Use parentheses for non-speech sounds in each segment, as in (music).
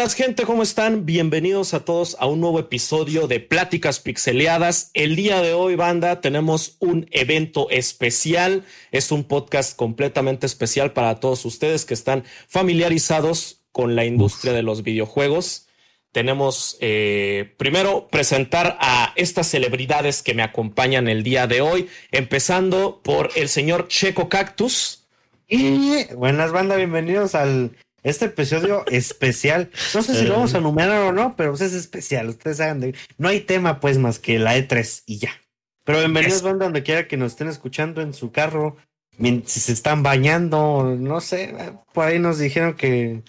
buenas gente, ¿cómo están? Bienvenidos a todos a un nuevo episodio de Pláticas Pixeleadas. El día de hoy, banda, tenemos un evento especial. Es un podcast completamente especial para todos ustedes que están familiarizados con la industria de los videojuegos. Tenemos eh, primero presentar a estas celebridades que me acompañan el día de hoy, empezando por el señor Checo Cactus. Y buenas banda, bienvenidos al este episodio (laughs) especial. No sé si lo vamos a numerar o no, pero pues es especial. Ustedes saben de. No hay tema, pues, más que la E3 y ya. Pero bienvenidos, banda, donde quiera que nos estén escuchando en su carro, si se están bañando, no sé. Por ahí nos dijeron que.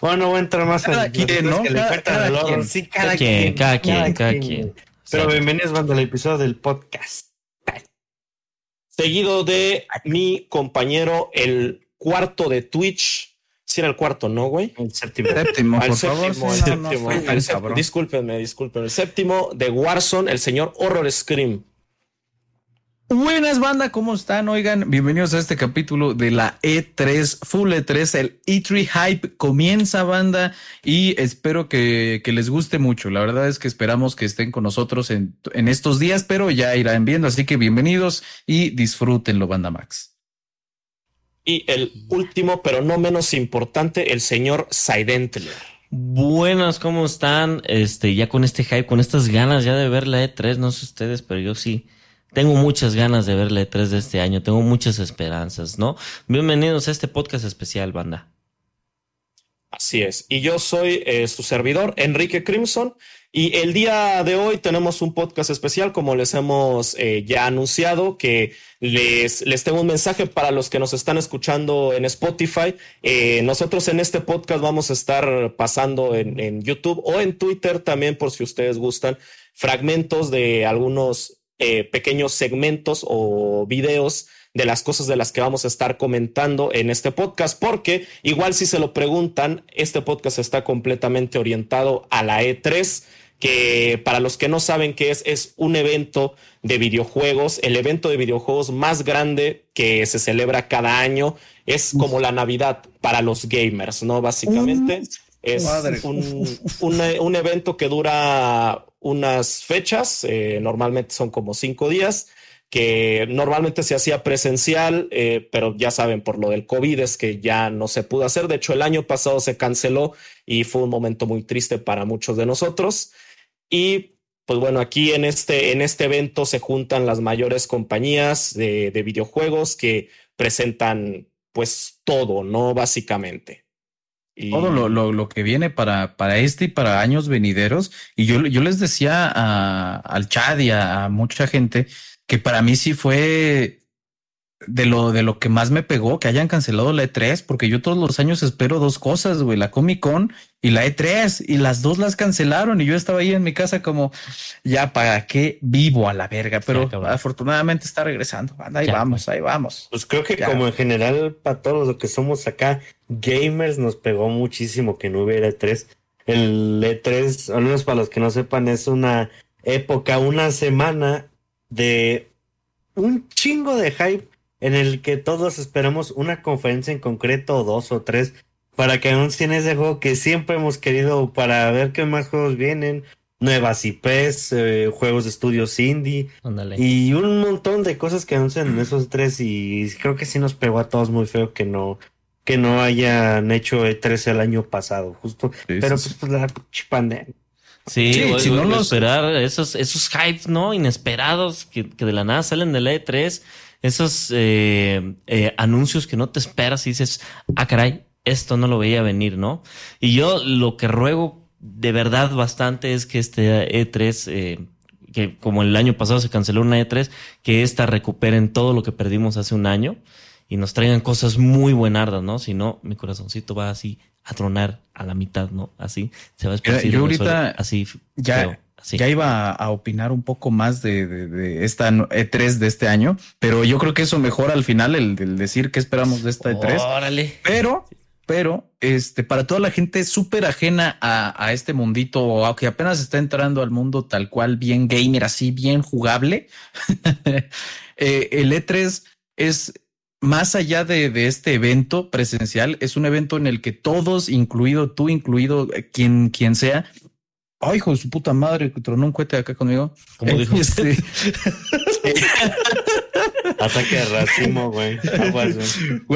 Bueno, voy a entrar más cada quien, ¿no? cada, quien. Sí, cada, quien, cada quien, cada quien. Pero bienvenidos, banda, al episodio del podcast. Seguido de mi compañero, el cuarto de Twitch, si era el cuarto, ¿no, güey? El séptimo. Séptimo, por séptimo, favor. el séptimo, el séptimo. Discúlpenme, discúlpenme. El séptimo de Warzone, el señor Horror Scream. Buenas banda, ¿cómo están? Oigan, bienvenidos a este capítulo de la E3, Full E3, el E3 Hype comienza banda y espero que, que, les guste mucho. La verdad es que esperamos que estén con nosotros en, en estos días, pero ya irán viendo, así que bienvenidos y disfrútenlo, banda Max. Y el último, pero no menos importante, el señor Saidentler. Buenas, ¿cómo están? Este, ya con este hype, con estas ganas ya de ver la E3, no sé ustedes, pero yo sí tengo muchas ganas de ver la E3 de este año, tengo muchas esperanzas, ¿no? Bienvenidos a este podcast especial, banda. Así es. Y yo soy eh, su servidor, Enrique Crimson. Y el día de hoy tenemos un podcast especial, como les hemos eh, ya anunciado, que les, les tengo un mensaje para los que nos están escuchando en Spotify. Eh, nosotros en este podcast vamos a estar pasando en, en, YouTube o en Twitter también, por si ustedes gustan, fragmentos de algunos eh, pequeños segmentos o videos de las cosas de las que vamos a estar comentando en este podcast, porque igual si se lo preguntan, este podcast está completamente orientado a la E3 que para los que no saben qué es, es un evento de videojuegos, el evento de videojuegos más grande que se celebra cada año. Es como la Navidad para los gamers, ¿no? Básicamente. Es un, un, un, evento que dura unas fechas, eh, normalmente son como cinco días, que normalmente se hacía presencial, eh, pero ya saben, por lo del COVID es que ya no se pudo hacer. De hecho, el año pasado se canceló y fue un momento muy triste para muchos de nosotros. Y pues bueno, aquí en este, en este evento se juntan las mayores compañías de, de videojuegos que presentan pues todo, ¿no? Básicamente. Todo lo, lo, lo, que viene para, para este y para años venideros. Y yo, yo les decía a, al chat y a mucha gente que para mí sí fue de lo, de lo que más me pegó que hayan cancelado la E3, porque yo todos los años espero dos cosas, güey, la Comic Con y la E3, y las dos las cancelaron, y yo estaba ahí en mi casa como, ya, ¿para qué vivo a la verga? Pero sí, afortunadamente está regresando. Anda, ahí ya, vamos, pues. ahí vamos. Pues creo que ya. como en general, para todos los que somos acá, gamers, nos pegó muchísimo que no hubiera E3. El E3, al menos para los que no sepan, es una época, una semana de un chingo de hype en el que todos esperamos una conferencia en concreto, o dos o tres, para que anuncien ese juego que siempre hemos querido para ver qué más juegos vienen, nuevas IPs, eh, juegos de estudios indie Andale. y un montón de cosas que anuncian en esos tres y creo que sí nos pegó a todos muy feo que no que no hayan hecho E3 el año pasado, justo, sí, pero sí, pues, pues la pandemia. Sí, sí voy, si voy no los... esperar esos, esos hypes, ¿no? Inesperados que, que de la nada salen de la E3 esos eh, eh, anuncios que no te esperas y dices, ah, caray, esto no lo veía venir, ¿no? Y yo lo que ruego de verdad bastante es que este E3, eh, que como el año pasado se canceló una E3, que esta recuperen todo lo que perdimos hace un año y nos traigan cosas muy buenardas, ¿no? Si no, mi corazoncito va así a tronar a la mitad, ¿no? Así se va a esparcir. Yo ahorita así ya, feo. Ya iba a opinar un poco más de, de, de, esta E3 de este año, pero yo creo que eso mejora al final el, el decir qué esperamos de esta E3. Órale. Pero, pero, este, para toda la gente súper ajena a, a, este mundito, o que apenas está entrando al mundo tal cual, bien gamer, así, bien jugable, (laughs) eh, el E3 es más allá de, de, este evento presencial, es un evento en el que todos, incluido tú, incluido eh, quien, quien sea, Ay, hijo de su puta madre, que tronó un cohete acá conmigo. ¿Cómo dijo (laughs) Este, (laughs) Ataque de racimo, güey.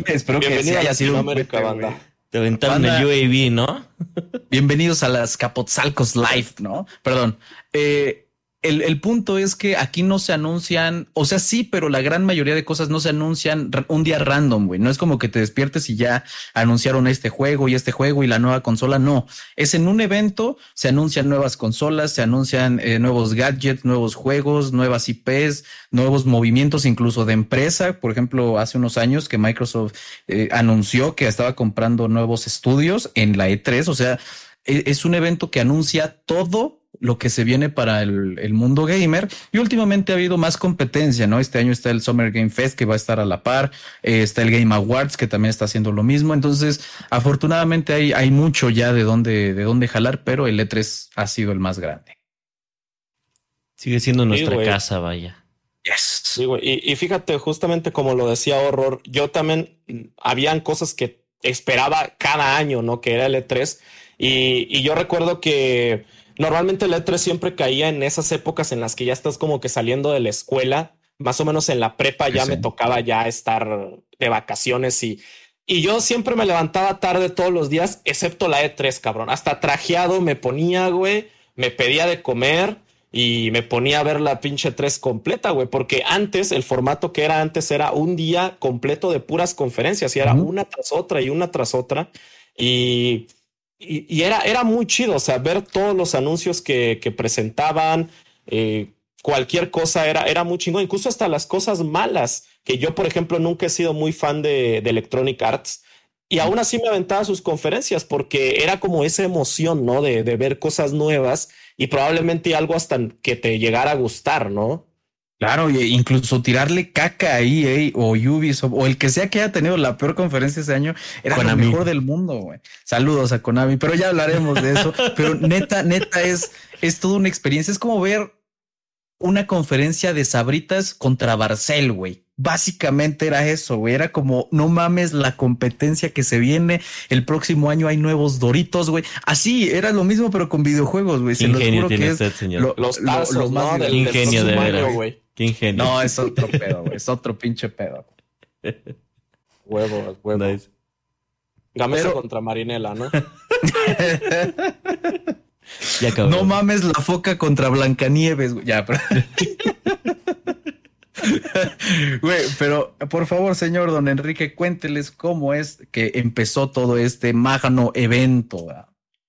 Espero que sí haya sido un Latinoamérica, cohete, güey. banda. Te aventaron Banda- el UAV, ¿no? Bienvenidos a las Capotzalcos Live, ¿no? Perdón. Eh, el, punto es que aquí no se anuncian, o sea, sí, pero la gran mayoría de cosas no se anuncian un día random, güey. No es como que te despiertes y ya anunciaron este juego y este juego y la nueva consola. No, es en un evento, se anuncian nuevas consolas, se anuncian eh, nuevos gadgets, nuevos juegos, nuevas IPs, nuevos movimientos incluso de empresa. Por ejemplo, hace unos años que Microsoft eh, anunció que estaba comprando nuevos estudios en la E3. O sea, e- es un evento que anuncia todo lo que se viene para el, el mundo gamer y últimamente ha habido más competencia, ¿no? Este año está el Summer Game Fest que va a estar a la par, eh, está el Game Awards que también está haciendo lo mismo, entonces afortunadamente hay, hay mucho ya de dónde, de dónde jalar, pero el E3 ha sido el más grande. Sigue siendo nuestra casa, vaya. Yes. Sí. Y, y fíjate, justamente como lo decía Horror, yo también mm, habían cosas que esperaba cada año, ¿no? Que era el E3. Y, y yo recuerdo que normalmente el E3 siempre caía en esas épocas en las que ya estás como que saliendo de la escuela, más o menos en la prepa ya Sí. me tocaba ya estar de vacaciones y, y yo siempre me levantaba tarde todos los días, excepto la E3, cabrón. Hasta trajeado me ponía, güey, me pedía de comer y me ponía a ver la pinche 3 completa, güey, porque antes el formato que era antes era un día completo de puras conferencias y era una tras otra y una tras otra. Y, y, era, era muy chido, o sea, ver todos los anuncios que, que presentaban, eh, cualquier cosa era, era muy chingón, incluso hasta las cosas malas, que yo, por ejemplo, nunca he sido muy fan de, de Electronic Arts. Y aún así me aventaba sus conferencias porque era como esa emoción, ¿no? De, de ver cosas nuevas y probablemente algo hasta que te llegara a gustar, ¿no? Claro, y incluso tirarle caca a EA o Ubisoft o el que sea que haya tenido la peor conferencia ese año era Konami. lo mejor del mundo, güey. Saludos a Konami, pero ya hablaremos de eso. (laughs) pero neta, neta es, es toda una experiencia. Es como ver una conferencia de Sabritas contra Barcel, güey. Básicamente era eso, güey. Era como, no mames la competencia que se viene. El próximo año hay nuevos Doritos, güey. Así, era lo mismo, pero con videojuegos, güey. Se los ingenio juro tiene que es usted, señor. lo- Los lo- tazos, lo más ¿no? Del, del Ingenio de próximo año, veras. güey. Qué ingenio. No, es otro pedo, güey. Es otro pinche pedo. (laughs) Huevo, huevo. Nice. Gamesa Pero- contra Marinela, ¿no? (laughs) Ya acabó. No mames la foca contra Blancanieves, güey. Ya, pero... (laughs) Güey, pero por favor, señor don Enrique, cuénteles cómo es que empezó todo este magno evento. güey.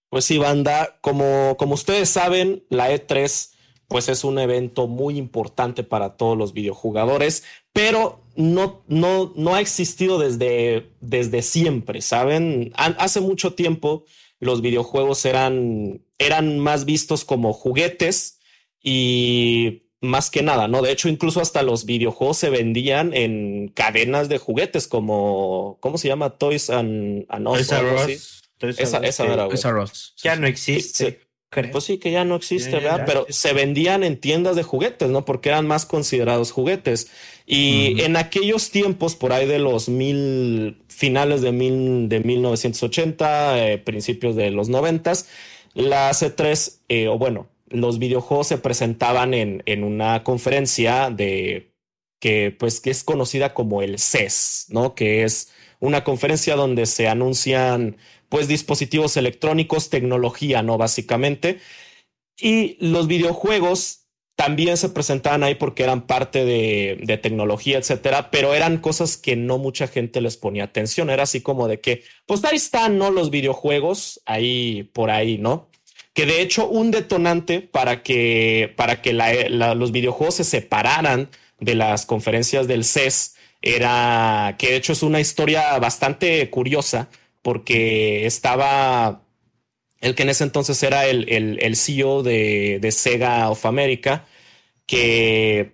Pues sí, banda, como, como ustedes saben, la E3 pues es un evento muy importante para todos los videojugadores, pero no, no, no ha existido desde, desde siempre, ¿saben? Hace mucho tiempo los videojuegos eran, eran más vistos como juguetes y más que nada, ¿no? De hecho, incluso hasta los videojuegos se vendían en cadenas de juguetes como, ¿cómo se llama? Toys and, and Us, Toys o R algo Us, así. Toys R Esa, Us, esa que era, Us. Ya no existe. Creo. Pues sí, que ya no existe, ¿verdad? ya, Pero se vendían en tiendas de juguetes, ¿no? Porque eran más considerados juguetes. Y en aquellos tiempos, por ahí de los mil, finales de, mil, de 1980, eh, principios de los noventas, la C3, eh, o bueno, los videojuegos se presentaban en, en una conferencia de que pues que es conocida como el CES, ¿no? Que es una conferencia donde se anuncian pues dispositivos electrónicos, tecnología, ¿no? Básicamente. Y los videojuegos también se presentaban ahí porque eran parte de, de tecnología, etcétera, pero eran cosas que no mucha gente les ponía atención. Era así como de que, pues ahí están, ¿no? Los videojuegos, ahí por ahí, ¿no? Que de hecho, un detonante para que, para que los videojuegos se separaran de las conferencias del CES era que de hecho es una historia bastante curiosa porque estaba el que en ese entonces era el, el- el CEO de, de Sega of America, que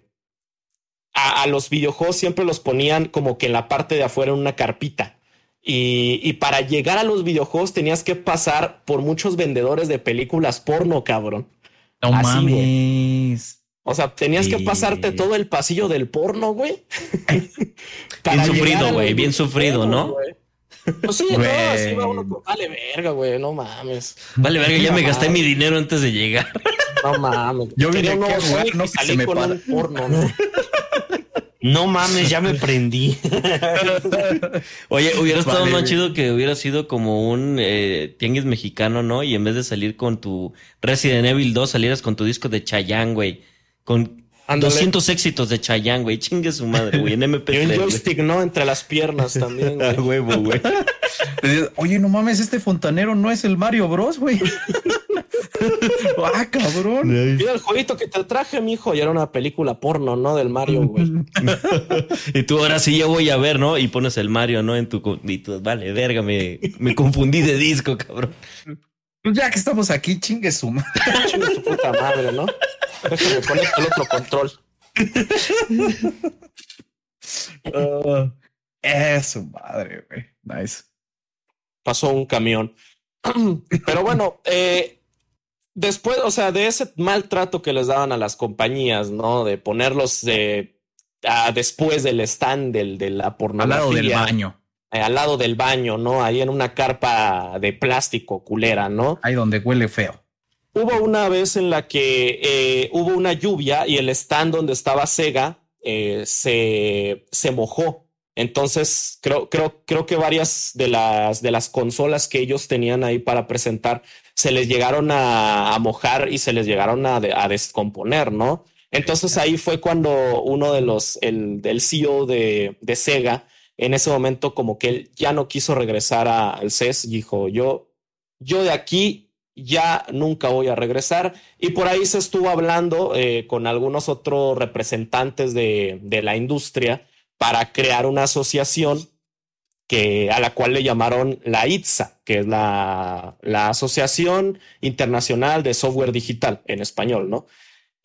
a, a los videojuegos siempre los ponían como que en la parte de afuera en una carpita. Y, y para llegar a los videojuegos tenías que pasar por muchos vendedores de películas porno, cabrón. No Así, mames. O sea, tenías que pasarte todo el pasillo del porno, güey. (laughs) bien sufrido, güey, bien sufrido, ¿no? Pues sí, no, así va uno, vale verga, güey, no mames. Vale verga, ya me gasté mi dinero antes de llegar. No mames. Yo vine no, no salí con un porno, ¿no? No mames, ya me prendí. (laughs) Oye, hubiera estado más chido que hubiera sido como un eh, tianguis mexicano, ¿no? Y en vez de salir con tu Resident Evil 2, salieras con tu disco de Chayanne, güey. Con 200 éxitos de Chayanne, güey. Chingue su madre, güey. En MP3. Y un joystick, ¿no? Entre las piernas también, (laughs) güey. huevo, güey. Oye, no mames, este fontanero no es el Mario Bros, güey. (laughs) ah, cabrón. Mira el jueguito que te traje, mijo. Y era una película porno, ¿no? Del Mario, güey. (laughs) y tú ahora sí ya voy a ver, ¿no? Y pones el Mario, ¿no? En tu... Y tú, vale, verga, me, me confundí de disco, cabrón. Pues ya que estamos aquí, chingue su madre. (laughs) Chingue su puta madre, ¿no? Déjame poner el otro control. (laughs) uh, eso, madre, güey. Nice. Pasó un camión. (clears throat) Pero bueno, eh, después, o sea, de ese maltrato que les daban a las compañías, ¿no? De ponerlos de, después del stand del, de la pornografía. Al lado del baño. Eh, al lado del baño, ¿no? Ahí en una carpa de plástico culera, ¿no? Ahí donde huele feo. Hubo una vez en la que eh, hubo una lluvia y el stand donde estaba Sega eh, se, se mojó. Entonces, creo, creo, creo que varias de las, de las consolas que ellos tenían ahí para presentar se les llegaron a, mojar y se les llegaron a, descomponer, ¿no? Entonces ahí fue cuando uno de los, el del CEO de, de Sega, en ese momento como que él ya no quiso regresar al CES dijo, yo, yo de aquí ya nunca voy a regresar. Y por ahí se estuvo hablando eh, con algunos otros representantes de, la industria para crear una asociación que, a la cual le llamaron la ITSA, que es la, la Asociación Internacional de Software Digital en español, ¿no?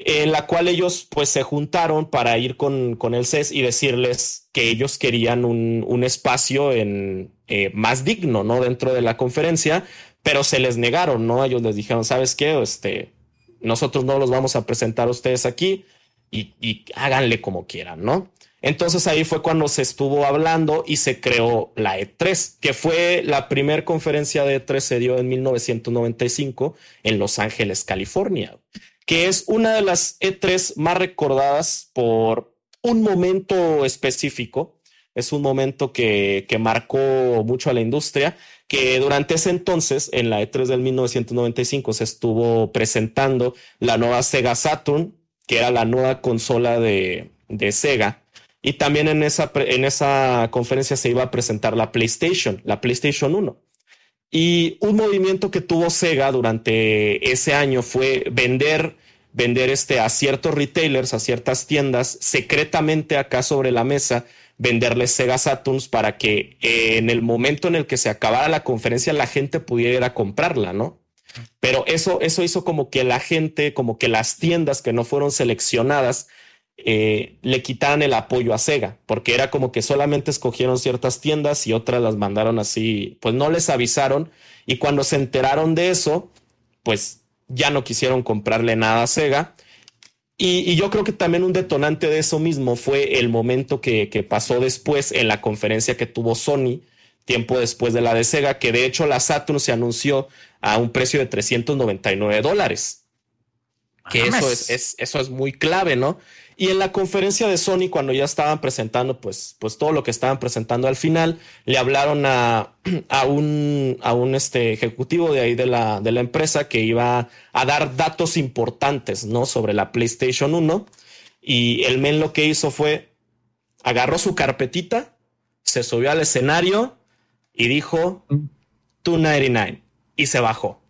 En la cual ellos pues se juntaron para ir con, con el CES y decirles que ellos querían un, un espacio en, eh, más digno, ¿no? Dentro de la conferencia, pero se les negaron, ¿no? Ellos les dijeron, ¿sabes qué? Este, nosotros no los vamos a presentar a ustedes aquí y, háganle como quieran, ¿no? Entonces ahí fue cuando se estuvo hablando y se creó la E3, que fue la primera conferencia de E3 se dio en 1995 en Los Ángeles, California, que es una de las E3 más recordadas por un momento específico. Es un momento que, que marcó mucho a la industria que durante ese entonces, en la E3 del 1995, se estuvo presentando la nueva Sega Saturn, que era la nueva consola de, Sega. Y también en esa, en esa conferencia se iba a presentar la PlayStation, la PlayStation 1. Y un movimiento que tuvo Sega durante ese año fue vender, vender este a ciertos retailers, a ciertas tiendas, secretamente acá sobre la mesa, venderles Sega Saturns para que eh, en el momento en el que se acabara la conferencia la gente pudiera comprarla, ¿no? Pero eso, eso hizo como que la gente, como que las tiendas que no fueron seleccionadas, eh, le quitaran el apoyo a Sega, porque era como que solamente escogieron ciertas tiendas y otras las mandaron así, pues no les avisaron y cuando se enteraron de eso, pues ya no quisieron comprarle nada a Sega y, yo creo que también un detonante de eso mismo fue el momento que, pasó después en la conferencia que tuvo Sony, tiempo después de la de Sega, que de hecho la Saturn se anunció a un precio de 399 dólares. Que eso es, eso es muy clave, ¿no? Y en la conferencia de Sony, cuando ya estaban presentando, pues, pues todo lo que estaban presentando al final, le hablaron a, (clears throat) a un, a un este, ejecutivo de ahí de la, de la empresa que iba a dar datos importantes, ¿no? Sobre la PlayStation 1. Y el men lo que hizo fue, agarró su carpetita, se subió al escenario y dijo 299 mm. y se bajó.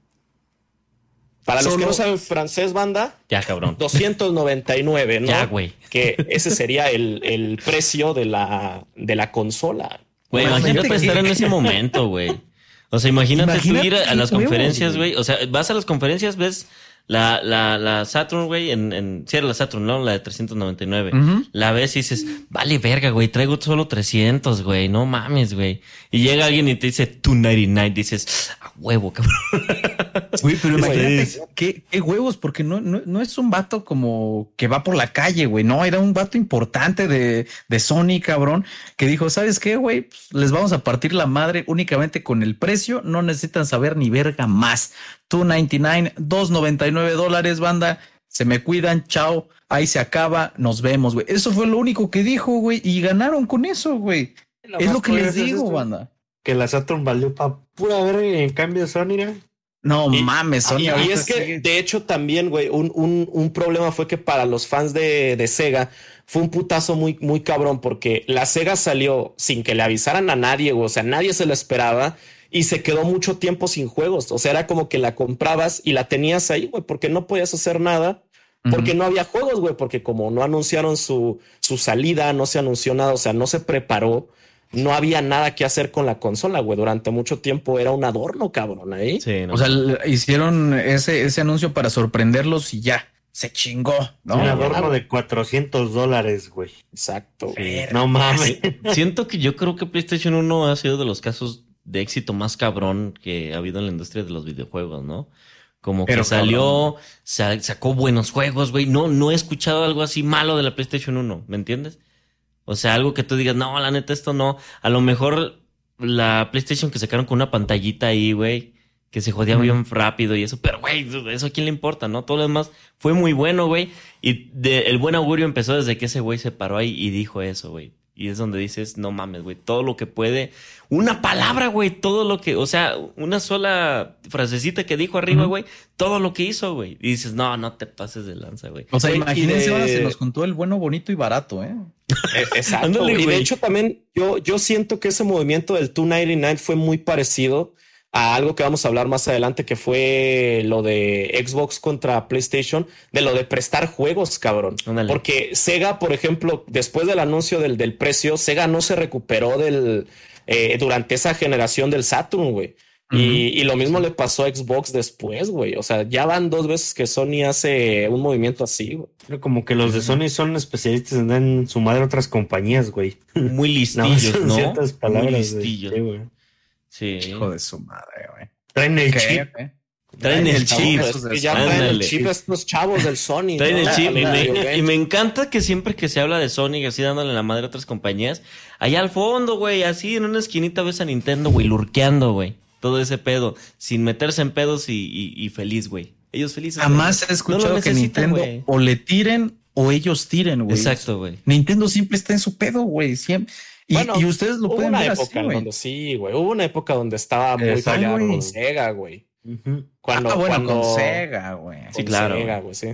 Para los que no saben francés, banda. Ya, cabrón. 299, ¿no? Ya, güey. Que ese sería el, el precio de la, de la consola. Güey, imagínate estar en ese momento, güey. O sea, imagínate, tú ir a, las conferencias, güey. O sea, vas a las conferencias, ves La, la, la Saturn, güey, en, en, sí era la Saturn, ¿no? La de 399. La ves y dices, vale verga, güey, traigo solo 300, güey, no mames, güey. Y llega alguien y te dice 299, dices, a huevo, cabrón. (laughs) Güey, pero imagínate, ¿qué, ¿qué, huevos, porque no, no, no, es un vato como que va por la calle, güey, no, era un vato importante de, de Sony, cabrón, que dijo, ¿sabes qué, güey? Pues, les vamos a partir la madre únicamente con el precio, no necesitan saber ni verga más. 299, 299 dólares, banda. Se me cuidan, chao. Ahí se acaba, nos vemos, güey. Eso fue lo único que dijo, güey. Y ganaron con eso, güey. es lo que les digo, banda. Que la Saturn valió para pura verga y en cambio Sony, no mames, Sony. Y, es que, de hecho, también, güey, un, un, un, problema fue que para los fans de, de, Sega fue un putazo muy, muy cabrón, porque la Sega salió sin que le avisaran a nadie, güey. O sea, nadie se lo esperaba y se quedó mucho tiempo sin juegos. O sea, era como que la comprabas y la tenías ahí, güey, porque no podías hacer nada, porque no había juegos, güey, porque como no anunciaron su, su salida, no se anunció nada, o sea, no se preparó, no había nada que hacer con la consola, güey. Durante mucho tiempo era un adorno, cabrón, ahí. Sí, O sea, hicieron ese, ese anuncio para sorprenderlos y ya. Se chingó, ¿no? Un adorno de 400 dólares, güey. Exacto. No mames. Siento que yo creo que PlayStation 1 ha sido de los casos de éxito más cabrón que ha habido en la industria de los videojuegos, ¿no? Como que salió, sacó buenos juegos, güey. No, no he escuchado algo así malo de la PlayStation 1, ¿me entiendes? O sea, algo que tú digas, no, la neta, esto no. A lo mejor la PlayStation que sacaron con una pantallita ahí, güey, que se jodía bien rápido y eso, pero güey, eso a quién le importa, ¿no? Todo lo demás fue muy bueno, güey. Y de, el buen augurio empezó desde que ese güey se paró ahí y dijo eso, güey. Y es donde dices, no mames, güey, todo lo que puede. Una palabra, güey, todo lo que, o sea, una sola frasecita que dijo arriba, güey, todo lo que hizo, güey. Y dices, no, no te pases de lanza, güey. O sea, imagínense, ahora se nos juntó el bueno, bonito y barato, ¿eh? eh exacto. y de hecho también yo, yo siento que ese movimiento del 299 fue muy parecido a algo que vamos a hablar más adelante, que fue lo de Xbox contra PlayStation, de lo de prestar juegos, cabrón. Porque Sega, por ejemplo, después del anuncio del, del precio, Sega no se recuperó del eh, durante esa generación del Saturn, güey. y, lo mismo le pasó a Xbox después, güey. O sea, ya van dos veces que Sony hace un movimiento así, güey. Como que los de Sony son especialistas en su madre otras compañías, güey. Muy (laughs) listillos, ¿no? Ciertas palabras, Muy listillos. güey. Sí. Hijo de su madre, güey. Traen el chip. Traen el chip. ya traen el chip estos chavos del Sony. Traen el chip. Y me, encanta que siempre que se habla de Sony, así dándole la madre a otras compañías, allá al fondo, güey, así en una esquinita ves a Nintendo, güey, lurqueando, güey. Todo ese pedo, sin meterse en pedos y, feliz, güey. Ellos felices. Jamás he escuchado que Nintendo o le tiren o ellos tiren, güey. Exacto, güey. Nintendo siempre está en su pedo, güey. Siempre. Y, ustedes lo pueden ver época donde sí, güey. Hubo una época donde estaba muy peleado con Sega, güey. Cuando, ah, bueno, con Sega, güey. Sí, claro. Sega, güey, sí.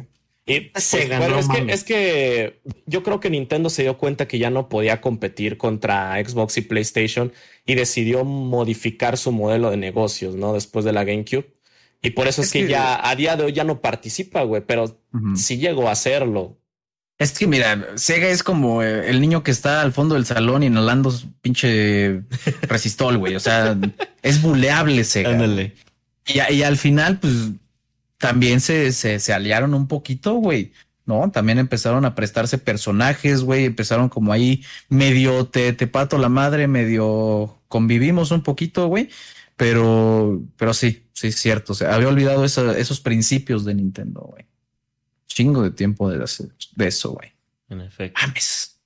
Y pues, Sega, bueno, es, que, es que yo creo que Nintendo se dio cuenta que ya no podía competir contra Xbox y PlayStation y decidió modificar su modelo de negocios, ¿no? Después de la GameCube. Y por eso es, que, ya a día de hoy ya no participa, güey, pero sí llegó a hacerlo. Es que mira, Sega es como eh, el niño que está al fondo del salón inhalando pinche (laughs) resistol, güey. O sea, es buleable Sega. Y, y, al final, pues también se, se, se aliaron un poquito, güey. ¿no? También empezaron a prestarse personajes, güey, empezaron como ahí medio te, te pato la madre, medio convivimos un poquito, güey, pero, pero sí, sí es cierto, o sea, había olvidado esos principios de Nintendo, güey chingo de tiempo de, de eso, güey. En efecto. Nice.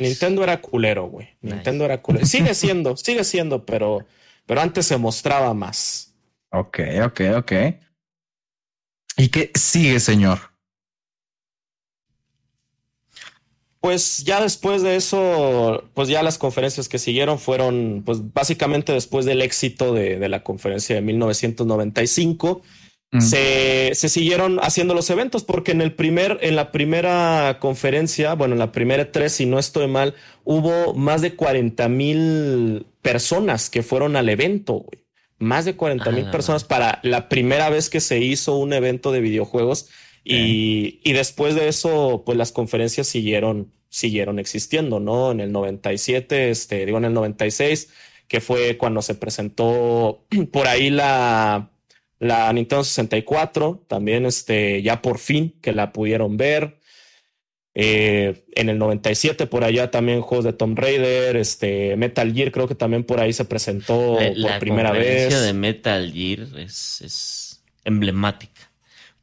Nintendo era culero, güey. Nintendo era culero. (laughs) Sigue siendo, sigue siendo, pero, pero antes se mostraba más. Ok, ok, ok. ¿Y qué sigue, señor? Pues ya después de eso, pues ya las conferencias que siguieron fueron, pues básicamente después del éxito de, de la conferencia de 1995 se, siguieron haciendo los eventos porque en el primer, en la primera conferencia, bueno, en la primera tres, si no estoy mal, hubo más de 40 mil personas que fueron al evento, Más de 40 mil ah. personas para la primera vez que se hizo un evento de videojuegos. Y, y, después de eso, pues las conferencias siguieron, siguieron existiendo, ¿no? En el 97, este, digo, en el 96, que fue cuando se presentó (clears throat) por ahí la, la Nintendo 64, también este, ya por fin que la pudieron ver. Eh, en el 97 por allá también juegos de Tomb Raider, este Metal Gear creo que también por ahí se presentó por primera vez. La de Metal Gear es, es, emblemática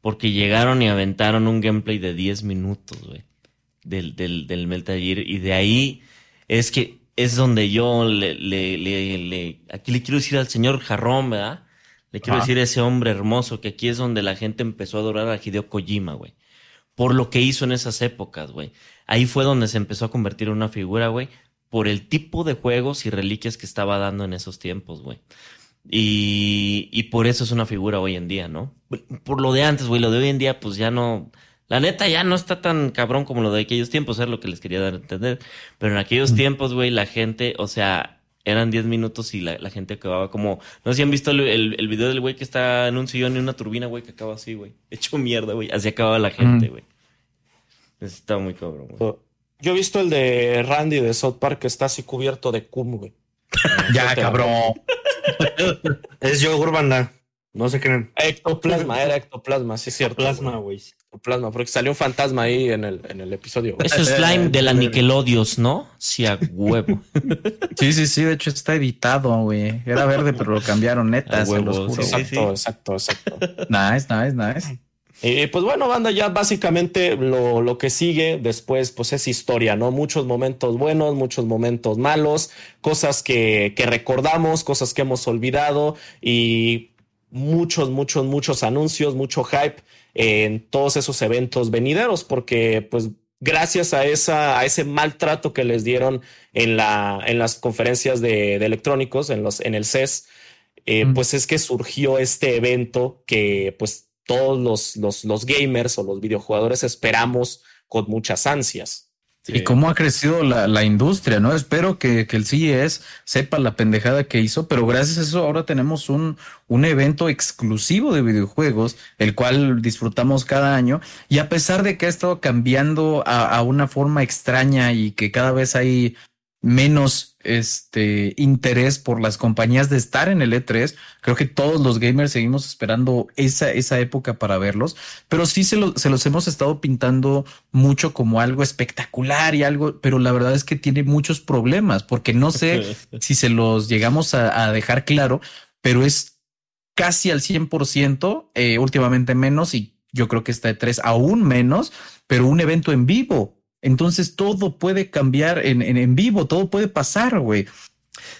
porque llegaron y aventaron un gameplay de 10 minutos, güey, del, del, del, Metal Gear y de ahí es que es donde yo le, le, le, aquí le quiero decir al señor Jarrón, ¿verdad? Le quiero decir a ese hombre hermoso que aquí es donde la gente empezó a adorar a Hideo Kojima, güey por lo que hizo en esas épocas, güey. Ahí fue donde se empezó a convertir en una figura, güey, por el tipo de juegos y reliquias que estaba dando en esos tiempos, güey. Y, y por eso es una figura hoy en día, ¿no? Por lo de antes, güey, lo de hoy en día, pues ya no. La neta ya no está tan cabrón como lo de aquellos tiempos, es lo que les quería dar a entender. Pero en aquellos tiempos, güey, la gente, o sea, eran 10 minutos y la, gente acababa como. No sé si han visto el, el, video del güey que está en un sillón y una turbina, güey, que acaba así, güey. (laughs) Hecho mierda, güey. Así acababa la gente, güey. Está muy cabrón, güey. Yo he visto el de Randy de South Park que está así cubierto de cum, güey. (laughs) ya, cabrón. es yo, banda. No se creen. Ectoplasma, era ectoplasma, sí es cierto. Plasma, güey. Ectoplasma, porque salió un fantasma ahí en el, en el episodio. Eso es (laughs) slime de la Nickelodios, ¿no? Sí, a huevo. (laughs) sí, sí, sí, de hecho está editado, güey. Era verde, pero lo cambiaron neta, se los juro. exacto, exacto, exacto. (laughs) nice, nice, nice. Y pues bueno, banda, ya básicamente lo, lo, que sigue después, pues es historia, ¿no? Muchos momentos buenos, muchos momentos malos, cosas que, que recordamos, cosas que hemos olvidado y muchos, muchos, muchos anuncios, mucho hype en todos esos eventos venideros, porque pues gracias a, esa, a ese maltrato que les dieron en, la, en las conferencias de, electrónicos, en, los, en el CES, eh, pues es que surgió este evento que pues todos los, los, los gamers o los videojugadores esperamos con muchas ansias. Y cómo ha crecido la, la industria, ¿no? Espero que, que, el CES sepa la pendejada que hizo, pero gracias a eso ahora tenemos un, un evento exclusivo de videojuegos, el cual disfrutamos cada año. Y a pesar de que ha estado cambiando a, a una forma extraña y que cada vez hay menos este interés por las compañías de estar en el E3. Creo que todos los gamers seguimos esperando esa, esa época para verlos, pero sí se, se los hemos estado pintando mucho como algo espectacular y algo, pero la verdad es que tiene muchos problemas porque no sé (laughs) si se los llegamos a, dejar claro, pero es casi al 100%, eh, últimamente menos y yo creo que está de 3 aún menos, pero un evento en vivo entonces todo puede cambiar en, en, vivo, todo puede pasar, güey.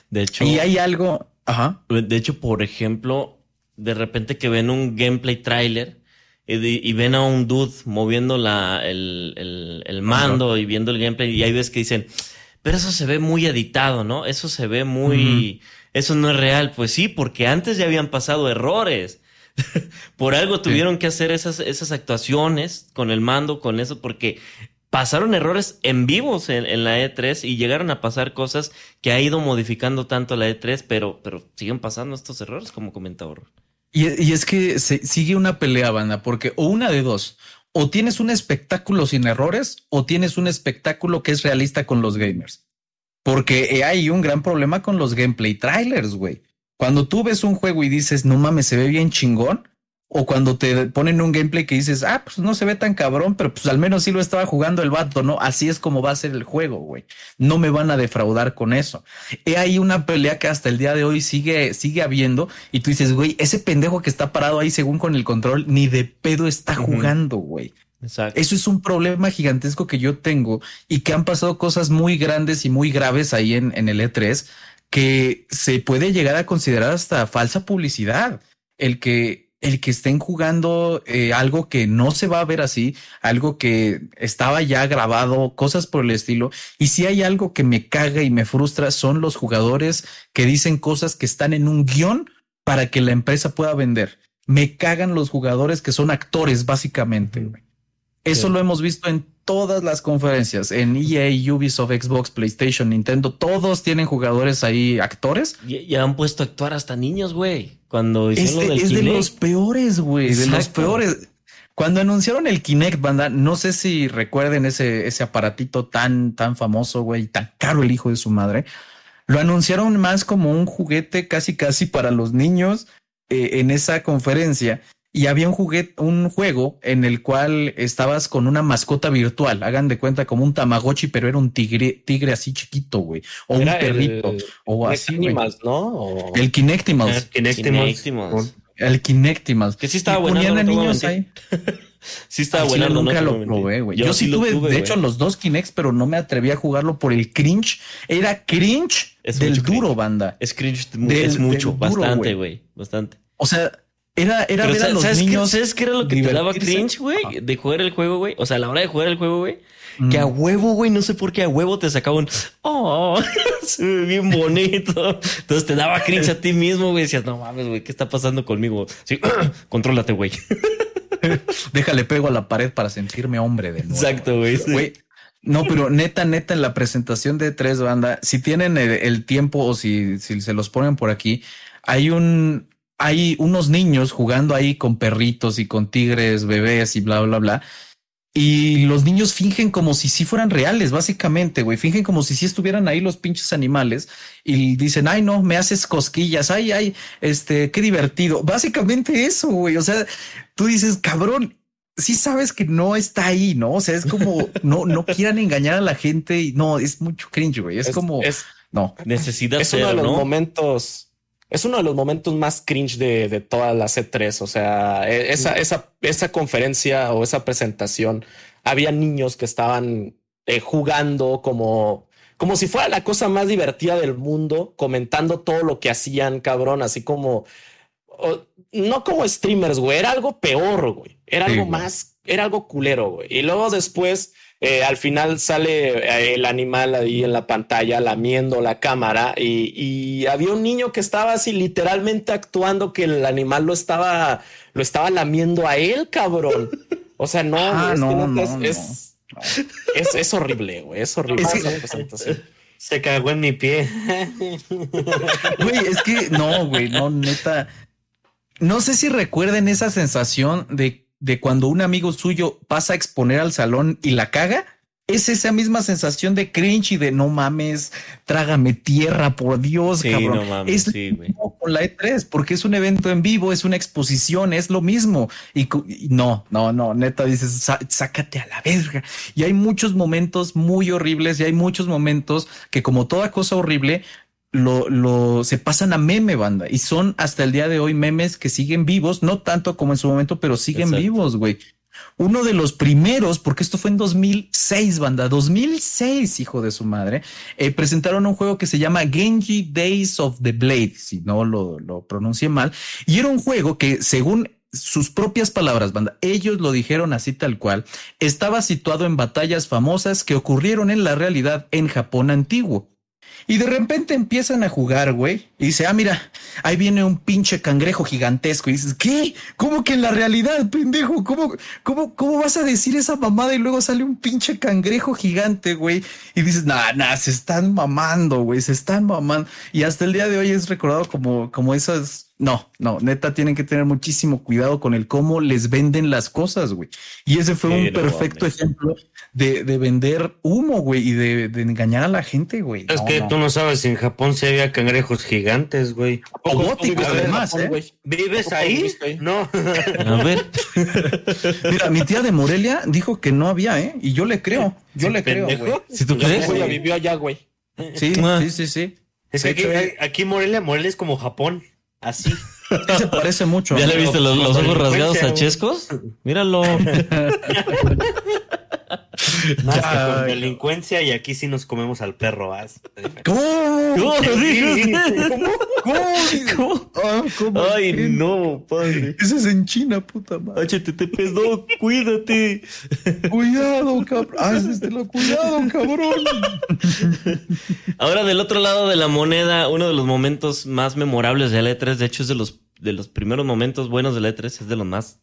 De hecho. Y hay algo. Ajá. De hecho, por ejemplo, de repente que ven un gameplay trailer y, ven a un dude moviendo la, el, el, mando y viendo el gameplay, y hay veces que dicen, pero eso se ve muy editado, ¿no? Eso se ve muy. Eso no es real. Pues sí, porque antes ya habían pasado errores. (laughs) Por algo tuvieron que hacer esas, esas actuaciones con el mando, con eso, porque pasaron errores en vivos en, la E3 y llegaron a pasar cosas que ha ido modificando tanto la E3, pero, pero siguen pasando estos errores, como comentaba. Y, es que se, sigue una pelea, banda, porque o una de dos, o tienes un espectáculo sin errores, o tienes un espectáculo que es realista con los gamers. Porque hay un gran problema con los gameplay trailers, güey. Cuando tú ves un juego y dices, no mames, se ve bien chingón, o cuando te ponen un gameplay que dices, ah, pues no se ve tan cabrón, pero pues al menos sí lo estaba jugando el vato, ¿no? Así es como va a ser el juego, güey. No me van a defraudar con eso. He ahí una pelea que hasta el día de hoy sigue, sigue habiendo y tú dices, güey, ese pendejo que está parado ahí según con el control, ni de pedo está jugando, güey. Exacto. Eso es un problema gigantesco que yo tengo y que han pasado cosas muy grandes y muy graves ahí en, en el E3 que se puede llegar a considerar hasta falsa publicidad. El que el que estén jugando eh, algo que no se va a ver así, algo que estaba ya grabado, cosas por el estilo. Y si hay algo que me caga y me frustra, son los jugadores que dicen cosas que están en un guion para que la empresa pueda vender. Me cagan los jugadores que son actores, básicamente. Eso lo hemos visto en todas las conferencias, en EA, Ubisoft, Xbox, PlayStation, Nintendo, todos tienen jugadores ahí, actores. Y, han puesto a actuar hasta niños, güey. Cuando hicieron lo del es de los peores, güey, de los peores. Cuando anunciaron el Kinect, banda, no sé si recuerden ese, ese aparatito tan, tan famoso, güey, tan caro el hijo de su madre. Lo anunciaron más como un juguete casi, casi para los niños eh, en esa conferencia y había un juguete, un juego en el cual estabas con una mascota virtual. Hagan de cuenta como un Tamagotchi, pero era un tigre, tigre así chiquito, güey. O un perrito. El, o así. ¿no? El Kinectimals. El Kinectimals. El Kinectimals. Que sí estaba bueno. Ponían a niños ahí. (laughs) sí estaba bueno. nunca lo probé, güey. Yo, sí tuve, de hecho, los dos Kinects, pero no me atreví a jugarlo por el cringe. Era cringe del duro, banda. Es cringe, es mucho, bastante, güey. Bastante. O sea, era, era ver a los ¿sabes niños. Qué, ¿Sabes qué era lo que te daba cringe, güey? De jugar el juego, güey. O sea, a la hora de jugar el juego, güey. Que a huevo, güey, no sé por qué a huevo te sacaba un oh, (laughs) se ve bien bonito. Entonces te daba cringe a ti mismo, güey. Decías, no mames, güey, ¿qué está pasando conmigo? Sí, (clears throat) contrólate, güey. (laughs) Déjale pego a la pared para sentirme hombre de nuevo. Exacto, güey. No, pero neta, neta, en la presentación de tres banda, si tienen el, tiempo o si, si se los ponen por aquí, hay un, hay unos niños jugando ahí con perritos y con tigres, bebés y bla, bla, bla. Y los niños fingen como si sí fueran reales, básicamente, güey. Fingen como si sí estuvieran ahí los pinches animales y dicen, ay, no, me haces cosquillas, ay, ay, este, qué divertido. Básicamente eso, güey. O sea, tú dices, cabrón, sí sabes que no está ahí, ¿no? O sea, es como, no, no (laughs) quieran engañar a la gente y no, es mucho cringe, güey. Es, como, es, no. Necesidad es uno de los momentos es uno de los momentos más cringe de, de toda la C3. O sea, e, esa, esa, esa conferencia o esa presentación, había niños que estaban eh, jugando como, como si fuera la cosa más divertida del mundo, comentando todo lo que hacían, cabrón, así como, no como streamers, güey, era algo peor, güey, era algo más, era algo culero, güey. Y luego después eh, al final sale eh, el animal ahí en la pantalla lamiendo la cámara y, había un niño que estaba así literalmente actuando que el animal lo estaba, lo estaba lamiendo a él, cabrón. O sea, no, es, es, horrible, güey, es horrible. Se cagó en mi pie. Güey, es que no, güey, no, neta. No sé si recuerden esa sensación de de cuando un amigo suyo pasa a exponer al salón y la caga, es esa misma sensación de cringe y de no mames, trágame tierra, por Dios, cabrón. No mames, es sí, con la E3, porque es un evento en vivo, es una exposición, es lo mismo. Y, no, no, no, neta dices, sácate a la verga. Y hay muchos momentos muy horribles y hay muchos momentos que como toda cosa horrible, lo, lo, se pasan a meme banda y son hasta el día de hoy memes que siguen vivos, no tanto como en su momento, pero siguen vivos, güey. Uno de los primeros, porque esto fue en 2006, banda, 2006, hijo de su madre, eh, presentaron un juego que se llama Genji Days of the Blade, si no lo, lo pronuncié mal, y era un juego que según sus propias palabras, banda, ellos lo dijeron así tal cual, estaba situado en batallas famosas que ocurrieron en la realidad en Japón antiguo. Y de repente empiezan a jugar, güey. Y dice, ah, mira, ahí viene un pinche cangrejo gigantesco. Y dices, ¿qué? ¿Cómo que en la realidad, pendejo? ¿Cómo, cómo, cómo vas a decir esa mamada y luego sale un pinche cangrejo gigante, güey? Y dices, nah, nah, se están mamando, güey, se están mamando. Y hasta el día de hoy es recordado como, como esas no, no, neta tienen que tener muchísimo cuidado con el cómo les venden las cosas, güey. Y ese fue un perfecto ejemplo de, de, vender humo, güey, y de, de, engañar a la gente, güey. Es que tú no sabes si en Japón se había cangrejos gigantes, güey. O góticos, además, ¿eh? ¿Vives ahí? No. (laughs) A ver. Mira, mi tía de Morelia dijo que no había, ¿eh? Y yo le creo, yo le creo, güey. Si tú crees. Ella vivió allá, güey. Sí, Ah. sí, sí, sí. Es que aquí, aquí Morelia, Morelia es como Japón. Así. Se parece mucho. ¿Ya le viste los, los ojos rasgados a Chescos? Míralo. (laughs) Más que con delincuencia y aquí sí nos comemos al perro. ¿vas? ¿Cómo? ¿Cómo? ¿Cómo? ¿Cómo? Ah, ¿cómo? Ay, no, padre. Eso es en China, puta madre. HTTP, no, cuídate. Cuidado, cabrón. Hazlo, cuidado, cabrón. Ahora, del otro lado de la moneda, uno de los momentos más memorables de la E3, de hecho, es de los, de los primeros momentos buenos de la E3, es de los más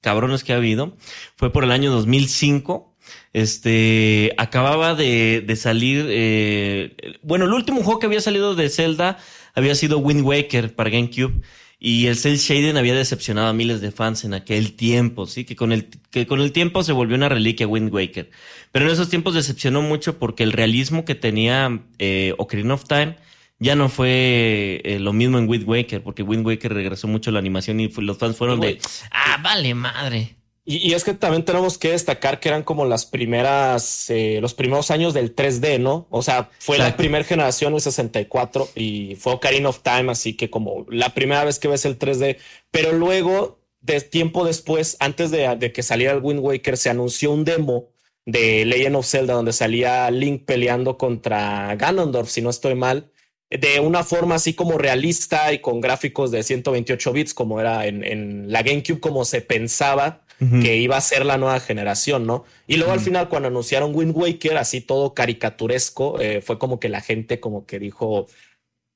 cabrones que ha habido. Fue por el año 2005. Este, acababa de, de salir, eh, bueno, el último juego que había salido de Zelda había sido Wind Waker para GameCube. Y el Cell Shading había decepcionado a miles de fans en aquel tiempo, sí, que con el, que con el tiempo se volvió una reliquia Wind Waker. Pero en esos tiempos decepcionó mucho porque el realismo que tenía eh, Ocarina of Time Ya no fue eh, lo mismo en Wind Waker, porque Wind Waker regresó mucho la animación y los fans fueron de, ah, vale madre. Y, es que también tenemos que destacar que eran como las primeras, eh, los primeros años del 3D, ¿no? O sea, fue la primera generación, el 64, y fue Ocarina of Time, así que como la primera vez que ves el 3D, pero luego, de tiempo después, antes de, de que saliera el Wind Waker, se anunció un demo de Legend of Zelda donde salía Link peleando contra Ganondorf, si no estoy mal, de una forma así como realista y con gráficos de 128 bits, como era en, en la GameCube, como se pensaba que iba a ser la nueva generación, ¿no? Y luego al final cuando anunciaron Wind Waker, así todo caricaturesco, eh, fue como que la gente como que dijo,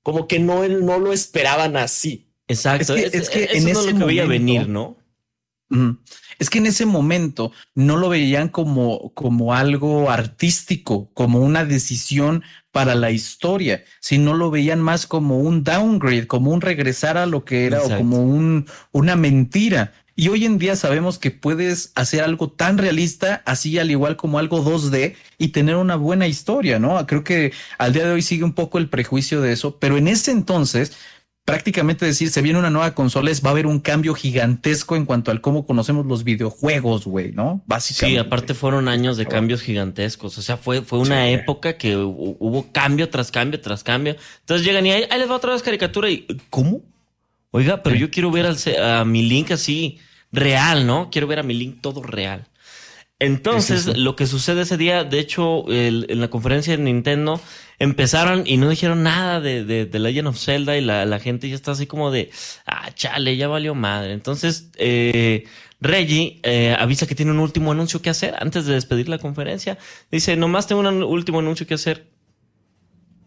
como que no, no lo esperaban así. Exacto, es que, en ese no lo que venir, ¿no? Es que en ese momento no lo veían como, como algo artístico, como una decisión para la historia, sino lo veían más como un downgrade, como un regresar a lo que era o como un, una mentira. Y hoy en día sabemos que puedes hacer algo tan realista, así al igual como algo 2D y tener una buena historia, ¿no? Creo que al día de hoy sigue un poco el prejuicio de eso, pero en ese entonces prácticamente decir, se viene una nueva consola, es, va a haber un cambio gigantesco en cuanto al cómo conocemos los videojuegos, güey, ¿no? Básicamente. Sí, aparte fueron años de cambios gigantescos. O sea, fue, fue una época que hubo cambio tras cambio tras cambio. Entonces llegan y ahí, les va otra vez caricatura y, ¿cómo? Oiga, pero yo quiero ver al, a mi link así real, ¿no? Quiero ver a mi link todo real. Entonces, lo que sucede ese día, de hecho, en la conferencia de Nintendo, empezaron y no dijeron nada de, de, de Legend of Zelda y la, la, gente ya está así como de, ah, chale, ya valió madre. Entonces, eh, Reggie eh, avisa que tiene un último anuncio que hacer antes de despedir la conferencia. Dice, nomás tengo un último anuncio que hacer.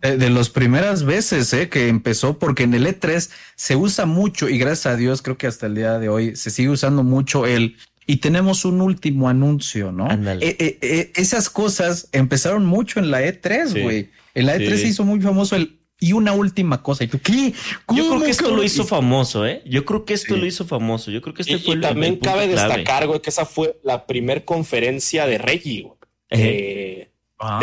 De, las primeras veces eh, que empezó, porque en el E3 se usa mucho y gracias a Dios creo que hasta el día de hoy se sigue usando mucho el y tenemos un último anuncio, ¿no? Eh, eh, eh, esas cosas empezaron mucho en la E3, güey. En la E3 se hizo muy famoso el y una última cosa. ¿Y tú qué? Yo creo que esto lo hizo famoso, ¿eh? Yo creo que esto lo hizo famoso. Yo creo que este fue y también cabe destacar, güey, que esa fue la primer conferencia de Reggie, güey. Ah,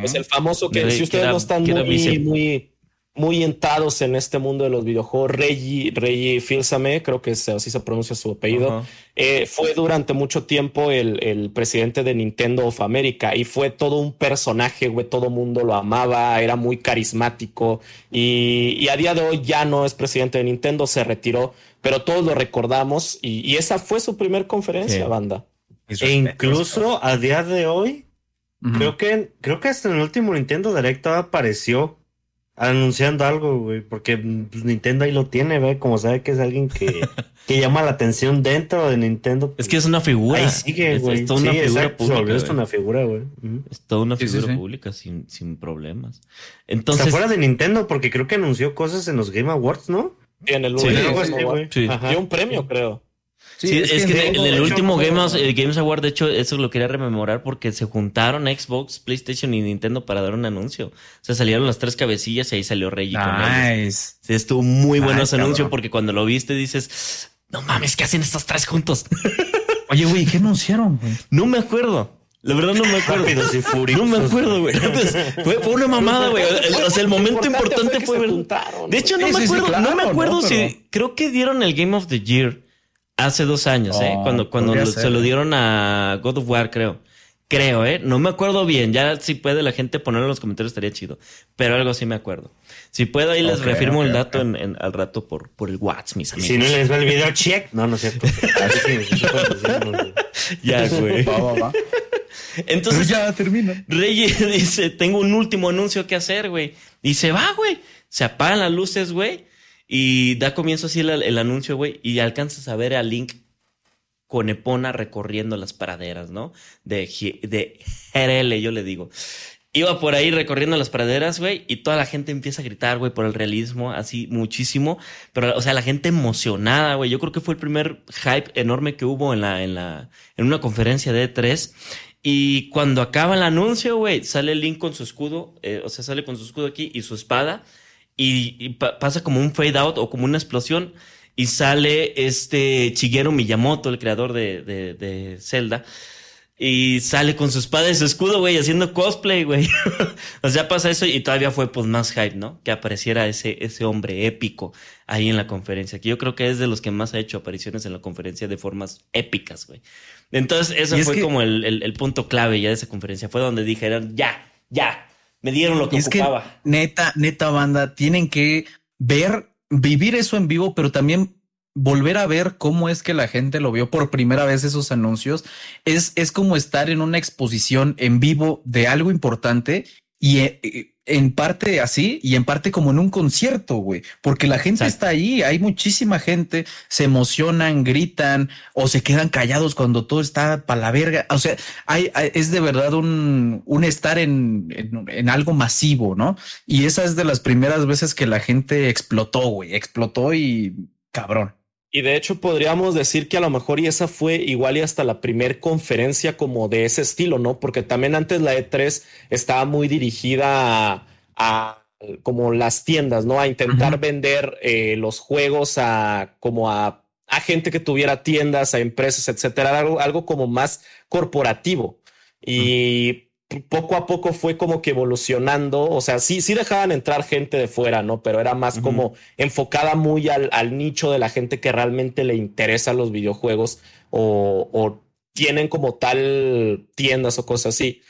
pues el famoso que si ustedes no están muy, muy muy entrados en este mundo de los videojuegos. Reggie, Reggie Filsame, creo que así se pronuncia su apellido, eh, fue durante mucho tiempo el, presidente de Nintendo of America y fue todo un personaje, güey, todo mundo lo amaba, era muy carismático y, a día de hoy ya no es presidente de Nintendo, se retiró, pero todos lo recordamos y, esa fue su primer conferencia, banda. E incluso a día de hoy, creo que creo que hasta en el último Nintendo Direct apareció anunciando algo, güey, porque pues, Nintendo ahí lo tiene, güey, como sabe que es alguien que, (laughs) que llama la atención dentro de Nintendo. es que es una figura. Ahí sigue, güey. Es, toda una figura pública. Es una figura, güey. Es toda una figura pública sin, sin problemas. Entonces. Está fuera de Nintendo porque creo que anunció cosas en los Game Awards, ¿no? Sí, en el sí, sí, Dio un premio, creo. Sí, es, que, en el último Games, Games Award, de hecho, eso lo quería rememorar porque se juntaron Xbox, PlayStation y Nintendo para dar un anuncio. O sea, salieron las tres cabecillas y ahí salió Reggie nice. Sí, estuvo muy bueno ese anuncio porque cuando lo viste dices, no mames, ¿qué hacen estos tres juntos? (laughs) Oye, güey, ¿qué anunciaron? No me acuerdo. La verdad no me acuerdo. no me acuerdo, güey. Fue, fue, una mamada, güey. O sea, el momento importante fue, ver. De hecho, no me acuerdo. no me acuerdo si creo que dieron el Game of the Year. Hace dos años, ¿eh? Oh, cuando cuando se lo dieron a God of War, creo. Creo, ¿eh? No me acuerdo bien. Ya si puede la gente ponerlo en los comentarios estaría chido. Pero algo sí me acuerdo. Si puedo ahí les reafirmo el dato En, al rato por, por el WhatsApp, mis amigos. Si no les va el video, check. No, no es cierto. (laughs) ya, güey. Entonces ya termina. Rey (laughs) dice, tengo un último anuncio que hacer, güey. Y se va, güey. Se apagan las luces, güey. Y da comienzo así el, anuncio, güey, y alcanzas a ver a Link con Epona recorriendo las praderas, ¿no? De, de GRL, yo le digo. Iba por ahí recorriendo las praderas, güey, y toda la gente empieza a gritar, güey, por el realismo, así muchísimo. Pero, o sea, la gente emocionada, güey. Yo creo que fue el primer hype enorme que hubo en la, en la, en una conferencia de E3. Y cuando acaba el anuncio, güey, sale Link con su escudo, eh, o sea, sale con su escudo aquí y su espada y, pasa como un fade out o como una explosión y sale este Shigeru Miyamoto, el creador de, de, Zelda, y sale con su espada y su escudo, güey, haciendo cosplay, güey. (laughs) o sea, pasa eso y todavía fue pues más hype, ¿no? Que apareciera ese, ese hombre épico ahí en la conferencia, que yo creo que es de los que más ha hecho apariciones en la conferencia de formas épicas, güey. Entonces, eso fue como el, el, punto clave ya de esa conferencia. Fue donde dijeron, ya, ya, me dieron lo que es ocupaba. Que, neta, neta banda, tienen que ver, vivir eso en vivo, pero también volver a ver cómo es que la gente lo vio por primera vez esos anuncios es, es como estar en una exposición en vivo de algo importante y eh, en parte así y en parte como en un concierto, güey, porque la gente está ahí, hay muchísima gente, se emocionan, gritan o se quedan callados cuando todo está para la verga. O sea, hay, es de verdad un, un estar en, en, en, algo masivo, ¿no? Y esa es de las primeras veces que la gente explotó, güey, explotó y cabrón. Y de hecho podríamos decir que a lo mejor y esa fue igual y hasta la primer conferencia como de ese estilo, ¿no? Porque también antes la E3 estaba muy dirigida a, como las tiendas, ¿no? A intentar vender eh, los juegos a como a, a, gente que tuviera tiendas, a empresas, etcétera, algo, algo como más corporativo. Y poco a poco fue como que evolucionando, o sea, sí, sí dejaban entrar gente de fuera, ¿no? Pero era más como enfocada muy al, nicho de la gente que realmente le interesa los videojuegos o, tienen como tal tiendas o cosas así.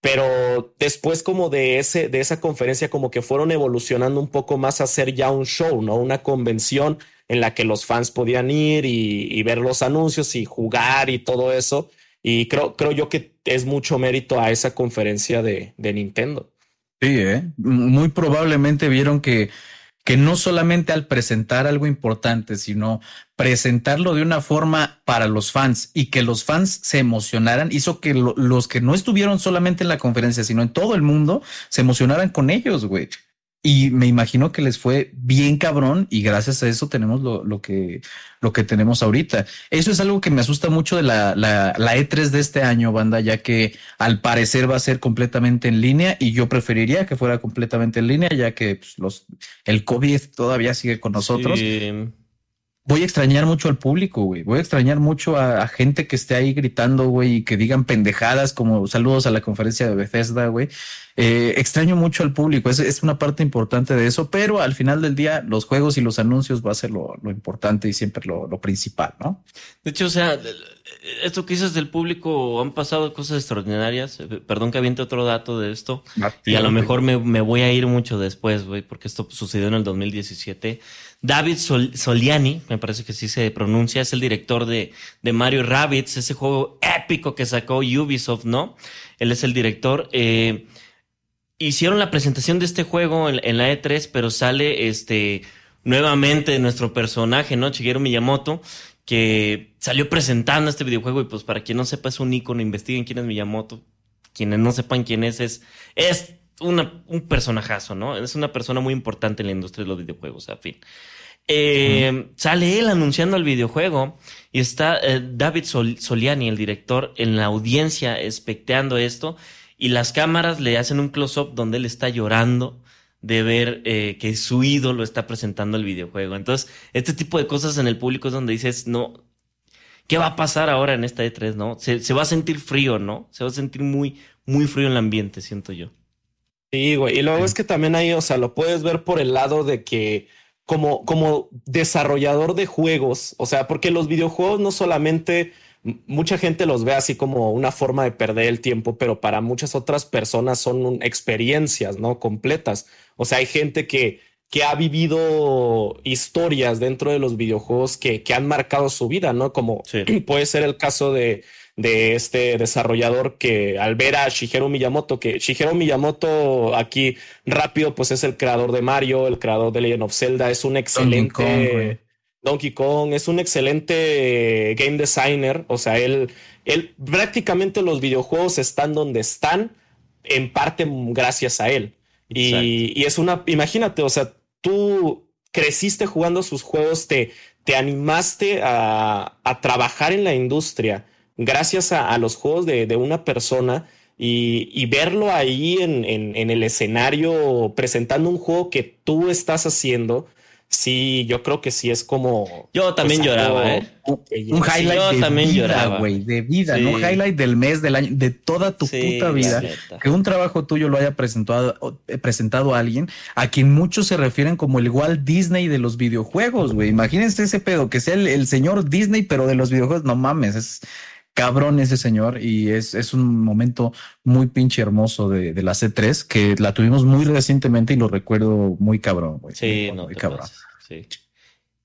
Pero después como de, ese, de esa conferencia como que fueron evolucionando un poco más a hacer ya un show, ¿no? Una convención en la que los fans podían ir y ver los anuncios y jugar y todo eso. Y creo, creo yo que es mucho mérito a esa conferencia de, de Nintendo. Sí, ¿eh? muy probablemente vieron que, que no solamente al presentar algo importante, sino presentarlo de una forma para los fans y que los fans se emocionaran, hizo que los que no estuvieron solamente en la conferencia, sino en todo el mundo, se emocionaran con ellos, güey. Y me imagino que les fue bien cabrón y gracias a eso tenemos lo, lo, que, lo que tenemos ahorita. Eso es algo que me asusta mucho de la, la, la, E3 de este año, banda, ya que al parecer va a ser completamente en línea y yo preferiría que fuera completamente en línea, ya que pues, los, el COVID todavía sigue con nosotros. Voy a extrañar mucho al público, güey. Voy a extrañar mucho a, gente que esté ahí gritando, güey, y que digan pendejadas como saludos a la conferencia de Bethesda, güey. Eh, extraño mucho al público, es, es, una parte importante de eso, pero al final del día los juegos y los anuncios va a ser lo, lo importante y siempre lo, lo, principal, ¿no? De hecho, o sea, esto que dices del público, han pasado cosas extraordinarias. Eh, perdón que aviente otro dato de esto. Ah, y a lo mejor me, me voy a ir mucho después, güey, porque esto sucedió en el 2017. David Soliani, me parece que sí se pronuncia, es el director de, de Mario Rabbits, ese juego épico que sacó Ubisoft, ¿no? Él es el director. Eh, hicieron la presentación de este juego en, la E3, pero sale este nuevamente nuestro personaje, ¿no? Shigeru Miyamoto, que salió presentando este videojuego y pues para quien no sepa es un icono, investiguen quién es Miyamoto. Quienes no sepan quién es, es, es una, un personajazo, ¿no? Es una persona muy importante en la industria de los videojuegos, a fin. Eh, sale él anunciando el videojuego y está eh, David Soliani, el director, en la audiencia especteando esto y las cámaras le hacen un close-up donde él está llorando de ver eh, que su ídolo está presentando el videojuego. Entonces, este tipo de cosas en el público es donde dices, no, ¿qué va a pasar ahora en esta E3, no? Se, se va a sentir frío, ¿no? Se va a sentir muy, muy frío en el ambiente, siento yo. Sí, güey. Y luego es que también ahí, o sea, lo puedes ver por el lado de que como, como desarrollador de juegos, o sea, porque los videojuegos no solamente mucha gente los ve así como una forma de perder el tiempo, pero para muchas otras personas son experiencias, ¿no? Completas. O sea, hay gente que, que ha vivido historias dentro de los videojuegos que, que han marcado su vida, ¿no? Como (clears throat) puede ser el caso de, de este desarrollador que al ver a Shigeru Miyamoto, que Shigeru Miyamoto aquí rápido, pues es el creador de Mario, el creador de Legend of Zelda, es un excelente... Donkey Kong es un excelente game designer. O sea, él, él prácticamente los videojuegos están donde están, en parte gracias a él. Y, es una, imagínate, o sea, tú creciste jugando sus juegos, te, te animaste a, trabajar en la industria gracias a, los juegos de, una persona y, verlo ahí en, en, el escenario presentando un juego que tú estás haciendo sí, yo creo que sí es como. Yo también pues, lloraba, algo ¿eh? Un highlight yo de también vida, lloraba. güey, de vida, Sí. no highlight del mes, del año, de toda tu Sí, puta vida. Que un trabajo tuyo lo haya presentado, eh, presentado a alguien a quien muchos se refieren como el Walt Disney de los videojuegos, güey. Imagínense ese pedo, que sea el, el señor Disney, pero de los videojuegos, no mames, es cabrón ese señor y es, es un momento muy pinche hermoso de, de la C3 que la tuvimos muy recientemente y lo recuerdo muy cabrón, güey. Sí, muy, no muy cabrón. pases. Sí.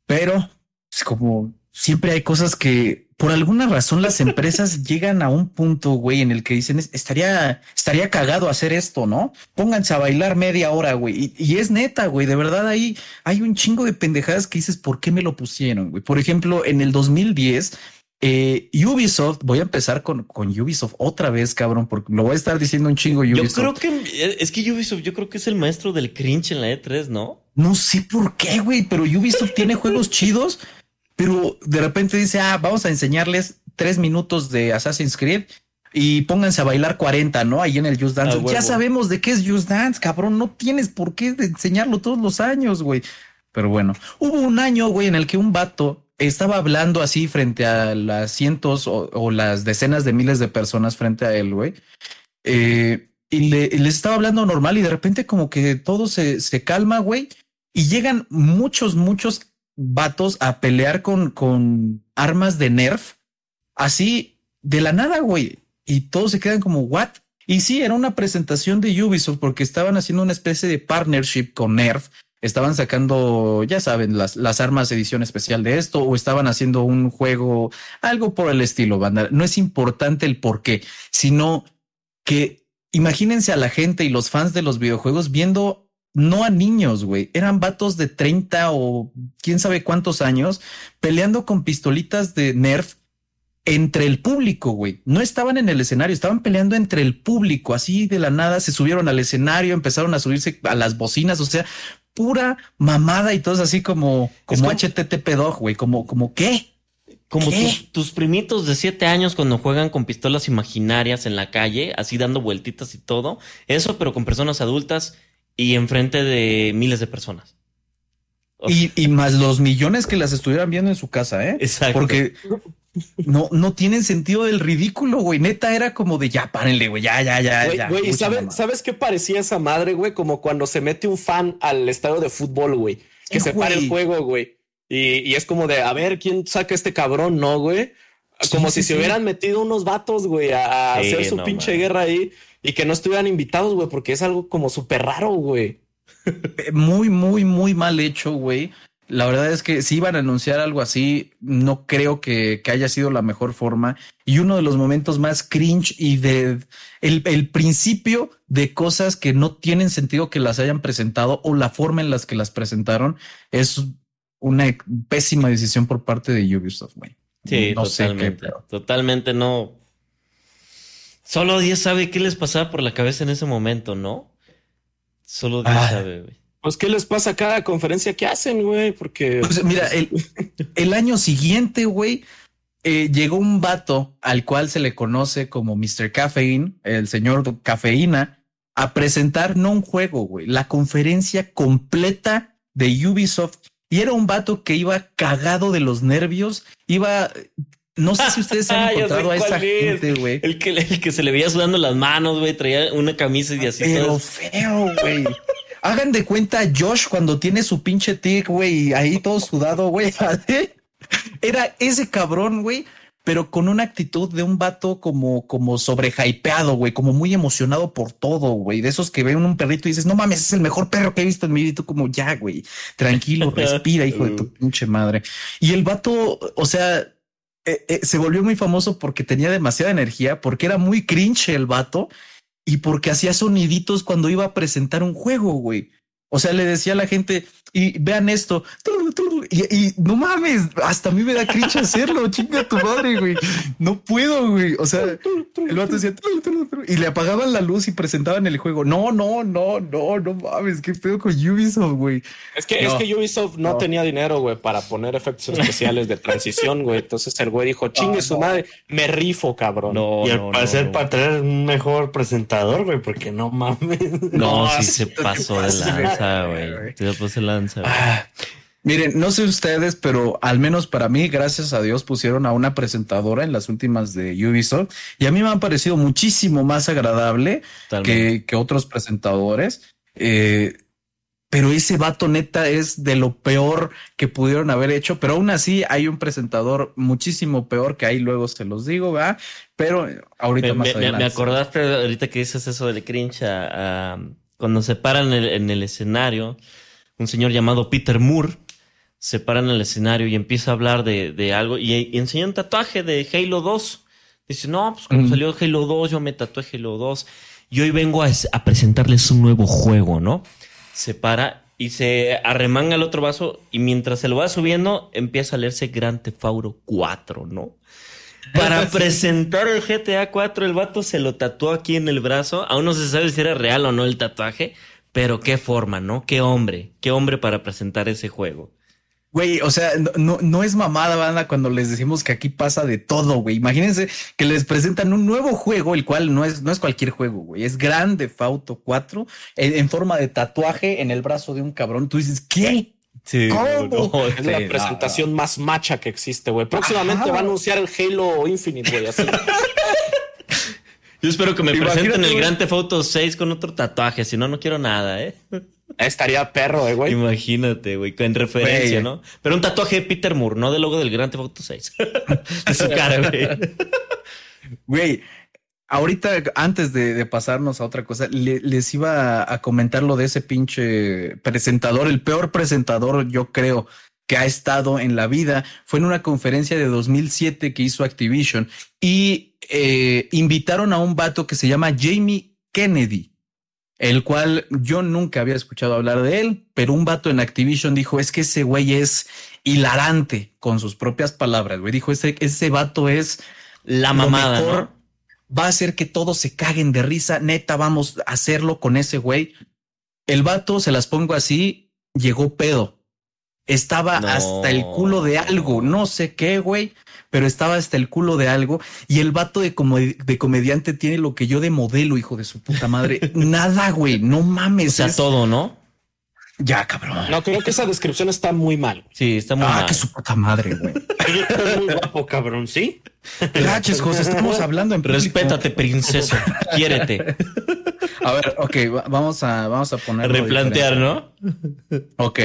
Pero es como siempre hay cosas que por alguna razón las empresas (laughs) llegan a un punto, güey, en el que dicen "Es- estaría, estaría cagado hacer esto, ¿no? Pónganse a bailar media hora, güey. Y, y es neta, güey. De verdad, ahí hay un chingo de pendejadas que dices, ¿por qué me lo pusieron, güey? Por ejemplo, en el 2010, eh, Ubisoft, voy a empezar con, con Ubisoft otra vez, cabrón, porque lo voy a estar diciendo un chingo Yo Ubisoft. creo que es que Ubisoft, yo creo que es el maestro del cringe en la E3, ¿no? No sé por qué, güey, pero Ubisoft tiene juegos chidos, pero de repente dice, ah, vamos a enseñarles tres minutos de Assassin's Creed y pónganse a bailar 40, ¿no? Ahí en el Just Dance. Ya sabemos de qué es Just Dance, cabrón. No tienes por qué enseñarlo todos los años, güey. Pero bueno, hubo un año, güey, en el que un vato estaba hablando así frente a las cientos o, las decenas de miles de personas frente a él, güey. Eh, y le, estaba hablando normal y de repente como que todo se, se calma, güey. Y llegan muchos, muchos vatos a pelear con, con armas de Nerf, así de la nada, güey. Y todos se quedan como, ¿what? Y sí, era una presentación de Ubisoft porque estaban haciendo una especie de partnership con Nerf. Estaban sacando, ya saben, las, las armas edición especial de esto o estaban haciendo un juego, algo por el estilo, banda. No es importante el por qué, sino que imagínense a la gente y los fans de los videojuegos viendo no a niños, güey, eran vatos de 30 o quién sabe cuántos años peleando con pistolitas de Nerf entre el público, güey. No estaban en el escenario, estaban peleando entre el público, así de la nada se subieron al escenario, empezaron a subirse a las bocinas, o sea, pura mamada y todos así como como como- HTTP dog, güey, como como qué? Como tus, tus primitos de siete años cuando juegan con pistolas imaginarias en la calle, así dando vueltitas y todo. Eso, pero con personas adultas y enfrente de miles de personas. O sea, Y, y más los millones que las estuvieran viendo en su casa, ¿eh? Exacto. Porque no, no tienen sentido del ridículo, güey. Neta era como de ya, párenle, güey, ya, ya, ya. Güey, ya, güey, ¿y mucha sabe- mamada. ¿sabes qué parecía esa madre, güey? Como cuando se mete un fan al estadio de fútbol, güey. Que Eh, se para el juego, güey. Y, y es como de, a ver, ¿quién saca este cabrón? No, güey. Como sí, si se sí. hubieran metido unos vatos, güey, a, a Sí, hacer su no, pinche man. guerra ahí y que no estuvieran invitados, güey, porque es algo como súper raro, güey. Eh, Muy, muy, muy mal hecho, güey. La verdad es que si iban a anunciar algo así, no creo que, que haya sido la mejor forma. Y uno de los momentos más cringe y de el, el principio de cosas que no tienen sentido que las hayan presentado o la forma en las que las presentaron es una pésima decisión por parte de Ubisoft, güey. Sí, no sé qué, totalmente. pero- Totalmente no. Solo Dios sabe qué les pasaba por la cabeza en ese momento, ¿no? Solo Dios Ah. sabe, güey. Pues, ¿qué les pasa a cada conferencia que hacen, güey? Porque Pues, mira, el, el año siguiente, güey, eh, llegó un vato al cual se le conoce como Mr. Caffeine, el señor Cafeína, a presentar no un juego, güey, la conferencia completa de Ubisoft. Y era un vato que iba cagado de los nervios, iba... No sé si ustedes (laughs) han sé encontrado a esa es. gente, güey. El que, el que se le veía sudando las manos, güey, traía una camisa y así. Pero todo. feo, güey. Hagan de cuenta Josh cuando tiene su pinche tic, güey, ahí todo sudado, güey. (laughs) Era ese cabrón, güey, pero con una actitud de un vato como, como sobrehypeado, güey, como muy emocionado por todo, güey. De esos que ven un perrito y dices, no mames, es el mejor perro que he visto en mi vida. Y tú como, ya, güey, tranquilo, (laughs) respira, hijo de tu pinche madre. Y el vato, o sea, eh, eh, se volvió muy famoso porque tenía demasiada energía, porque era muy cringe el vato y porque hacía soniditos cuando iba a presentar un juego, güey. O sea, le decía a la gente, y vean esto, y, y no mames, hasta a mí me da cringe hacerlo, (laughs) chinga tu madre, güey. No puedo, güey. O sea, el vato decía, y le apagaban la luz y presentaban el juego. No, no, no, no, no mames, qué pedo con Ubisoft, güey. es que, No. es que Ubisoft no, No. tenía dinero, güey, para poner efectos (laughs) especiales de transición, güey. Entonces el güey dijo, chingue su madre, me rifo, cabrón. No, y al no, parecer no, para traer un mejor presentador, güey, porque no mames. No, No, (laughs) sí se ¿qué pasó de pasa, lanza, güey? Ah, Miren, no sé ustedes, pero al menos para mí, gracias a Dios, pusieron a una presentadora en las últimas de Ubisoft y a mí me han parecido muchísimo más agradable que, que, otros presentadores. Eh, pero ese vato neta es de lo peor que pudieron haber hecho, pero aún así hay un presentador muchísimo peor que ahí luego se los digo, ¿verdad? Pero ahorita más adelante. Me acordaste ahorita que dices eso del cringe cuando se paran en el, escenario, un señor llamado Peter Moore se para en el escenario y empieza a hablar de, algo y, enseña un tatuaje de Halo 2. Dice, no, pues cuando salió Halo 2 yo me tatué Halo 2 y hoy vengo a presentarles un nuevo juego, ¿no? se para y se arremanga el otro vaso y mientras se lo va subiendo empieza a leerse Grand Theft 4, ¿no? Para (laughs) presentar el GTA 4 el vato se lo tatuó aquí en el brazo, aún no se sabe si era real o no el tatuaje, pero qué forma, ¿no? Qué hombre, qué hombre para presentar ese juego. Güey, o sea, no, no es mamada, banda, cuando les decimos que aquí pasa de todo, güey. Imagínense que les presentan un nuevo juego, el cual no es, no es cualquier juego, güey. Es Grande Fauto 4 en, forma de tatuaje en el brazo de un cabrón. Tú dices, ¿qué? Sí, ¿Cómo? es la presentación más macha que existe, güey. Próximamente va a anunciar el Halo Infinite, güey. Así. Yo espero que me presenten el Grand Theft Auto 6 con otro tatuaje, si no, no quiero nada, ¿eh? Estaría perro, eh, güey. Imagínate, güey, en referencia, ¿no? Pero un tatuaje de Peter Moore, no del logo del Grand Theft Auto 6. (laughs) de su cara, güey. Güey, ahorita, antes de, pasarnos a otra cosa, les iba a, comentar lo de ese pinche presentador, el peor presentador, yo creo, que ha estado en la vida. Fue en una conferencia de 2007 que hizo Activision y eh, invitaron a un vato que se llama Jamie Kennedy el cual yo nunca había escuchado hablar de él, pero un vato en Activision dijo, es que ese güey es hilarante con sus propias palabras, güey. Dijo, ese, ese vato es la mamada. Va a hacer que todos se caguen de risa. Neta, vamos a hacerlo con ese güey. El vato, se las pongo así, llegó pedo. Estaba hasta el culo de algo, no sé qué, güey, pero estaba hasta el culo de algo. Y el vato de, de comediante tiene lo que yo de modelo, hijo de su puta madre. (laughs) Nada, güey, no mames. O sea, todo, ¿no? Ya, cabrón. No, creo que esa descripción está muy mal. Sí, está muy mal. Ah, que su puta madre, güey. Estás muy guapo, cabrón, ¿sí? Gracias, José, estamos (laughs) hablando en Respétate, princesa. Quiérete. A ver, ok, vamos a, vamos a poner. Replantear, ¿no? Ok.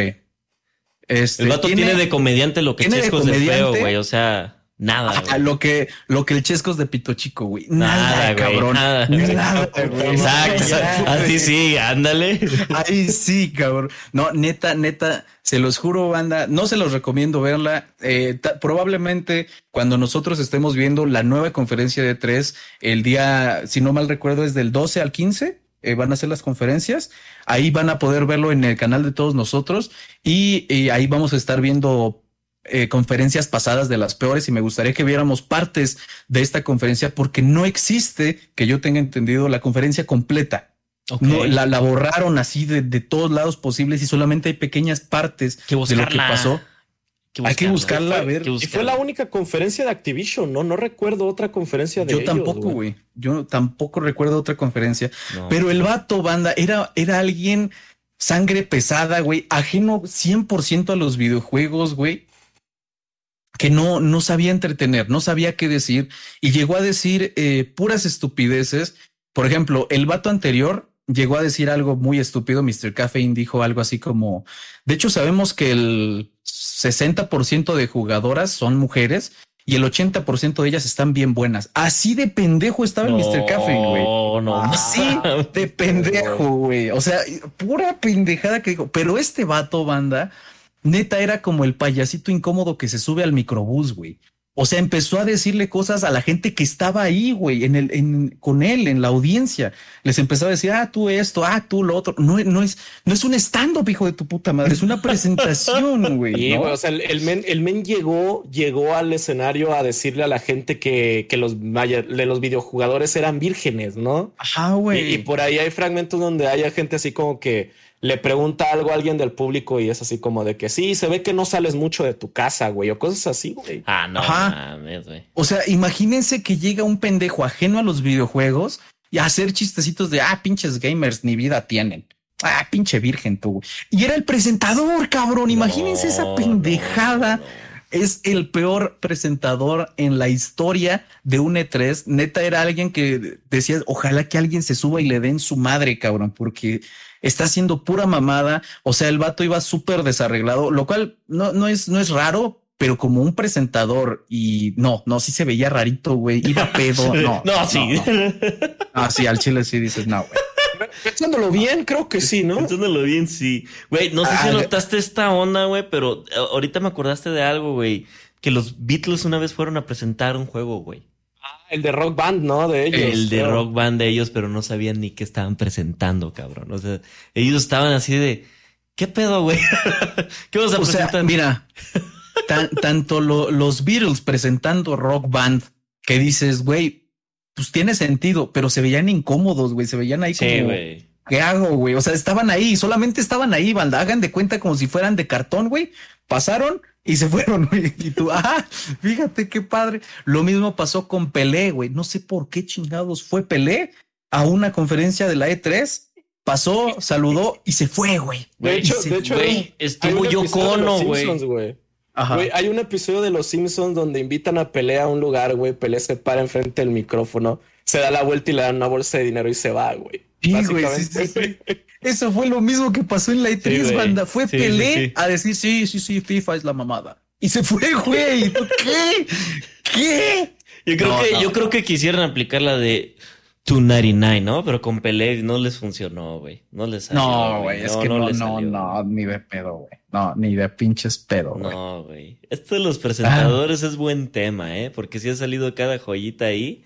Este, el vato tiene, de comediante lo que Chescos de, feo, güey. O sea, nada. Ah, lo que, lo que el Chescos de Pito Chico, güey. Nada, cabrón. Nada, nada Exacto. Así sí, ándale. Ahí sí, cabrón. No, neta, neta, se los juro, banda. No se los recomiendo verla. Eh, probablemente cuando nosotros estemos viendo la nueva conferencia de tres, el día, si no mal recuerdo, es del 12 al 15 eh, van a hacer las conferencias. Ahí van a poder verlo en el canal de todos nosotros y, ahí vamos a estar viendo eh, conferencias pasadas de las peores y me gustaría que viéramos partes de esta conferencia porque no existe, que yo tenga entendido, la conferencia completa. No, la, borraron así de, todos lados posibles y solamente hay pequeñas partes de lo que pasó. Hay que buscarla, a ver. Y fue la única conferencia de Activision, ¿no? No recuerdo otra conferencia de Yo tampoco, güey. Yo tampoco recuerdo otra conferencia. Pero el vato, banda, era, era alguien sangre pesada, güey, ajeno 100% a los videojuegos, güey, que no, no sabía entretener, no sabía qué decir y llegó a decir eh, puras estupideces. Por ejemplo, el vato anterior llegó a decir algo muy estúpido. Mr. Caffeine dijo algo así como, de hecho sabemos que el 60% de jugadoras son mujeres y el 80% de ellas están bien buenas. Así de pendejo estaba el Mr. Caffeine, güey. No, Así de pendejo, güey. O sea, pura pendejada que dijo. Pero este vato, banda, neta era como el payasito incómodo que se sube al microbús, güey. O sea, empezó a decirle cosas a la gente que estaba ahí, güey, en el, en, con él, en la audiencia. Les empezó a decir, ah, tú esto, ah, tú lo otro. No, no es, no es un stand-up, hijo de tu puta madre, es una presentación, (laughs) güey. Sí, o sea, el, men, el men llegó, llegó al escenario a decirle a la gente que, que los, de los videojugadores eran vírgenes, ¿no? Ajá, güey. y por ahí hay fragmentos donde haya gente así como que le pregunta algo a alguien del público y es así como de que sí, se ve que no sales mucho de tu casa, güey, o cosas así, güey. Ah, no, güey. O sea, imagínense que llega un pendejo ajeno a los videojuegos y a hacer chistecitos de, ah, pinches gamers, ni vida tienen. Ah, pinche virgen tú. Y era el presentador, cabrón. Imagínense esa pendejada. Es el peor presentador en la historia de un E3. Neta era alguien que decía, ojalá que alguien se suba y le den su madre, cabrón, porque está haciendo pura mamada. O sea, el vato iba súper desarreglado, lo cual no, no, es, no es raro, pero como un presentador y no, no, sí se veía rarito, güey. Iba (laughs) pedo. No, no, sí. Ah, sí, al chile sí dices, no, güey. Pensándolo bien, creo que sí, ¿no? Pensándolo bien, sí. Güey, no sé si ah, notaste esta onda, güey, pero eh, ahorita me acordaste de algo, güey. Que los Beatles una vez fueron a presentar un juego, güey. Ah, el de Rock Band, ¿no? De ellos. El de Rock Band de ellos, pero no sabían ni qué estaban presentando, cabrón. O sea, ellos estaban así de, ¿qué pedo, güey? (laughs) ¿Qué vamos a presentar? mira, (laughs) tanto los Beatles presentando Rock Band que dices, güey, pues tiene sentido, pero se veían incómodos, güey. Se veían ahí como. ¿Qué hago, güey? O sea, estaban ahí, solamente estaban ahí, banda. Hagan de cuenta como si fueran de cartón, güey. Pasaron y se (laughs) fueron, güey. Y tú, ah, fíjate qué padre. Lo mismo pasó con Pelé, güey. No sé por qué chingados fue Pelé a una conferencia de la E3. Pasó, saludó y se fue, güey. De hecho, de hecho, güey, estuvo yo cono, güey. Güey, hay un episodio de Los Simpsons donde invitan a Pelé a un lugar, güey. Pelé se para enfrente del micrófono, se da la vuelta y le dan una bolsa de dinero y se va, güey. Sí, güey, sí, sí, (laughs) Eso fue lo mismo que pasó en la E3, banda. Fue Pelé a decir, sí, sí, sí, FIFA es la mamada. Y se fue, güey. (laughs) ¿Qué? ¿Qué? Yo creo que, yo creo que quisieran aplicar la de 299, ¿no? Pero con Pelé no les funcionó, güey. No les salió. No, güey, es que no, no, no, ni de pedo, güey. No, ni de pinches pedo, güey. No, güey. Esto de los presentadores es buen tema, ¿eh? Porque si ha salido cada joyita ahí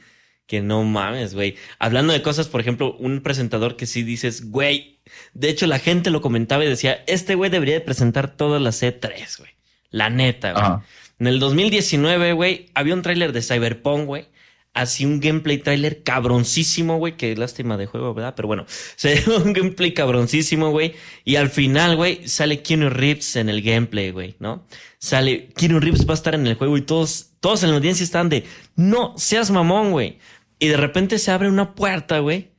que no mames, güey. Hablando de cosas, por ejemplo, un presentador que sí dices, güey. De hecho, la gente lo comentaba y decía, este güey debería de presentar todas las C3, güey. La neta, güey. En el 2019, güey, había un tráiler de Cyberpunk, güey así un gameplay trailer cabroncísimo, güey. Qué lástima de juego, ¿verdad? Pero bueno, (laughs) se un gameplay cabroncísimo, güey. Y al final, güey, sale Keanu Reeves en el gameplay, güey, ¿no? Sale, Keanu Reeves va a estar en el juego y todos, todos en la audiencia están de, no seas mamón, güey. Y de repente se abre una puerta, güey.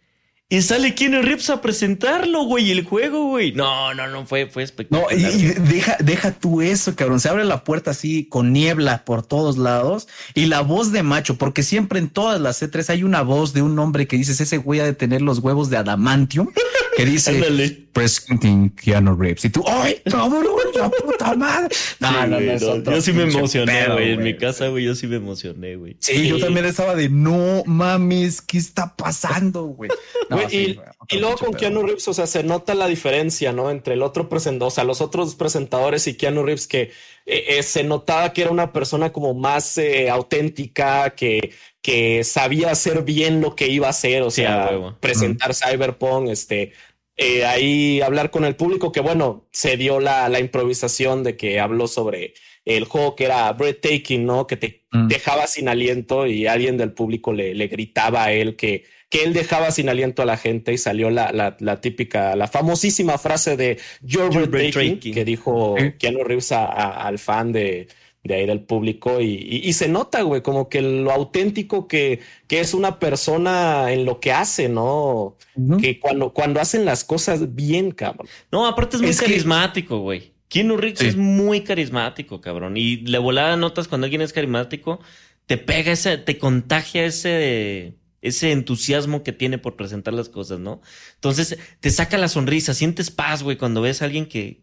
Y sale Keanu Reeves a presentarlo, güey, el juego, güey. No, no, no, fue, fue espectacular. No, y, deja, deja tú eso, cabrón. Se abre la puerta así con niebla por todos lados y la voz de macho, porque siempre en todas las C3 hay una voz de un hombre que dices, ese güey ha de tener los huevos de adamantium, que dice, presenting Keanu Reeves. Y tú, ¡ay, cabrón, la puta madre! No, no, no, Yo sí me emocioné, güey. En mi casa, güey, yo sí me emocioné, güey. Sí, yo también estaba de, no mames, ¿qué está pasando, güey? (laughs) y, luego con Keanu Reeves, o sea, se nota la diferencia, ¿no? Entre el otro presentador, o sea, los otros presentadores y Keanu Reeves, que eh, eh, se notaba que era una persona como más eh, auténtica, que, que sabía hacer bien lo que iba a hacer, o sea, presentar Cyberpunk, este, ahí hablar con el público, que bueno, se dio la, la, improvisación de que habló sobre el juego que era breathtaking, ¿no? Que te mm. dejaba sin aliento y alguien del público le, le gritaba a él que que él dejaba sin aliento a la gente y salió la, la, típica, la famosísima frase de You're breathtaking que dijo Keanu Reeves al fan de, de ahí del público y, se nota, güey, como que lo auténtico que, que, es una persona en lo que hace, ¿no? Que cuando, cuando hacen las cosas bien, cabrón. No, aparte es muy carismático, güey. Keanu Reeves es muy carismático, cabrón. Y le volada notas cuando alguien es carismático, te pega ese, te contagia ese ese entusiasmo que tiene por presentar las cosas, ¿no? Entonces te saca la sonrisa, sientes paz, güey, cuando ves a alguien que,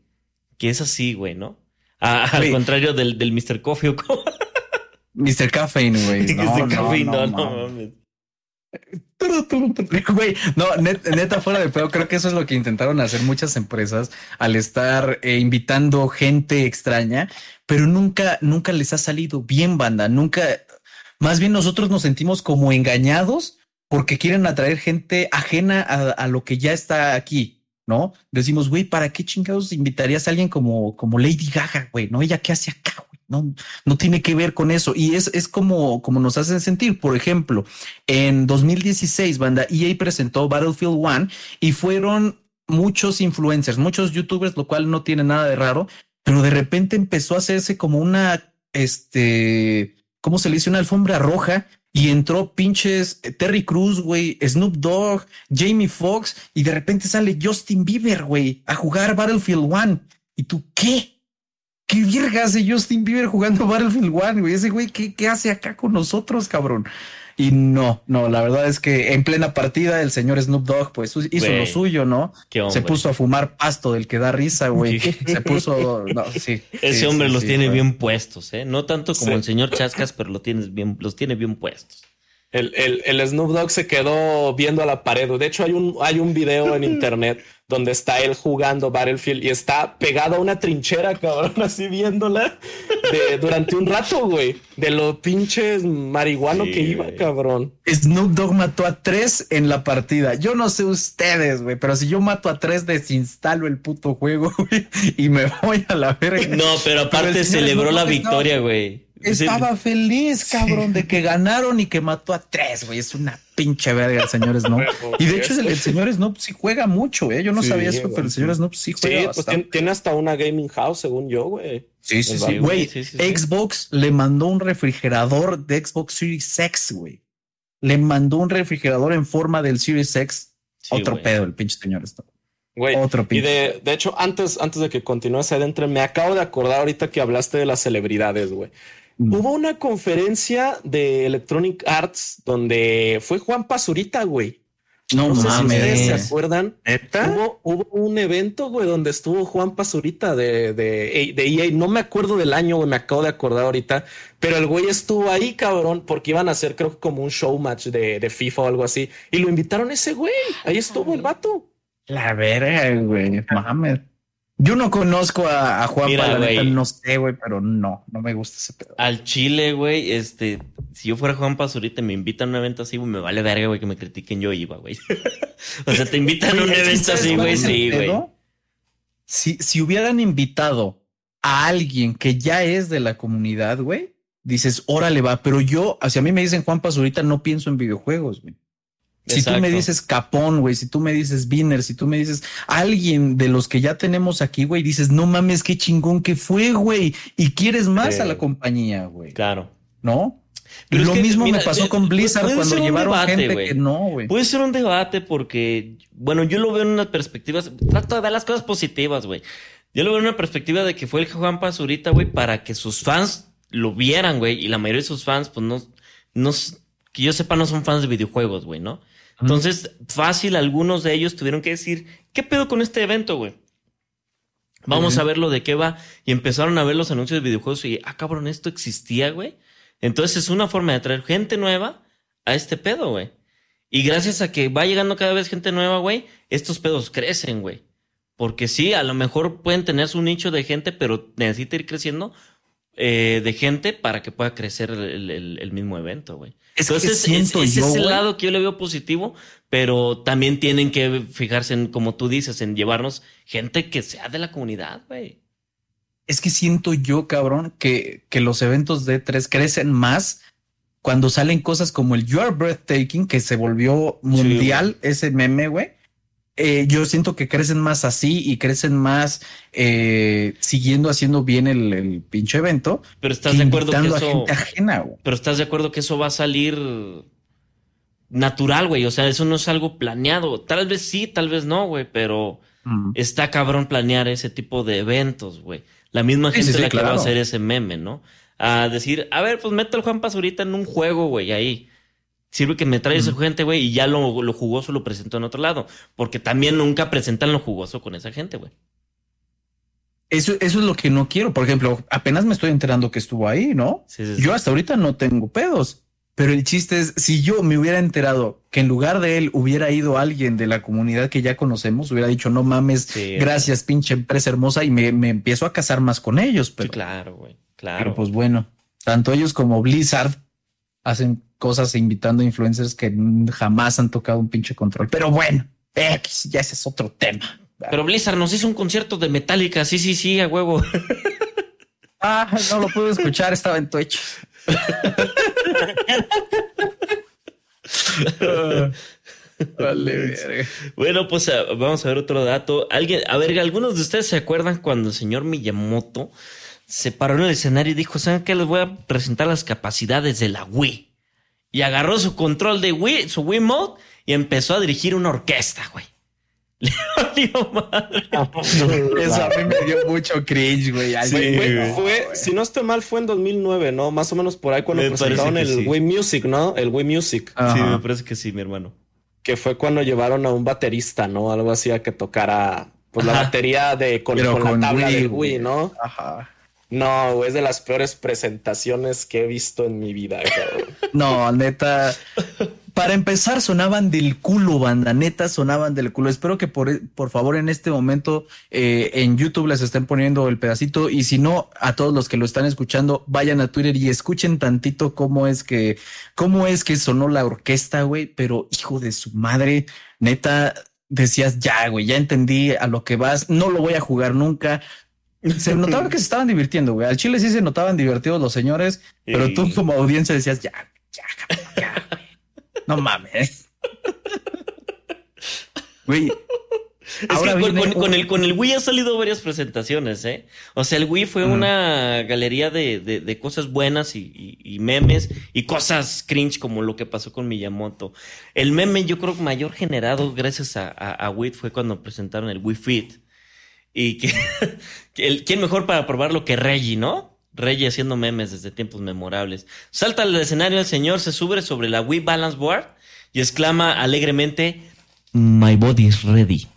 que es así, güey, ¿no? al contrario del, del Mr. Coffee o como... Mr. Caffeine, güey. (laughs) No, Mr. Caffeine, no, no, mames. No, neta, fuera de pedo, creo que eso es lo que intentaron hacer muchas empresas al estar eh, invitando gente extraña, pero nunca, nunca les ha salido bien, banda. Nunca, más bien nosotros nos sentimos como engañados porque quieren atraer gente ajena a, lo que ya está aquí, ¿no? Decimos, güey, ¿para qué chingados invitarías a alguien como, como Lady Gaga, güey? ¿No? ¿Ella qué hace acá? No, no tiene que ver con eso. Y es, es como, como nos hacen sentir. Por ejemplo, en 2016, banda EA presentó Battlefield One y fueron muchos influencers, muchos youtubers, lo cual no tiene nada de raro, pero de repente empezó a hacerse como una, este, ¿cómo se le dice? Una alfombra roja y entró pinches Terry Cruz, güey, Snoop Dogg, Jamie Foxx y de repente sale Justin Bieber, güey, a jugar Battlefield One. ¿Y tú qué? ¿Qué virga hace Justin Bieber jugando (laughs) Battlefield One, güey? Ese güey, ¿qué, ¿qué hace acá con nosotros, cabrón? Y no, no, la verdad es que en plena partida el señor Snoop Dogg pues hizo lo suyo, ¿no? Se puso a fumar pasto del que da risa, güey. (laughs) Se puso, no, sí. Ese hombre los tiene bien puestos, ¿eh? No tanto como el señor Chascas, pero lo tienes bien, los tiene bien puestos. El, el, el, Snoop Dogg se quedó viendo a la pared. De hecho, hay un, hay un video en (laughs) internet donde está él jugando Battlefield y está pegado a una trinchera, cabrón, (laughs) así viéndola durante un rato, güey. De lo pinches marihuano que iba, cabrón. Snoop Dogg mató a tres en la partida. Yo no sé ustedes, güey, pero si yo mato a tres, desinstalo el puto juego, (laughs) güey, y me voy a la verga. No, pero aparte celebró la victoria, güey. Estaba feliz, cabrón, de que ganaron y que mató a tres, güey. Es una pinche verga el señor Snoop. (laughs) y de hecho, el, señor Snoop sí juega mucho, ¿eh? Yo no sabía eso, pero el señor Snoop sí juega. Sí, pues tiene, hasta una gaming house, según yo, güey. Sí, sí, sí. Güey, Xbox le mandó un refrigerador de Xbox Series X, güey. Le mandó un refrigerador en forma del Series X. Otro pedo, el pinche señor Snoop. Güey, Otro y de, de, hecho, antes, antes de que continúes adentro, me acabo de acordar ahorita que hablaste de las celebridades, güey. Mm. Hubo una conferencia de Electronic Arts donde fue Juan Pazurita, güey. No, mames. se acuerdan. Hubo, hubo, un evento, güey, donde estuvo Juan Pazurita de, de, de EA. No me acuerdo del año, güey, me acabo de acordar ahorita. Pero el güey estuvo ahí, cabrón, porque iban a hacer, creo que como un show match de, de FIFA o algo así. Y lo invitaron ese güey. Ahí estuvo el vato. La verga, güey. Mames. Yo no conozco a, Juan Juan no sé, güey, pero no, no me gusta ese pedo. Al Chile, güey, este, si yo fuera Juan Pazurita y me invitan a un evento así, güey, me vale verga, güey, que me critiquen, yo iba, güey. (laughs) o sea, te invitan a un evento así, güey, sí, güey. Si, si hubieran invitado a alguien que ya es de la comunidad, güey, dices, órale va, pero yo, hacia mí me dicen Juan Pazurita, no pienso en videojuegos, güey. Si tú me dices Capón, güey, si tú me dices Biner, si tú me dices alguien de los que ya tenemos aquí, güey, dices, no mames, qué chingón que fue, güey, y quieres más a la compañía, güey. Claro. ¿No? Pero lo mismo me pasó con Blizzard cuando llevaron gente que no, güey. Puede ser un debate porque, bueno, yo lo veo en una perspectiva, trato de ver las cosas positivas, güey. Yo lo veo en una perspectiva de que fue el Juan Pazurita, güey, para que sus fans lo vieran, güey, y la mayoría de sus fans, pues no, no, que yo sepa, no son fans de videojuegos, güey, ¿no? Entonces, fácil, algunos de ellos tuvieron que decir, ¿qué pedo con este evento, güey? Vamos a ver lo de qué va. Y empezaron a ver los anuncios de videojuegos y, ah, cabrón, esto existía, güey. Entonces es una forma de atraer gente nueva a este pedo, güey. Y gracias a que va llegando cada vez gente nueva, güey, estos pedos crecen, güey. Porque sí, a lo mejor pueden tener su nicho de gente, pero necesita ir creciendo eh, de gente para que pueda crecer el, mismo evento, güey. Entonces, es, ese es el lado que yo le veo positivo, pero también tienen que fijarse en, como tú dices, en llevarnos gente que sea de la comunidad, güey. Es que siento yo, cabrón, que, que los eventos de tres crecen más cuando salen cosas como el You Are Breathtaking, que se volvió mundial ese meme, güey. Eh, yo siento que crecen más así y crecen más eh, siguiendo haciendo bien el, pinche evento. Pero estás de acuerdo que eso. Pero estás de acuerdo que eso va a salir natural, güey. O sea, eso no es algo planeado. Tal vez sí, tal vez no, güey. Pero está cabrón planear ese tipo de eventos, güey. La misma gente la que va a hacer ese meme, ¿no? A decir, a ver, pues mete al Juan Pazurita en un juego, güey, ahí sirve que me trae esa gente, güey, y ya lo, lo, jugoso lo presentó en otro lado. Porque también nunca presentan lo jugoso con esa gente, güey. Eso, eso es lo que no quiero. Por ejemplo, apenas me estoy enterando que estuvo ahí, ¿no? Yo hasta ahorita no tengo pedos. Pero el chiste es, si yo me hubiera enterado que en lugar de él hubiera ido alguien de la comunidad que ya conocemos, hubiera dicho, no mames, gracias, pinche empresa hermosa, y me, me, empiezo a casar más con ellos. Pero, claro, güey, claro. Pero pues bueno, tanto ellos como Blizzard hacen cosas invitando a influencers que jamás han tocado un pinche control. Pero bueno, ya ese es otro tema. Pero Blizzard nos hizo un concierto de Metallica. Sí, sí, sí, a huevo. (laughs) Ah, no lo pude escuchar, estaba en Twitch. (laughs) vale, bueno, pues ah, vamos a ver otro dato. Alguien, a ver, algunos de ustedes se acuerdan cuando el señor Miyamoto se paró en el escenario y dijo: ¿Saben qué? Les voy a presentar las capacidades de la Wii. y agarró su control de Wii, su Wii Mode y empezó a dirigir una orquesta, güey. (laughs) Le valió madre. (laughs) Eso a mí me dio mucho cringe, güey. Sí, fue, fue, si no estoy mal, fue en 2009, ¿no? Más o menos por ahí cuando Me presentaron el sí. Wii Music, ¿no? El Wii Music. Ajá. Sí, me parece que sí, mi hermano. Que fue cuando llevaron a un baterista, ¿no? Algo así a que tocara pues la Ajá. batería de con, Pero con con la tabla Wii, del güey. Wii, ¿no? Ajá. No, es de las peores presentaciones que he visto en mi vida. No, neta. Para empezar, sonaban del culo, banda. Neta, sonaban del culo. Espero que por, por favor en este momento eh, en YouTube les estén poniendo el pedacito. Y si no, a todos los que lo están escuchando, vayan a Twitter y escuchen tantito cómo es que, cómo es que sonó la orquesta, güey. Pero hijo de su madre, neta, decías ya, güey, ya entendí a lo que vas. No lo voy a jugar nunca. Se notaba que se estaban divirtiendo, güey. Al chile sí se notaban divertidos los señores, pero tú como audiencia decías, ya, ya, ya, güey. No mames. Güey. Es Ahora que con, viene con- con un- el, con el Wii ha salido varias presentaciones, ¿eh? O sea, el Wii fue una galería de, de- de cosas buenas y, y- y memes y cosas cringe como lo que pasó con Miyamoto. El meme, yo creo, mayor generado gracias a, a, a Wii fue cuando presentaron el Wii Fit. Y que, (laughs) ¿quién mejor para probarlo que Reggie, no? Reggie haciendo memes desde tiempos memorables. Salta al escenario el señor, se sube sobre la Wii Balance Board y exclama alegremente: My body is ready.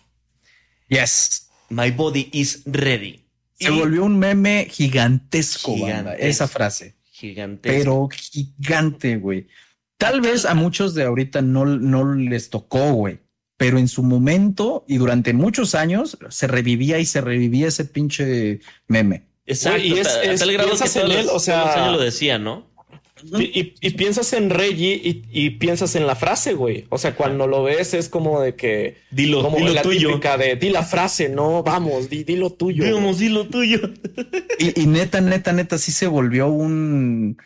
Yes. My body is ready. Se volvió un meme gigantesco, banda, Gigantesco. esa frase. gigantesco. Pero gigante, güey. Tal vez a muchos de ahorita no, no les tocó, güey. Pero en su momento y durante muchos años se revivía y se revivía ese pinche meme. Exacto. Y es- es- tal grado que piensas todos en él, los- o sea- los años lo decía, ¿no? Y, y- y piensas en Reggie y, y piensas en la frase, güey. O sea, cuando lo ves es como de que. Dilo, como dilo la tuyo. típica de di la frase, no, vamos, di, di lo tuyo. Vamos, dilo tuyo. Y, y neta, neta, neta, sí se volvió un,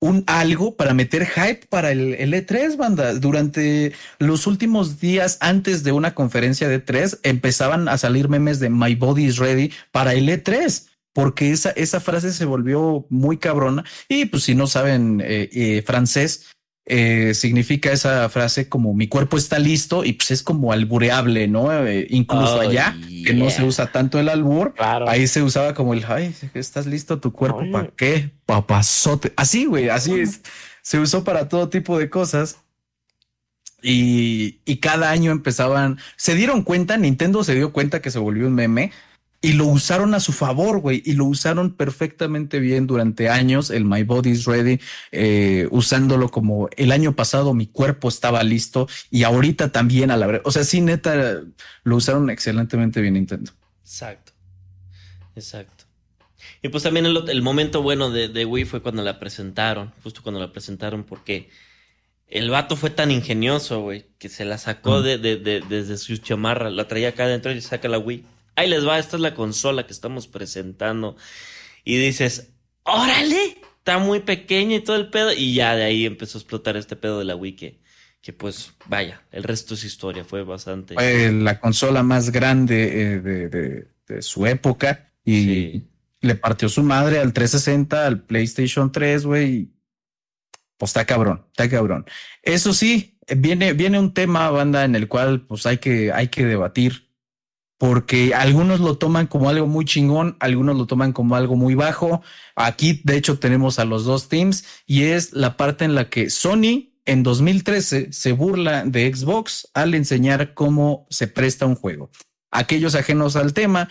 un algo para meter hype para el, el E3, banda. Durante los últimos días antes de una conferencia de E3 empezaban a salir memes de My Body is Ready para el E3. Porque esa, esa frase se volvió muy cabrona. Y pues si no saben eh, eh, francés, eh, significa esa frase como mi cuerpo está listo y pues es como albureable, ¿no? Eh, incluso Oh, allá, que no se usa tanto el albur, Claro. Ahí se usaba como el, ay, ¿estás listo tu cuerpo? ¿Para qué? Papazote. Así, güey, así es. Se usó para todo tipo de cosas. Y, y cada año empezaban, se dieron cuenta, Nintendo se dio cuenta que se volvió un meme y lo usaron a su favor, güey, y lo usaron perfectamente bien durante años, el My Body's Ready, eh, usándolo como el año pasado mi cuerpo estaba listo y ahorita también a la verdad, o sea, sí, neta, lo usaron excelentemente bien Nintendo. Exacto. Exacto. Y pues también el, el momento bueno de, de Wii fue cuando la presentaron, justo cuando la presentaron, porque el vato fue tan ingenioso, güey, que se la sacó de, de- de- desde su chamarra, la traía acá adentro y saca la Wii. Ahí les va, esta es la consola que estamos presentando. Y dices, órale, está muy pequeña y todo el pedo. Y ya de ahí empezó a explotar este pedo de la Wii que, que pues, vaya, el resto es historia, fue bastante. Fue la consola más grande eh, de, de- de su época y Sí. le partió su madre al 360, al PlayStation 3, güey. Pues está cabrón, está cabrón. Eso sí, viene, viene un tema, banda, en el cual pues hay que, hay que debatir. Porque algunos lo toman como algo muy chingón, algunos lo toman como algo muy bajo. Aquí, de hecho, tenemos a los dos teams y es la parte en la que Sony en 2013 se burla de Xbox al enseñar cómo se presta un juego. Aquellos ajenos al tema,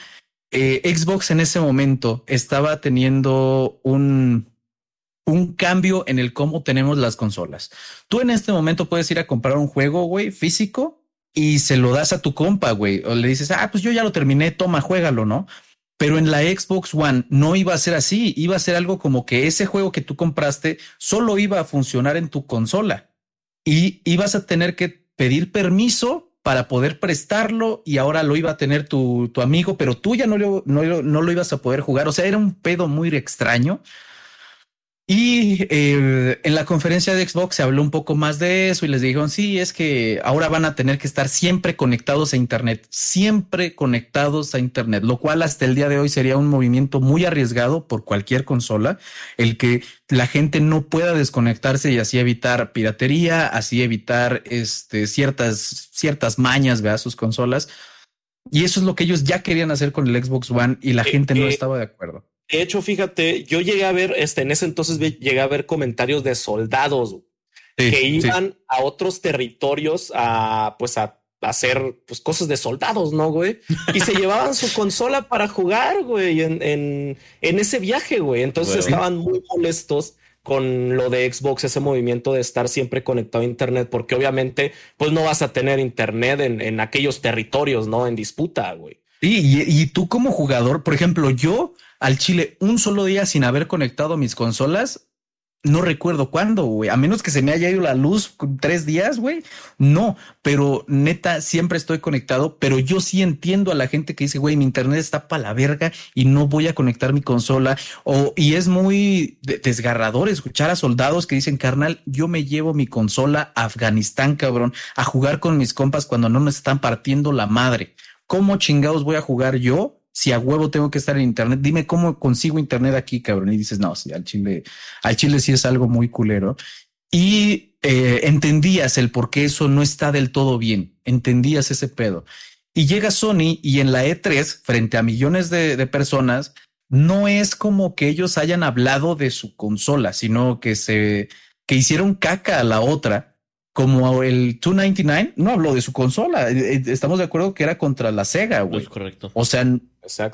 eh, Xbox en ese momento estaba teniendo un, un cambio en el cómo tenemos las consolas. Tú en este momento puedes ir a comprar un juego, güey, físico y se lo das a tu compa, güey, o le dices, ah, pues yo ya lo terminé, toma, juégalo, ¿no? Pero en la Xbox One no iba a ser así, iba a ser algo como que ese juego que tú compraste solo iba a funcionar en tu consola y ibas a tener que pedir permiso para poder prestarlo y ahora lo iba a tener tu, tu amigo, pero tú ya no lo, no, no lo ibas a poder jugar. O sea, era un pedo muy extraño. Y eh, en la conferencia de Xbox se habló un poco más de eso y les dijeron, sí, es que ahora van a tener que estar siempre conectados a Internet, siempre conectados a Internet, lo cual hasta el día de hoy sería un movimiento muy arriesgado por cualquier consola, el que la gente no pueda desconectarse y así evitar piratería, así evitar este, ciertas, ciertas mañas de sus consolas. Y eso es lo que ellos ya querían hacer con el Xbox One y la gente no estaba de acuerdo. De hecho, fíjate, yo llegué a ver, este, en ese entonces llegué a ver comentarios de soldados que iban a otros territorios a, pues, a, hacer pues, cosas de soldados, ¿no, güey? (laughs) Y se llevaban su consola para jugar, güey, en, en, en ese viaje, güey. Entonces estaban muy molestos con lo de Xbox, ese movimiento de estar siempre conectado a Internet, porque obviamente, pues no vas a tener Internet en, en aquellos territorios, ¿no? En disputa, güey. Sí, y, y tú como jugador, por ejemplo, yo al Chile un solo día sin haber conectado mis consolas. No recuerdo cuándo, güey. A menos que se me haya ido la luz tres días, güey. No, pero neta, siempre estoy conectado. Pero yo sí entiendo a la gente que dice, güey, mi internet está para la verga y no voy a conectar mi consola. O, y es muy desgarrador escuchar a soldados que dicen, carnal, yo me llevo mi consola a Afganistán, cabrón, a jugar con mis compas cuando no nos están partiendo la madre. ¿Cómo chingados voy a jugar yo si a huevo tengo que estar en internet, dime cómo consigo internet aquí, cabrón. Y dices, no, sí, al Chile, al Chile sí es algo muy culero. Y eh, entendías el por qué eso no está del todo bien. Entendías ese pedo. Y llega Sony y en la E3, frente a millones de, de personas, no es como que ellos hayan hablado de su consola, sino que se que hicieron caca a la otra como el 299 no habló de su consola. Eh, eh, estamos de acuerdo que era contra la Sega, güey. Correcto. O sea,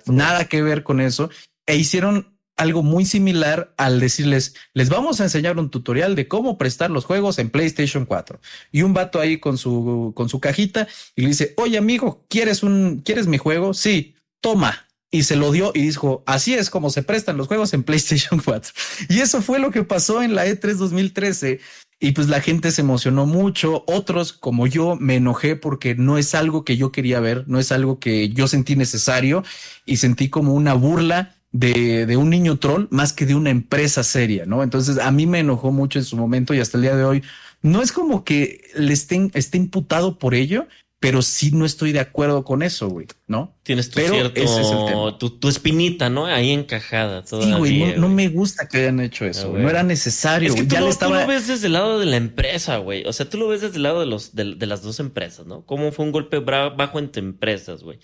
nada que ver con eso. E hicieron algo muy similar al decirles, les vamos a enseñar un tutorial de cómo prestar los juegos en PlayStation 4. Y un vato ahí con su, con su cajita y le dice, oye amigo, ¿quieres un, quieres mi juego? Sí, toma. Y se lo dio y dijo, así es como se prestan los juegos en (laughs) PlayStation 4. Y eso fue lo que pasó en la E3 2013. Y pues la gente se emocionó mucho. Otros, como yo, me enojé porque no es algo que yo quería ver, no es algo que yo sentí necesario y sentí como una burla de, de un niño troll más que de una empresa seria, ¿no? Entonces a mí me enojó mucho en su momento y hasta el día de hoy no es como que le estén, esté imputado por ello, pero sí no estoy de acuerdo con eso, güey, ¿no? Tienes tu cierto, tu, espinita, ¿no? Ahí encajada. Todavía, sí, güey, no, me gusta que hayan hecho eso, no era necesario. Es que ya lo, estaba... tú lo ves desde el lado de la empresa, güey. O sea, tú lo ves desde el lado de, los, de, las dos empresas, ¿no? Cómo fue un golpe bajo entre empresas, güey.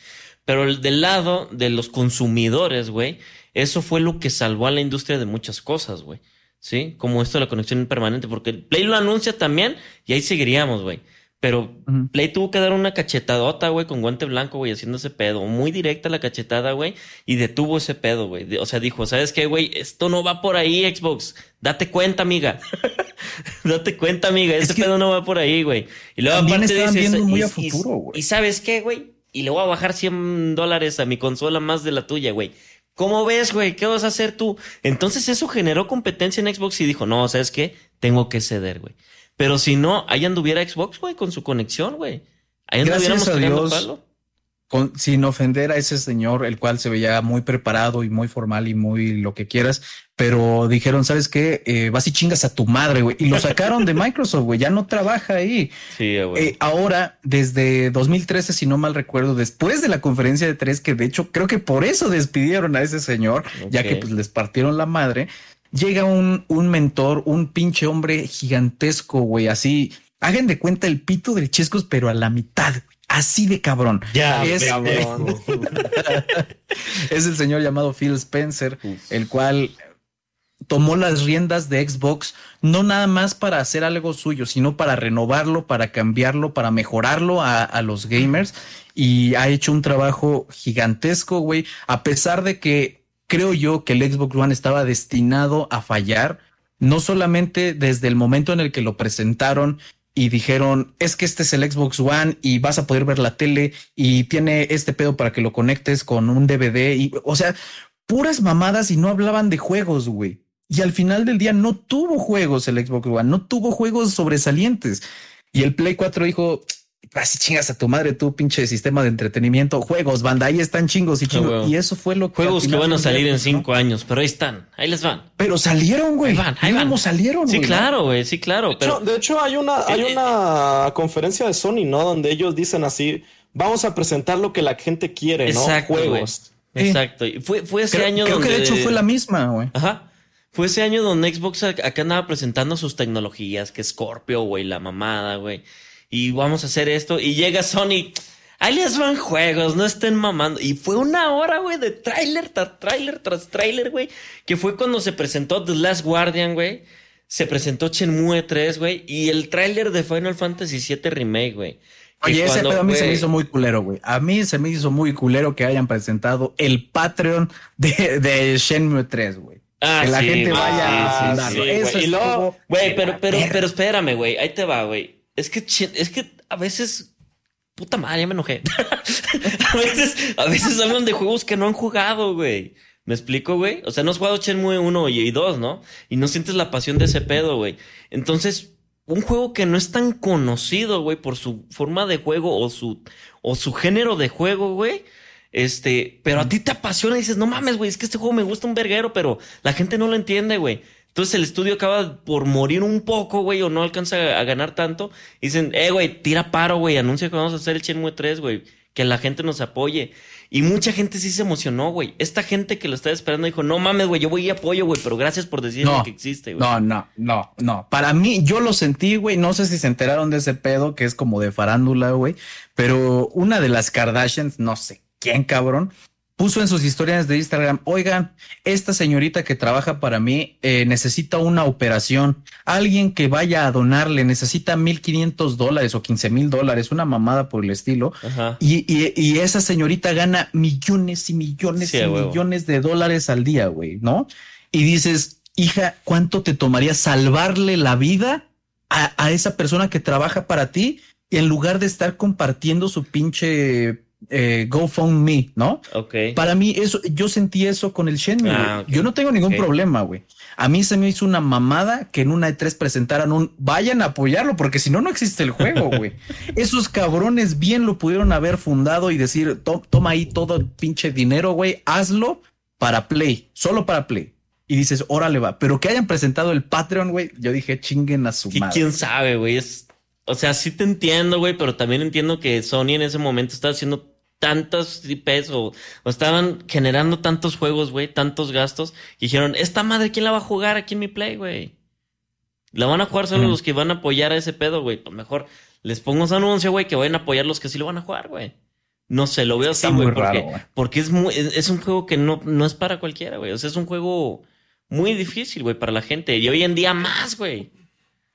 Pero el del lado de los consumidores, güey, eso fue lo que salvó a la industria de muchas cosas, güey. ¿Sí? Como esto de la conexión permanente, porque Play lo anuncia también y ahí seguiríamos, güey. Pero Play tuvo que dar una cachetadota, güey, con guante blanco, güey, haciendo ese pedo. Muy directa la cachetada, güey, y detuvo ese pedo, güey. O sea, dijo, ¿sabes qué, güey? Esto no va por ahí, Xbox. Date cuenta, amiga. (laughs) Date cuenta, amiga. Ese pedo no va por ahí, güey. Y luego aparte dices, muy a futuro, güey. Y, sabes qué, güey? Y le voy a bajar 100 dólares a mi consola más de la tuya, güey. ¿Cómo ves, güey? ¿Qué vas a hacer tú? Entonces eso generó competencia en Xbox y dijo, no, ¿sabes qué? Tengo que ceder, güey. Pero si no, ahí anduviera Xbox, güey, con su conexión, güey. Ahí Gracias a Dios, Con, sin ofender a ese señor, el cual se veía muy preparado y muy formal y muy lo que quieras, pero dijeron, ¿sabes qué? Eh, vas y chingas a tu madre, güey. Y lo sacaron de (laughs) Microsoft, güey, ya no trabaja ahí. Sí, güey. Eh, ahora, desde 2013, si no mal recuerdo, después de la conferencia de tres, que de hecho creo que por eso despidieron a ese señor, ya que pues les partieron la madre, llega un, un mentor, un pinche hombre gigantesco, güey, así. Hagan de cuenta el pito del Chescos, pero a la mitad, así de cabrón. Ya, es, (laughs) es el señor llamado Phil Spencer, el cual tomó las riendas de Xbox no nada más para hacer algo suyo, sino para renovarlo, para cambiarlo, para mejorarlo a, a los gamers. Y ha hecho un trabajo gigantesco, güey, a pesar de que creo yo que el Xbox One estaba destinado a fallar, no solamente desde el momento en el que lo presentaron y dijeron, es que este es el Xbox One y vas a poder ver la tele y tiene este pedo para que lo conectes con un DVD y, o sea, puras mamadas y no hablaban de juegos, güey. Y al final del día no tuvo juegos el Xbox One, no tuvo juegos sobresalientes. Y el Play 4 dijo, Así chingas a tu madre, tu pinche sistema de entretenimiento, juegos, banda, ahí están chingos y chingos. y eso fue lo que. Juegos que van a salir en cinco años, pero ahí están, ahí les van. Pero salieron, güey. Ahí van, ahí van. salieron, Sí, claro, güey, sí, claro. De, hecho, hay una, hay eh, una conferencia de Sony, ¿no? Donde ellos dicen así: vamos a presentar lo que la gente quiere, ¿no? Juegos. Exacto. Y fue, fue ese año creo que de hecho fue la misma, güey. Ajá. Fue ese año donde Xbox acá andaba presentando sus tecnologías, que Scorpio, güey, la mamada, güey. Y vamos a hacer esto. Y llega Sony. Ahí les van juegos, no estén mamando. Y fue una hora, güey, de tráiler tras tráiler tras tráiler, güey. Que fue cuando se presentó The Last Guardian, güey. Se presentó Shenmue 3, güey. Y el tráiler de Final Fantasy VII Remake, güey. Oye, ese pedo a mí se me hizo muy culero, güey. A mí se me hizo muy culero que hayan presentado el Patreon de, de Shenmue 3, güey. Ah, que la gente vaya a sí, Eso y luego, güey, pero, pero, pero espérame, güey. Ahí te va, güey. Es que, es que a veces, puta madre, ya me enojé. (laughs) a veces, a veces hablan de juegos que no han jugado, güey. ¿Me explico, güey? O sea, no has jugado Shenmue 1 y 2, ¿no? Y no sientes la pasión de ese pedo, güey. Entonces, un juego que no es tan conocido, güey, por su forma de juego o su, o su género de juego, güey. Este, pero a ti te apasiona y dices, no mames, güey, es que este juego me gusta un verguero, pero la gente no lo entiende, güey. Entonces el estudio acaba por morir un poco, güey, o no alcanza a, ganar tanto. Y dicen, eh, güey, tira paro, güey, anuncia que vamos a hacer el Shenmue 3, güey, que la gente nos apoye. Y mucha gente sí se emocionó, güey. Esta gente que lo estaba esperando dijo, no mames, güey, yo voy y apoyo, güey, pero gracias por decirme que existe, güey. No, no, no, no. Para mí, yo lo sentí, güey. No sé si se enteraron de ese pedo que es como de farándula, güey. Pero una de las Kardashians, no sé quién, cabrón, puso en sus historias de Instagram, oigan, esta señorita que trabaja para mí eh, necesita una operación, alguien que vaya a donarle necesita 1.500 dólares o 15 mil dólares, una mamada por el estilo, y, esa señorita gana millones y millones y millones de dólares al día, güey, ¿no? Y dices, hija, ¿cuánto te tomaría salvarle la vida a, a esa persona que trabaja para ti en lugar de estar compartiendo su pinche eh, GoFundMe, ¿no? Ok. Para mí, eso, yo sentí eso con el Shenmue. Ah, yo no tengo ningún problema, güey. A mí se me hizo una mamada que en una E3 presentaran un vayan a apoyarlo, porque si no, no existe el juego, güey. (laughs) Esos cabrones bien lo pudieron haber fundado y decir, toma ahí todo el pinche dinero, güey, hazlo para Play, solo para Play. Y dices, órale va. Pero que hayan presentado el Patreon, güey, yo dije, chinguen a su madre. ¿Quién sabe, güey? Es o sea, sí te entiendo, güey, pero también entiendo que Sony en ese momento estaba haciendo tantos IPs o, estaban generando tantos juegos, güey, tantos gastos. Y dijeron, esta madre, ¿quién la va a jugar aquí en mi play, güey? La van a jugar solo los que van a apoyar a ese pedo, güey. Pues mejor les pongo ese anuncio, güey, que vayan a apoyar los que sí lo van a jugar, güey. No sé, lo veo así, güey, porque, porque es, muy, es, un juego que no, no es para cualquiera, güey. O sea, es un juego muy difícil, güey, para la gente. Y hoy en día más, güey.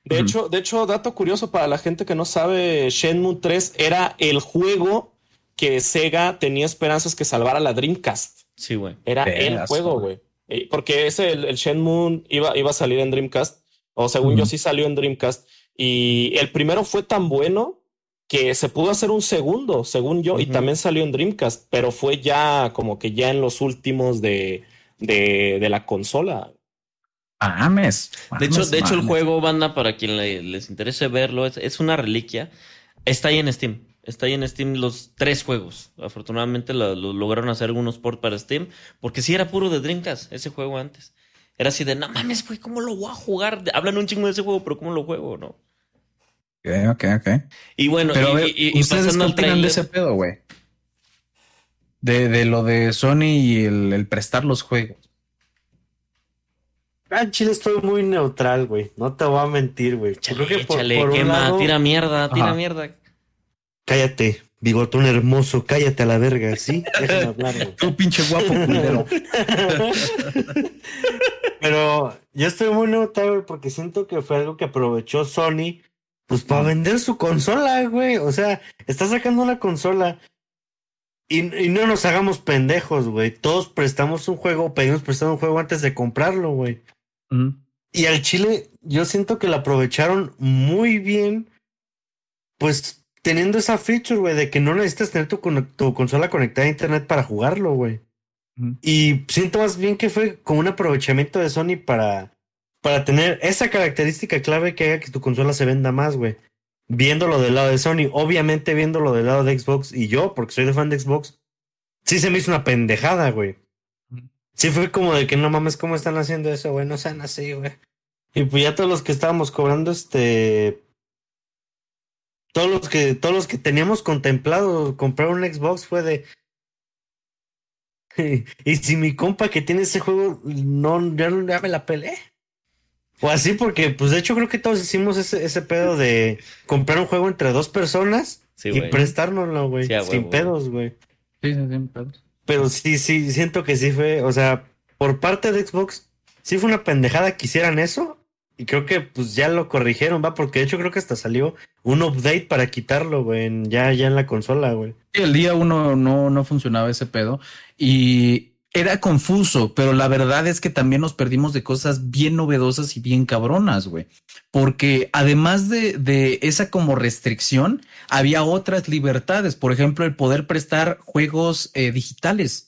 De hecho, de hecho, dato curioso para la gente que no sabe, Shenmue 3 era el juego que Sega tenía esperanzas que salvara la Dreamcast. Sí, güey. Era el juego, güey. Porque ese, el, Shenmue iba, iba a salir en Dreamcast, o según yo sí salió en Dreamcast. Y el primero fue tan bueno que se pudo hacer un segundo, según yo, y también salió en Dreamcast, pero fue ya como que ya en los últimos de, de, de la consola. Mames. de hecho, de hecho el juego, banda, para quien les interese verlo, es, una reliquia. Está ahí en Steam. Está ahí en Steam los tres juegos. Afortunadamente lo, lograron hacer algunos ports para Steam. Porque sí era puro de Dreamcast ese juego antes. Era así de, no mames, güey, ¿cómo lo voy a jugar? Hablan un chingo de ese juego, pero ¿cómo lo juego, no? Ok, ok, ok. Y bueno, y, ¿ustedes qué de ese pedo, güey? De, de, lo de Sony y el prestar los juegos. Ah, Chile estoy muy neutral, güey. No te voy a mentir, güey. Chale, quema, tira mierda, tira mierda. Cállate, bigotón hermoso, cállate a la verga, ¿sí? Déjame (laughs) hablar. Tú pinche guapo (laughs) culero. Pero yo estoy muy neutral, porque siento que fue algo que aprovechó Sony, pues para vender su consola, güey. O sea, está sacando una consola. Y, y no nos hagamos pendejos, güey. Todos prestamos un juego, pedimos prestado un juego antes de comprarlo, güey. Y al Chile, yo siento que lo aprovecharon muy bien, pues teniendo esa feature, güey, de que no necesitas tener tu, consola conectada a internet para jugarlo, güey. Y siento más bien que fue como un aprovechamiento de Sony para, para tener esa característica clave que haga que tu consola se venda más, güey. viéndolo del lado de Sony, obviamente viéndolo del lado de Xbox y yo, porque soy de fan de Xbox, sí se me hizo una pendejada, güey. Sí fue como de que no mames, ¿cómo están haciendo eso, güey? No sean así, güey. Y pues ya todos los que estábamos cobrando, este. Todos los que, todos los que teníamos contemplado comprar un Xbox fue de. (laughs) y si mi compa que tiene ese juego, no, ya, ya me la pelé. O así, porque, pues de hecho, creo que todos hicimos ese, ese pedo de comprar un juego entre dos personas y prestárnoslo, güey. sin pedos, güey. Sí, sin pedos. Pero sí, sí, siento que sí fue, o sea, por parte de Xbox, sí fue una pendejada que hicieran eso. Y creo que pues ya lo corrigieron, va, porque de hecho creo que hasta salió un update para quitarlo, güey, ya, ya en la consola, güey. el día uno no, no funcionaba ese pedo. Y era confuso, pero la verdad es que también nos perdimos de cosas bien novedosas y bien cabronas, güey. Porque además de, de, esa como restricción, había otras libertades. Por ejemplo, el poder prestar juegos eh, digitales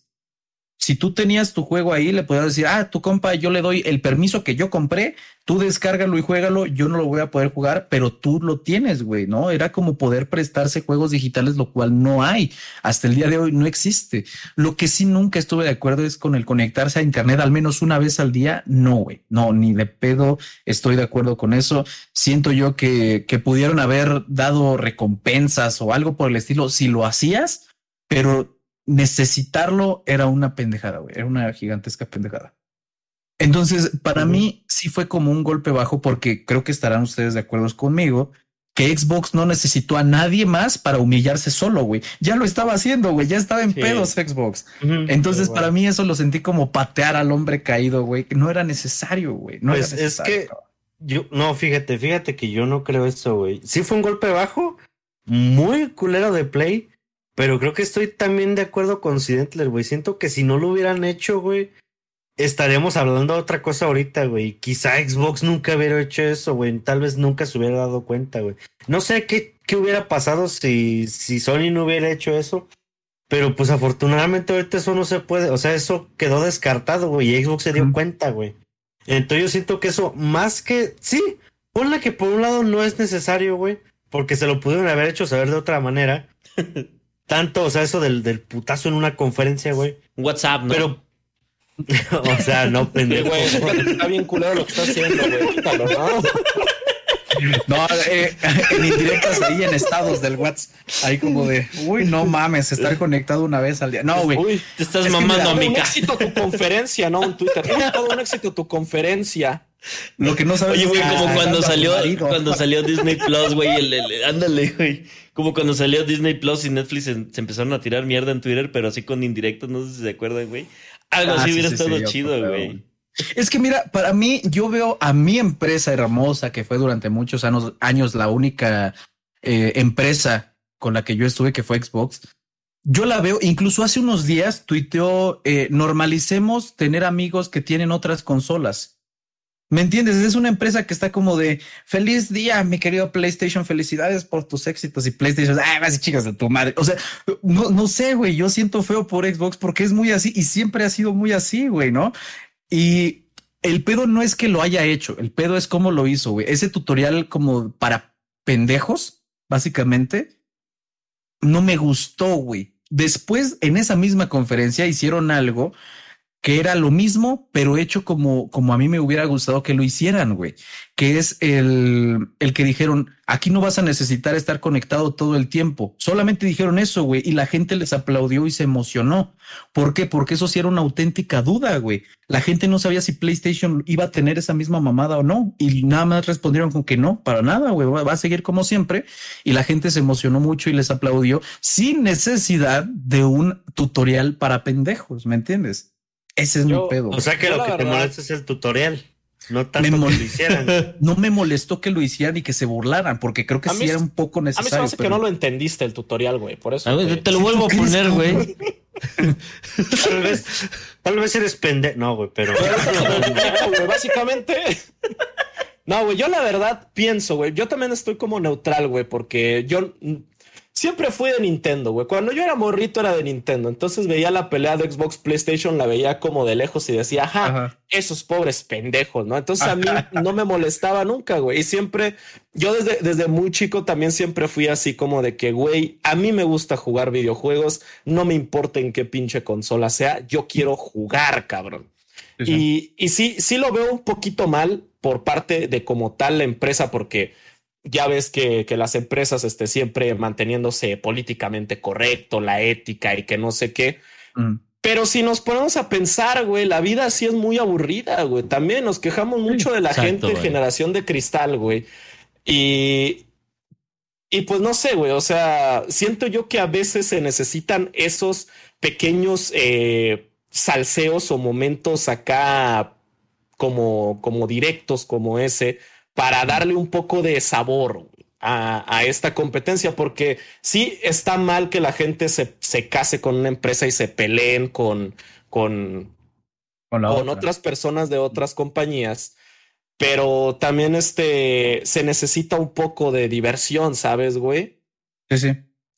si tú tenías tu juego ahí, le podías decir, ah, tu compa, yo le doy el permiso que yo compré, tú descárgalo y juégalo, yo no lo voy a poder jugar, pero tú lo tienes, güey, ¿no? Era como poder prestarse juegos digitales, lo cual no hay. Hasta el día de hoy no existe. Lo que sí nunca estuve de acuerdo es con el conectarse a Internet al menos una vez al día. No, güey, no, ni de pedo estoy de acuerdo con eso. Siento yo que, que pudieron haber dado recompensas o algo por el estilo si lo hacías, pero necesitarlo era una pendejada, güey. Era una gigantesca pendejada. Entonces, para mí sí fue como un golpe bajo porque creo que estarán ustedes de acuerdo conmigo que Xbox no necesitó a nadie más para humillarse solo, güey. Ya lo estaba haciendo, güey. Ya estaba en pedos Xbox. Entonces, para mí eso lo sentí como patear al hombre caído, güey. No era necesario, güey. No pues es que yo, no, fíjate, fíjate que yo no creo eso, güey. Sí fue un golpe bajo, muy culero de play, pero creo que estoy también de acuerdo con Sidentler, güey. Siento que si no lo hubieran hecho, güey, estaríamos hablando de otra cosa ahorita, güey. Quizá Xbox nunca hubiera hecho eso, güey. Tal vez nunca se hubiera dado cuenta, güey. No sé qué, qué hubiera pasado si, si Sony no hubiera hecho eso. Pero pues afortunadamente ahorita eso no se puede. O sea, eso quedó descartado, güey. Y Xbox se dio cuenta, güey. Entonces yo siento que eso, más que. Sí, ponle que por un lado no es necesario, güey. Porque se lo pudieron haber hecho saber de otra manera. (laughs) tanto, o sea, eso del, del putazo en una conferencia, güey. WhatsApp, ¿no? Pero, (laughs) o sea, no, pendejo. Güey, está bien culero lo que está haciendo, güey. Quítalo, ¿no? No, eh, (laughs) en indirectas ahí en estados del WhatsApp. Ahí como de, uy, no mames, estar conectado una vez al día. No, güey. Uy, te estás mamando, amiga. Un éxito tu conferencia, ¿no? En Twitter. todo un éxito tu conferencia. Lo que no sabes Oye, güey, como cuando salió, cuando salió Disney Plus, güey, el, ándale, güey. Como cuando salió Disney Plus y Netflix se, empezaron a tirar mierda en Twitter, pero así con indirectos, no sé si se acuerdan, güey. Algo ah, así hubiera estado chido, güey. Es que mira, para mí, yo veo a mi empresa hermosa, que fue durante muchos años, años la única eh, empresa con la que yo estuve, que fue Xbox. Yo la veo, incluso hace unos días tuiteó, eh, normalicemos tener amigos que tienen otras consolas. ¿Me entiendes? Es una empresa que está como de feliz día, mi querido PlayStation, felicidades por tus éxitos y PlayStation, ay, vas y chicas de tu madre. O sea, no, no sé, güey, yo siento feo por Xbox porque es muy así y siempre ha sido muy así, güey, ¿no? Y el pedo no es que lo haya hecho, el pedo es cómo lo hizo, güey. Ese tutorial como para pendejos, básicamente, no me gustó, güey. Después, en esa misma conferencia, hicieron algo que era lo mismo, pero hecho como, como a mí me hubiera gustado que lo hicieran, güey, que es el, el que dijeron, aquí no vas a necesitar estar conectado todo el tiempo. Solamente dijeron eso, güey, y la gente les aplaudió y se emocionó. ¿Por qué? Porque eso sí era una auténtica duda, güey. La gente no sabía si PlayStation iba a tener esa misma mamada o no, y nada más respondieron con que no, para nada, güey, va a seguir como siempre. Y la gente se emocionó mucho y les aplaudió sin necesidad de un tutorial para pendejos, ¿me entiendes? Ese es mi pedo. O sea que lo que te molesta es el tutorial. No tanto que lo hicieran. (laughs) No me molestó que lo hicieran y que se burlaran, porque creo que sí era un poco necesario. A mí se me hace que no lo entendiste el tutorial, güey. Por eso. te, lo vuelvo a (laughs) poner, güey. tal vez, tal vez eres pendejo. No, güey, pero. básicamente. (laughs) No, güey, yo la verdad pienso, güey. Yo también estoy como neutral, güey, porque yo siempre fui de Nintendo, güey. Cuando yo era morrito era de Nintendo. Entonces veía la pelea de Xbox PlayStation, la veía como de lejos y decía, ajá, esos pobres pendejos, ¿no? Entonces a mí (laughs) no me molestaba nunca, güey. Y siempre, yo desde, desde muy chico también siempre fui así como de que, güey, a mí me gusta jugar videojuegos, no me importa en qué pinche consola sea, yo quiero jugar, cabrón. Y, y sí, sí lo veo un poquito mal por parte de como tal la empresa, porque ya ves que, las empresas este, siempre manteniéndose políticamente correcto, la ética y que no sé qué. Mm. Pero si nos ponemos a pensar, güey, la vida sí es muy aburrida, güey. También nos quejamos mucho de la gente generación de cristal, güey. Y, y pues no sé, güey, o sea, siento yo que a veces se necesitan esos pequeños eh, salseos o momentos acá como, como directos como ese para darle un poco de sabor a, esta competencia, porque sí está mal que la gente se, case con una empresa y se peleen con, con, con, otras personas de otras compañías, pero también este, se necesita un poco de diversión, ¿sabes, güey? Sí, sí.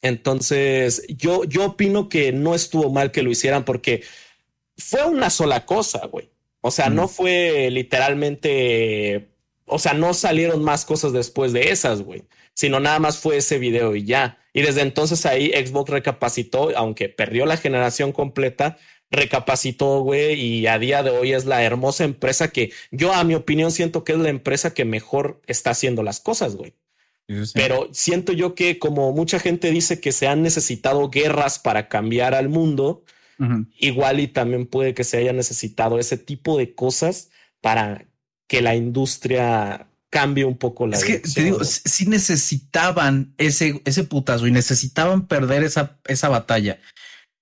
Entonces, yo, yo opino que no estuvo mal que lo hicieran porque fue una sola cosa, güey. O sea, no fue literalmente o sea, no salieron más cosas después de esas, güey, sino nada más fue ese video y ya. Y desde entonces ahí Xbox recapacitó, aunque perdió la generación completa, recapacitó, güey, y a día de hoy es la hermosa empresa que yo, a mi opinión, siento que es la empresa que mejor está haciendo las cosas, güey. Pero siento yo que como mucha gente dice que se han necesitado guerras para cambiar al mundo, igual y también puede que se haya necesitado ese tipo de cosas para que la industria cambie un poco la Es que te digo, si necesitaban ese, ese putazo y necesitaban perder esa, esa batalla,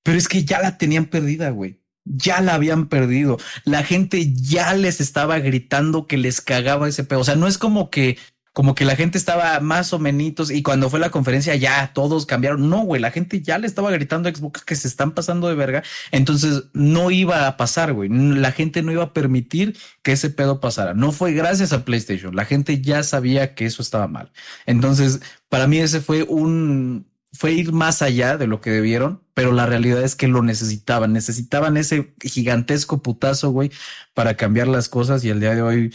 pero es que ya la tenían perdida, güey. Ya la habían perdido. La gente ya les estaba gritando que les cagaba ese pedo. O sea, no es como que como que la gente estaba más o menos y cuando fue la conferencia ya todos cambiaron. No, güey, la gente ya le estaba gritando a Xbox que se están pasando de verga. Entonces no iba a pasar, güey. La gente no iba a permitir que ese pedo pasara. No fue gracias a PlayStation. La gente ya sabía que eso estaba mal. Entonces, para mí ese fue un, fue ir más allá de lo que debieron, pero la realidad es que lo necesitaban. Necesitaban ese gigantesco putazo, güey, para cambiar las cosas y el día de hoy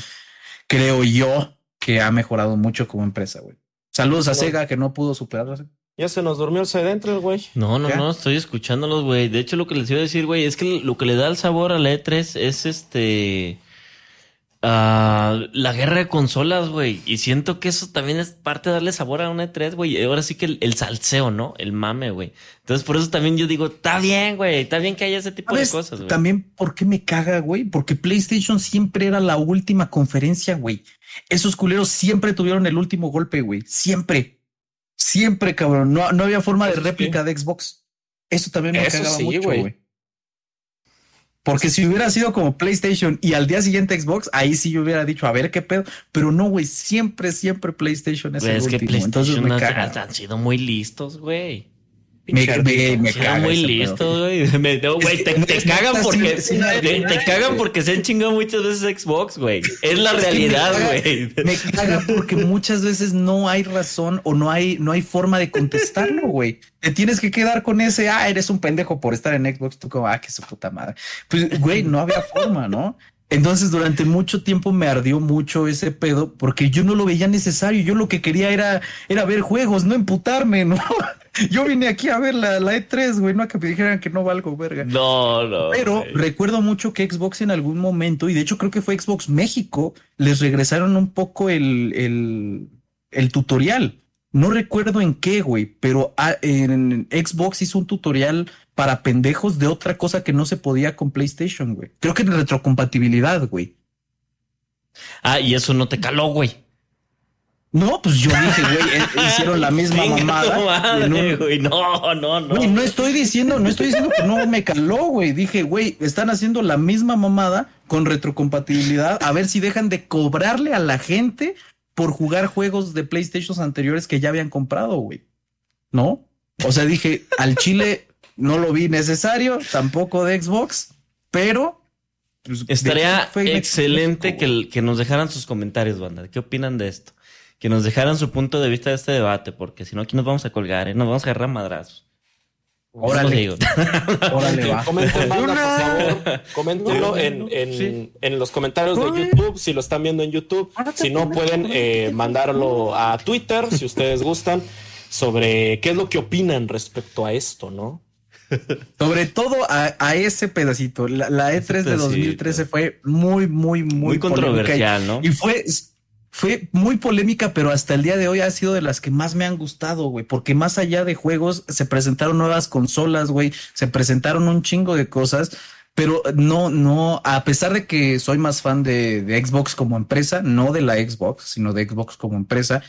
creo yo que ha mejorado mucho como empresa, güey. Saludos a Sega que no pudo superarlo. Ya se nos durmió el dentro, güey. No, no, no, estoy escuchándolos, güey. De hecho, lo que les iba a decir, güey, es que lo que le da el sabor a la E3 es este. Uh, la guerra de consolas, güey. Y siento que eso también es parte de darle sabor a una E3, güey. Ahora sí que el, salseo, ¿no? El mame, güey. Entonces, por eso también yo digo, está bien, güey. Está bien que haya ese tipo de cosas, güey. También, ¿por qué me caga, güey? Porque PlayStation siempre era la última conferencia, güey. Esos culeros siempre tuvieron el último golpe, güey. Siempre. Siempre, cabrón. No, no había forma de réplica de Xbox. Eso también me cagaba mucho, güey. Porque si hubiera sido como PlayStation y al día siguiente Xbox, ahí sí yo hubiera dicho, a ver qué pedo. Pero no, güey, siempre, siempre PlayStation es el último. Que PlayStation Entonces han sido muy listos, güey. Me, me, me caga muy listo, güey. (laughs) güey, te, te cagan porque te, cagan porque se han chingado muchas veces Xbox, güey. Es la realidad, güey. Me, caga porque muchas veces no hay razón o no hay no hay forma de contestarlo, güey. Te tienes que quedar con ese, ah, eres un pendejo por estar en Xbox, tú como, ah, que su puta madre. Pues, güey, no había forma, ¿no? Entonces, durante mucho tiempo me ardió mucho ese pedo porque yo no lo veía necesario. Yo lo que quería era, era ver juegos, no emputarme, ¿no? (laughs) Yo vine aquí a ver la, la E3, güey, no a que me dijeran que no valgo verga. No, no. Pero recuerdo mucho que Xbox en algún momento, y de hecho creo que fue Xbox México, les regresaron un poco el, el, el tutorial. No recuerdo en qué, güey, pero en Xbox hizo un tutorial para pendejos de otra cosa que no se podía con PlayStation, güey. Creo que en retrocompatibilidad, güey. Ah, y eso no te caló, güey. No, pues yo dije, güey, eh, hicieron la misma (laughs) mamada. no, no, no. no estoy diciendo, no estoy diciendo que no me caló, güey. Dije, güey, están haciendo la misma mamada con retrocompatibilidad. A ver si dejan de cobrarle a la gente por jugar juegos de PlayStation anteriores que ya habían comprado, güey. ¿No? O sea, dije, al Chile no lo vi necesario, tampoco de Xbox, pero pues, estaría excelente que, que nos dejaran sus comentarios, banda. ¿Qué opinan de esto? que nos dejaran su punto de vista de este debate, porque si no aquí nos vamos a colgar, ¿eh? nos vamos a agarrar madrazos. Órale. (laughs) Órale, va. Coméntenlo, por favor. Coméntenlo en, en, en, los comentarios de YouTube, si lo están viendo en YouTube. Si no, pueden eh, mandarlo a Twitter, si ustedes gustan, sobre qué es lo que opinan respecto a esto, ¿no? Sobre todo a, ese pedacito. La, E3 de 2013 fue muy, muy, muy, muy controversial, ¿no? Y fue fue muy polémica, pero hasta el día de hoy ha sido de las que más me han gustado, güey, porque más allá de juegos se presentaron nuevas consolas, güey, se presentaron un chingo de cosas, pero no, no, a pesar de que soy más fan de, de Xbox como empresa, no de la Xbox, sino de Xbox como empresa,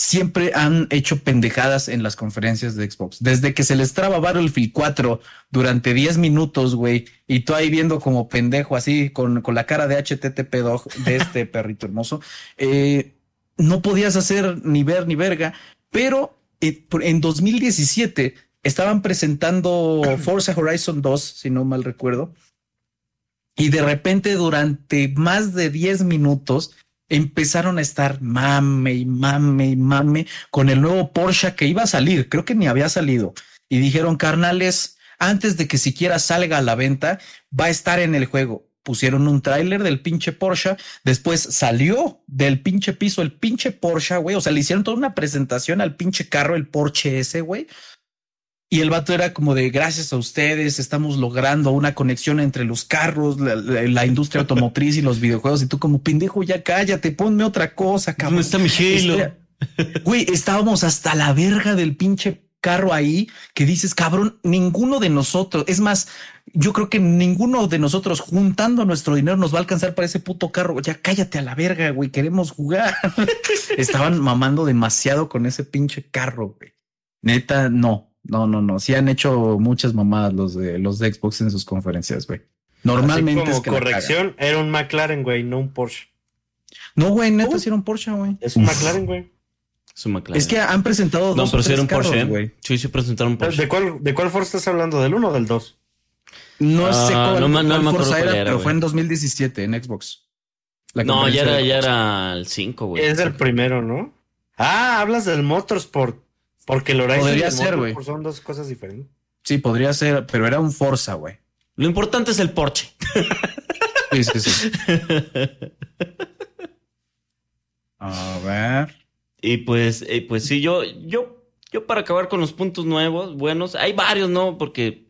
siempre han hecho pendejadas en las conferencias de Xbox. Desde que se les traba Battlefield 4 durante 10 minutos, güey, y tú ahí viendo como pendejo así con, con la cara de HTTP dog de este (laughs) perrito hermoso, eh, no podías hacer ni ver ni verga, pero eh, en 2017 estaban presentando (clears throat) Forza Horizon 2, si no mal recuerdo, y de repente durante más de 10 minutos empezaron a estar mame y mame y mame con el nuevo Porsche que iba a salir, creo que ni había salido. Y dijeron, carnales, antes de que siquiera salga a la venta, va a estar en el juego. Pusieron un tráiler del pinche Porsche, después salió del pinche piso el pinche Porsche, güey. O sea, le hicieron toda una presentación al pinche carro, el Porsche ese, güey. Y el vato era como de gracias a ustedes estamos logrando una conexión entre los carros, la, industria (laughs) automotriz y los videojuegos. Y tú como pendejo, ya cállate, ponme otra cosa, cabrón. ¿Dónde está mi Halo? Güey, estábamos hasta la verga del pinche carro ahí que dices, cabrón, ninguno de nosotros, es más, yo creo que ninguno de nosotros juntando nuestro dinero nos va a alcanzar para ese puto carro. Ya cállate a la verga, güey, queremos jugar. (laughs) Estaban mamando demasiado con ese pinche carro, güey. Neta, no, no, no, no. Sí han hecho muchas mamadas los de los de Xbox en sus conferencias, güey. Normalmente como corrección, era un McLaren, güey, no un Porsche. No, güey, neta, sí era un Porsche, güey. Es un McLaren, güey. Es un McLaren. Es que han presentado dos. No, pero sí era un Porsche, güey. Sí, sí presentaron un Porsche. ¿De cuál, ¿De cuál Forza estás hablando? ¿Del 1 o del 2? No sé ah, cuál, no, no, Forza era, pero fue en 2017 en Xbox. no, ya era, ya era el 5, güey. Es el primero, ¿no? Ah, hablas del Motorsport. Porque el Horizon podría ser, güey. Son dos cosas diferentes. Sí, podría ser, pero era un Forza, güey. Lo importante es el Porsche. (laughs) Sí, sí, sí. A ver. Y pues, eh, pues sí, yo, yo, yo para acabar con los puntos nuevos, buenos, hay varios, ¿no? Porque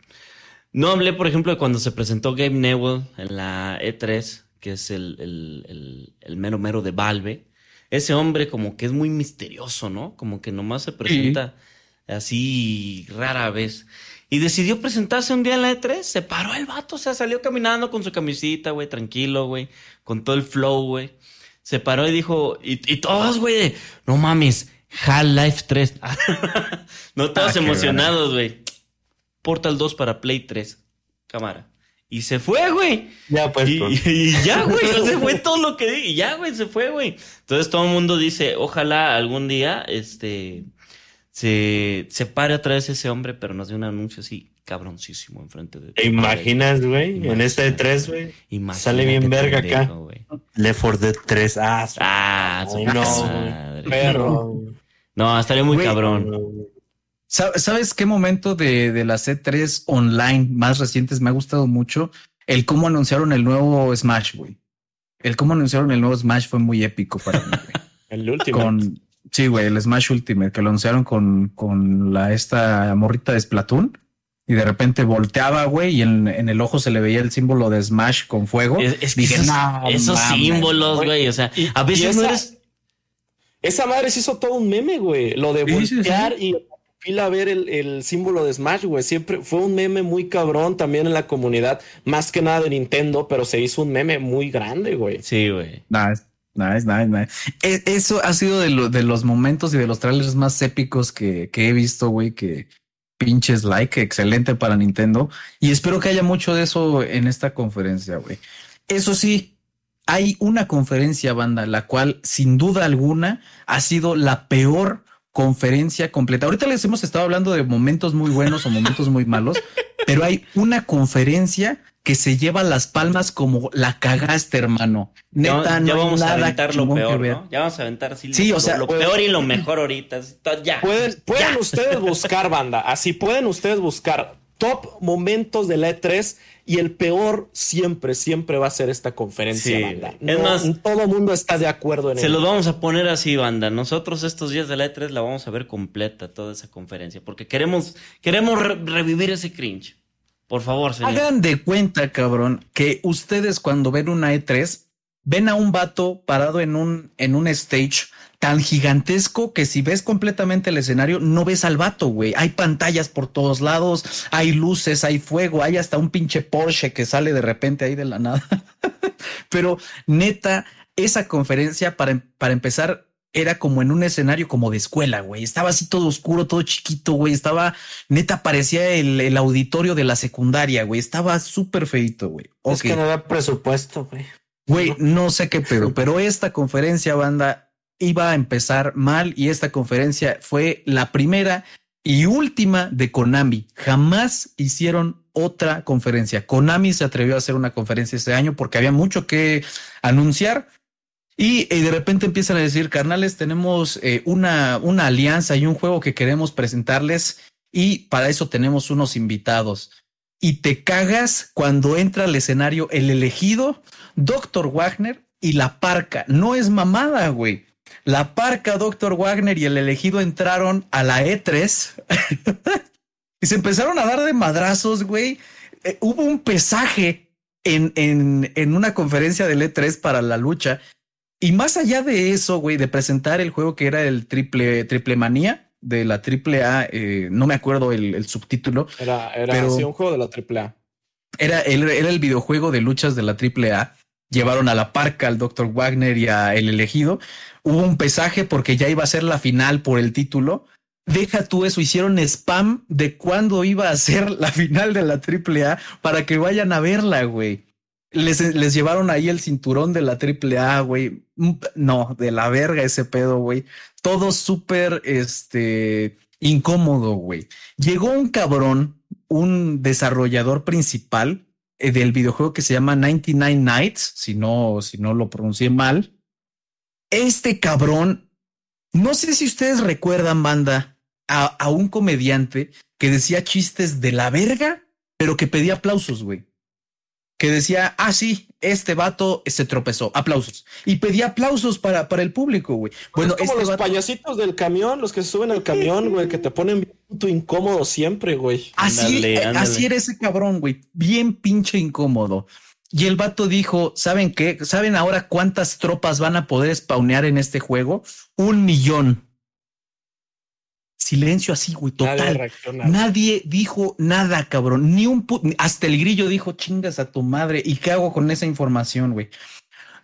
no hablé, por ejemplo, de cuando se presentó Game Newell en la E3, que es el, el, el mero mero de Valve ese hombre como que es muy misterioso, ¿no? Como que nomás se presenta así rara vez. Y decidió presentarse un día en la E3, se paró el vato, o sea, salió caminando con su camisita, güey, tranquilo, güey, con todo el flow, güey. Se paró y dijo, y, todos, güey, no mames, Half-Life 3. (laughs) no todos ah, emocionados, güey. Portal 2 para Play 3. Cámara. Y se fue, güey. Ya, pues. Y, ya, güey. se fue (laughs) todo lo que di. Y ya, güey, se fue, güey. Entonces todo el mundo dice, ojalá algún día, este, se, se pare otra vez ese hombre, pero nos dé un anuncio así cabroncísimo enfrente de. ¿Te imaginas, güey? En este de 3, güey. Sale bien verga acá. Le for Dead 3. Ah, ah no, Perro. (laughs) No, estaría muy cabrón. ¿Sabes qué momento de, de las C3 online más recientes me ha gustado mucho? El cómo anunciaron el nuevo Smash, güey. El cómo anunciaron el nuevo Smash fue muy épico para mí, güey. (laughs) el último. Con, sí, güey, el Smash Ultimate, que lo anunciaron con, con la, esta morrita de Splatoon. Y de repente volteaba, güey, y en, en, el ojo se le veía el símbolo de Smash con fuego. Es, que esos, esos símbolos, güey, o sea, a veces no eres... Esa madre se hizo todo un meme, güey. Lo de voltear y fila a ver el, símbolo de Smash, güey. Siempre fue un meme muy cabrón también en la comunidad, más que nada de Nintendo, pero se hizo un meme muy grande, güey. Sí, güey. Nice, nice, nice, nice. E, eso ha sido de, de, los momentos y de los trailers más épicos que, que he visto, güey, que pinches like, excelente para Nintendo. Y espero que haya mucho de eso en esta conferencia, güey. Eso sí, hay una conferencia, banda, la cual sin duda alguna ha sido la peor conferencia completa. Ahorita les hemos estado hablando de momentos muy buenos o momentos muy malos, (laughs) pero hay una conferencia que se lleva las palmas como la cagaste, hermano. Neta, ya, vamos a aventar lo peor, ¿no? Ya vamos a aventar sí, lo, o sea, lo, peor y lo (laughs) mejor ahorita. Ya. Pueden, pueden ustedes buscar, banda. Así pueden ustedes buscar top momentos de la E3 y el peor siempre, siempre va a ser esta conferencia, banda. es más, todo el mundo está de acuerdo en Se lo vamos a poner así, banda. Nosotros estos días de la E3 la vamos a ver completa, toda esa conferencia, porque queremos, queremos revivir ese cringe. Por favor, señor. Hagan de cuenta, cabrón, que ustedes cuando ven una E3, ven a un vato parado en un, en un stage tan gigantesco que si ves completamente el escenario, no ves al vato, güey. Hay pantallas por todos lados, hay luces, hay fuego, hay hasta un pinche Porsche que sale de repente ahí de la nada. (laughs) Pero neta, esa conferencia, para, para empezar, era como en un escenario como de escuela, güey. Estaba así todo oscuro, todo chiquito, güey. Estaba, neta, parecía el, auditorio de la secundaria, güey. Estaba súper feito, güey. Es que no da presupuesto, güey. Güey, no sé qué pedo, pero (laughs) esta conferencia, banda, iba a empezar mal y esta conferencia fue la primera y última de Konami. Jamás hicieron otra conferencia. Konami se atrevió a hacer una conferencia este año porque había mucho que anunciar. Y, de repente empiezan a decir, carnales, tenemos eh, una, una alianza y un juego que queremos presentarles y para eso tenemos unos invitados. Y te cagas cuando entra al escenario el elegido, Dr. Wagner y la parca. No es mamada, güey. La parca, Dr. Wagner y el elegido entraron a la E3 (laughs) y se empezaron a dar de madrazos, güey. Eh, hubo un pesaje en, en, en una conferencia del E3 para la lucha. Y más allá de eso, güey, de presentar el juego que era el triple, triple manía de la triple A, eh, no me acuerdo el, subtítulo. Era, era un juego de la triple A. Era, era el videojuego de luchas de la triple A llevaron a la parca al Dr. Wagner y a El Elegido. Hubo un pesaje porque ya iba a ser la final por el título. Deja tú eso, hicieron spam de cuándo iba a ser la final de la AAA para que vayan a verla, güey. Les, les llevaron ahí el cinturón de la AAA, güey. Mm, no, de la verga ese pedo, güey. Todo súper, este, incómodo, güey. Llegó un cabrón, un desarrollador principal, del videojuego que se llama 99 Nights, si no, si no lo pronuncié mal. Este cabrón, no sé si ustedes recuerdan, banda, a, a un comediante que decía chistes de la verga, pero que pedía aplausos, güey que decía, ah, sí, este vato se tropezó, aplausos. Y pedía aplausos para, para el público, güey. Bueno, es como los payasitos del camión, los que se suben al camión, güey, que te ponen bien incómodo siempre, güey. Así, eh, así era ese cabrón, güey, bien pinche incómodo. Y el vato dijo, ¿saben qué? ¿Saben ahora cuántas tropas van a poder spawnear en este juego? Un millón silencio así, güey, total. Nadie, dijo nada, cabrón. Ni un hasta el grillo dijo chingas a tu madre. ¿Y qué hago con esa información, güey?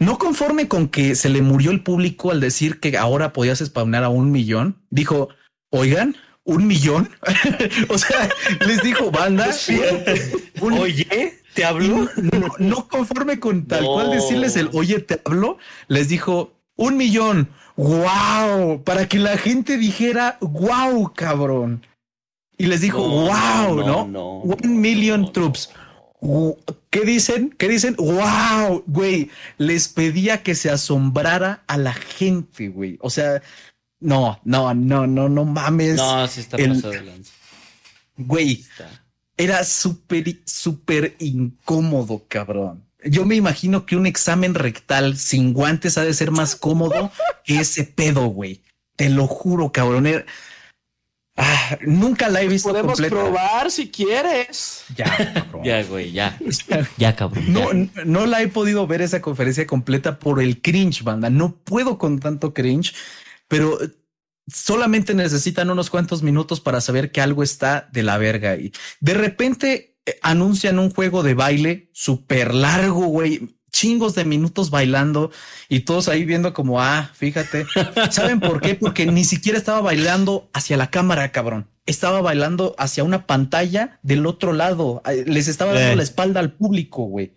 No conforme con que se le murió el público al decir que ahora podías spawnar a un millón, dijo, oigan, un millón. (laughs) o sea, les dijo, banda, (laughs) oye, te hablo. No, conforme con tal cual decirles el oye, te hablo, les dijo un millón wow, para que la gente dijera, wow, cabrón. Y les dijo, wow, ¿no? no, One million troops. ¿Qué dicen? ¿Qué dicen? Wow, güey. Les pedía que se asombrara a la gente, güey. O sea, no, no, no, no, no mames. No, sí está pasado Güey, era súper, súper incómodo, cabrón yo me imagino que un examen rectal sin guantes ha de ser más cómodo que ese pedo, güey. Te lo juro, cabrón. Ah, nunca la he visto Podemos probar si quieres. Ya, ya, güey, ya. (laughs) Ya, cabrón. No, no la he podido ver esa conferencia completa por el cringe, banda. No puedo con tanto cringe, pero solamente necesitan unos cuantos minutos para saber que algo está de la verga. Y de repente anuncian un juego de baile súper largo, güey. Chingos de minutos bailando y todos ahí viendo como, ah, fíjate. ¿Saben por qué? Porque ni siquiera estaba bailando hacia la cámara, cabrón. Estaba bailando hacia una pantalla del otro lado. Les estaba dando eh. la espalda al público, güey.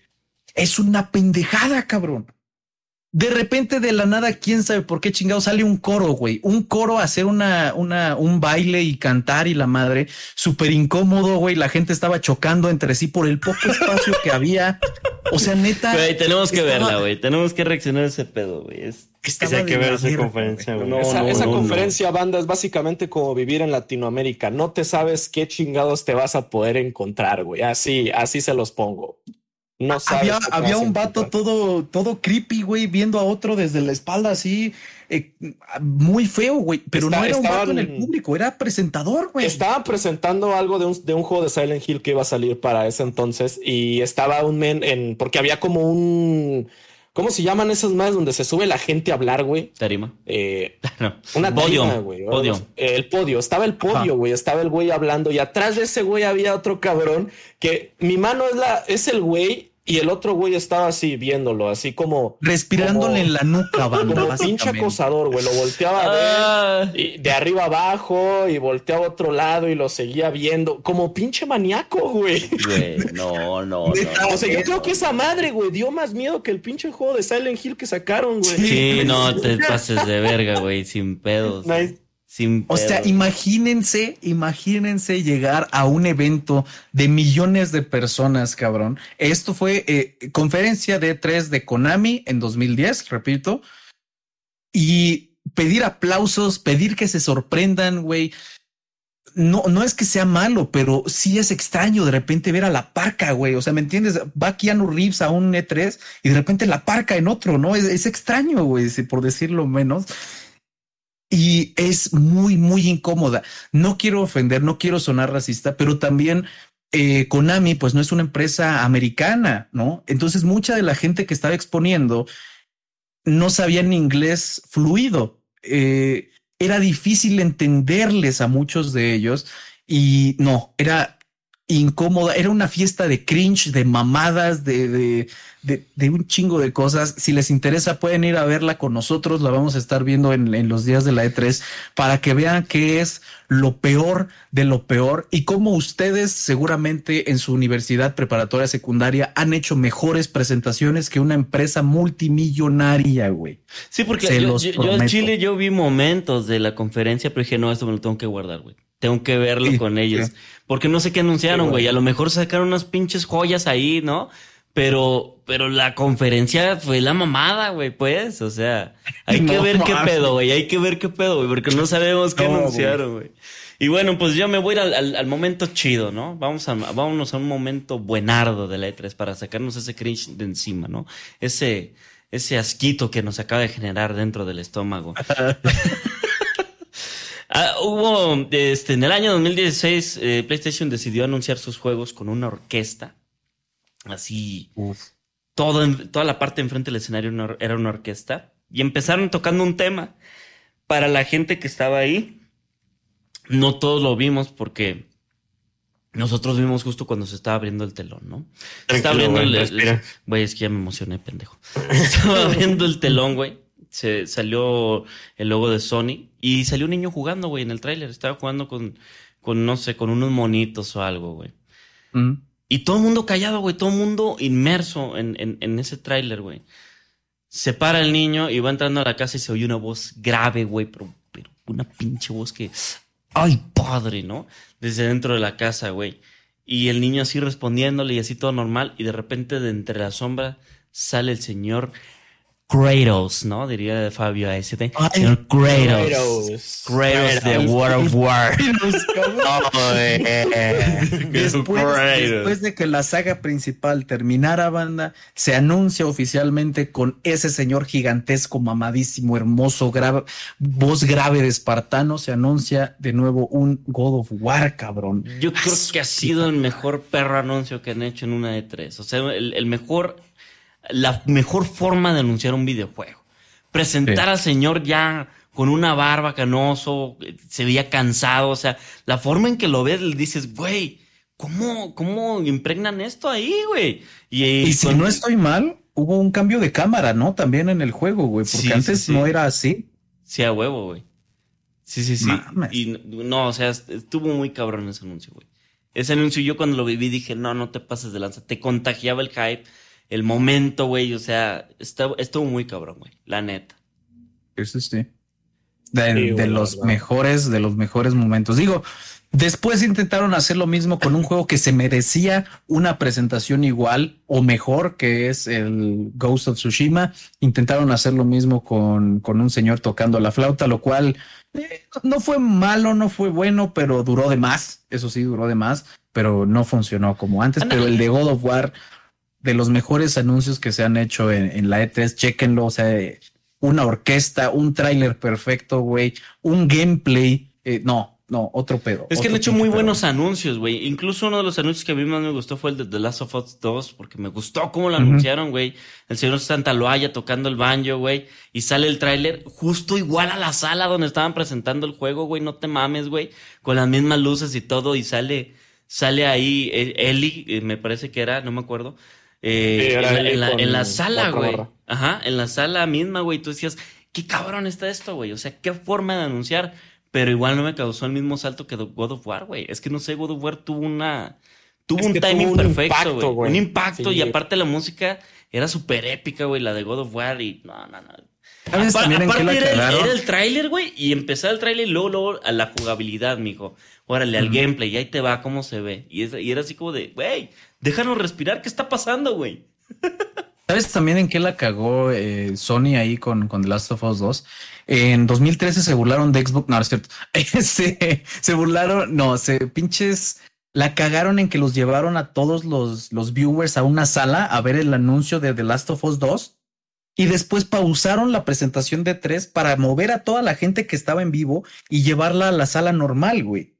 Es una pendejada, cabrón. De repente de la nada, quién sabe por qué chingado sale un coro, güey. Un coro a hacer una, una, un baile y cantar y la madre, súper incómodo, güey. La gente estaba chocando entre sí por el poco espacio que había. O sea, neta. Güey, tenemos que verla, güey. Tenemos que reaccionar a ese pedo, güey. Es, hay que ver esa conferencia, güey. esa, conferencia, banda, es básicamente como vivir en Latinoamérica. No te sabes qué chingados te vas a poder encontrar, güey. Así, así se los pongo. No sabes había, había un vato todo, todo creepy, güey, viendo a otro desde la espalda así, eh, muy feo, güey. Pero no era un vato en el público, era presentador, güey. Estaba presentando algo de un, de un, juego de Silent Hill que iba a salir para ese entonces y estaba un men en, porque había como un, ¿cómo se llaman esas más donde se sube la gente a hablar, güey? Tarima. Eh, (laughs) Una podio, güey. Podio. El podio, estaba el podio, güey, estaba el güey hablando y atrás de ese güey había otro cabrón que mi mano es la, es el güey y el otro güey estaba así viéndolo, así como. Respirándole en la nuca, banda. Como pinche acosador, güey. Lo volteaba a ver ah. de arriba abajo y volteaba a otro lado y lo seguía viendo. Como pinche maníaco, güey. Güey, no, no, no. O sea, yo creo que esa madre, güey, dio más miedo que el pinche juego de Silent Hill que sacaron, güey. Sí, no te pases de verga, güey, sin pedos o sea, imagínense, imagínense llegar a un evento de millones de personas, cabrón. Esto fue eh, conferencia de tres de Konami en 2010, repito, y pedir aplausos, pedir que se sorprendan, güey. No, no es que sea malo, pero sí es extraño de repente ver a la parca, güey. O sea, ¿me entiendes? Va Keanu Reeves a un E3 y de repente la parca en otro, ¿no? Es, es extraño, güey, por decirlo menos y es muy, muy incómoda. No quiero ofender, no quiero sonar racista, pero también eh, Konami, pues no es una empresa americana, ¿no? Entonces mucha de la gente que estaba exponiendo no sabían inglés fluido. Eh, era difícil entenderles a muchos de ellos y no, era incómoda, era una fiesta de cringe, de mamadas, de, de, un chingo de cosas. Si les interesa, pueden ir a verla con nosotros, la vamos a estar viendo en, en, los días de la E3 para que vean qué es lo peor de lo peor y cómo ustedes seguramente en su universidad preparatoria secundaria han hecho mejores presentaciones que una empresa multimillonaria, güey. Sí, porque yo, yo, en Chile yo vi momentos de la conferencia, pero dije, no, esto me lo tengo que guardar, güey. Tengo que verlo con ellos. Porque no sé qué anunciaron, güey. A lo mejor sacaron unas pinches joyas ahí, ¿no? Pero, pero la conferencia fue la mamada, güey, pues. O sea, hay (laughs) que ver qué pedo, güey. Hay que ver qué pedo, güey, porque no sabemos qué anunciaron, güey. Y bueno, pues yo me voy al, al, momento chido, ¿no? Vamos a, vámonos a un momento buenardo de la E3 para sacarnos ese cringe de encima, ¿no? Ese, ese asquito que nos acaba de generar dentro del estómago. (laughs) Ah, hubo, este, en el año 2016, eh, PlayStation decidió anunciar sus juegos con una orquesta. Así, todo toda la parte enfrente del escenario era una orquesta. Y empezaron tocando un tema. Para la gente que estaba ahí, no todos lo vimos porque nosotros vimos justo cuando se estaba abriendo el telón, ¿no? estaba abriendo el, Güey, es que ya me emocioné, pendejo. (laughs) estaba abriendo el telón, güey se salió el logo de Sony y salió un niño jugando, güey, en el tráiler. Estaba jugando con, con, no sé, con unos monitos o algo, güey. Mm. Y todo el mundo callado, güey, todo el mundo inmerso en, en, en ese tráiler, güey. Se para el niño y va entrando a la casa y se oye una voz grave, güey, pero, pero una pinche voz que, ay, padre, ¿no? Desde dentro de la casa, güey. Y el niño así respondiéndole y así todo normal. Y de repente de entre la sombra sale el señor Kratos, ¿no? Diría Fabio AST. Señor Kratos. Kratos. de World of War. (laughs) después, de que la saga principal terminara, banda, se anuncia oficialmente con ese señor gigantesco, mamadísimo, hermoso, voz grave de espartano. Se anuncia de nuevo un God of War, cabrón. Yo creo que ha sido el mejor perro anuncio que han hecho en una de tres. O sea, el mejor la mejor forma de anunciar un videojuego. Presentar al señor ya con una barba canoso, se veía cansado, o sea, la forma en que lo ves, le dices, güey, ¿cómo, ¿cómo impregnan esto ahí, güey? Y, si no estoy mal, hubo un cambio de cámara, ¿no? También en el juego, güey, porque antes no era así. Sí, a huevo, güey. Sí, sí, sí. Y no, o sea, estuvo muy cabrón ese anuncio, güey. Ese anuncio yo cuando lo viví dije, no, no te pases de lanza. Te contagiaba el hype el momento, güey. O sea, estuvo muy cabrón, güey. La neta. Eso sí. De, los mejores, de los mejores momentos. Digo, después intentaron hacer lo mismo con un juego que se merecía una presentación igual o mejor, que es el Ghost of Tsushima. Intentaron hacer lo mismo con, con un señor tocando la flauta, lo cual eh, no fue malo, no fue bueno, pero duró de más. Eso sí, duró de más, pero no funcionó como antes. Pero el de God of War, de los mejores anuncios que se han hecho en, en la E3, chequenlo. O sea, una orquesta, un tráiler perfecto, güey, un gameplay. Eh, no, no, otro pedo. Es que han hecho muy buenos anuncios, güey. Incluso uno de los anuncios que a mí más me gustó fue el de The Last of Us 2, porque me gustó cómo lo anunciaron, güey. El señor Santa Loaya tocando el banjo, güey. Y sale el tráiler justo igual a la sala donde estaban presentando el juego, güey. No te mames, güey. Con las mismas luces y todo. Y sale, sale ahí eh, Eli, eh, me parece que era, no me acuerdo. Eh, en, la, sala, güey. Ajá, en la sala misma, güey. Tú decías, qué cabrón está esto, güey. O sea, qué forma de anunciar. Pero igual no me causó el mismo salto que God of War, güey. Es que no sé, God of War tuvo una. Tuvo un timing perfecto, güey. Un impacto. Y aparte la música era súper épica, güey. La de God of War. Y no, no, no. Aparte era, el tráiler, güey. Y empezaba el tráiler y luego, luego a la jugabilidad, mijo. Órale, al gameplay. Y ahí te va cómo se ve. Y, y era así como de, güey, déjanos respirar, ¿qué está pasando, güey? (laughs) ¿Sabes también en qué la cagó eh, Sony ahí con, con The Last of Us 2? En 2013 se burlaron de Xbox. No, es cierto. (laughs) Este, se burlaron, no, se pinches la cagaron en que los llevaron a todos los, los viewers a una sala a ver el anuncio de The Last of Us 2 y después pausaron la presentación de 3 para mover a toda la gente que estaba en vivo y llevarla a la sala normal, güey.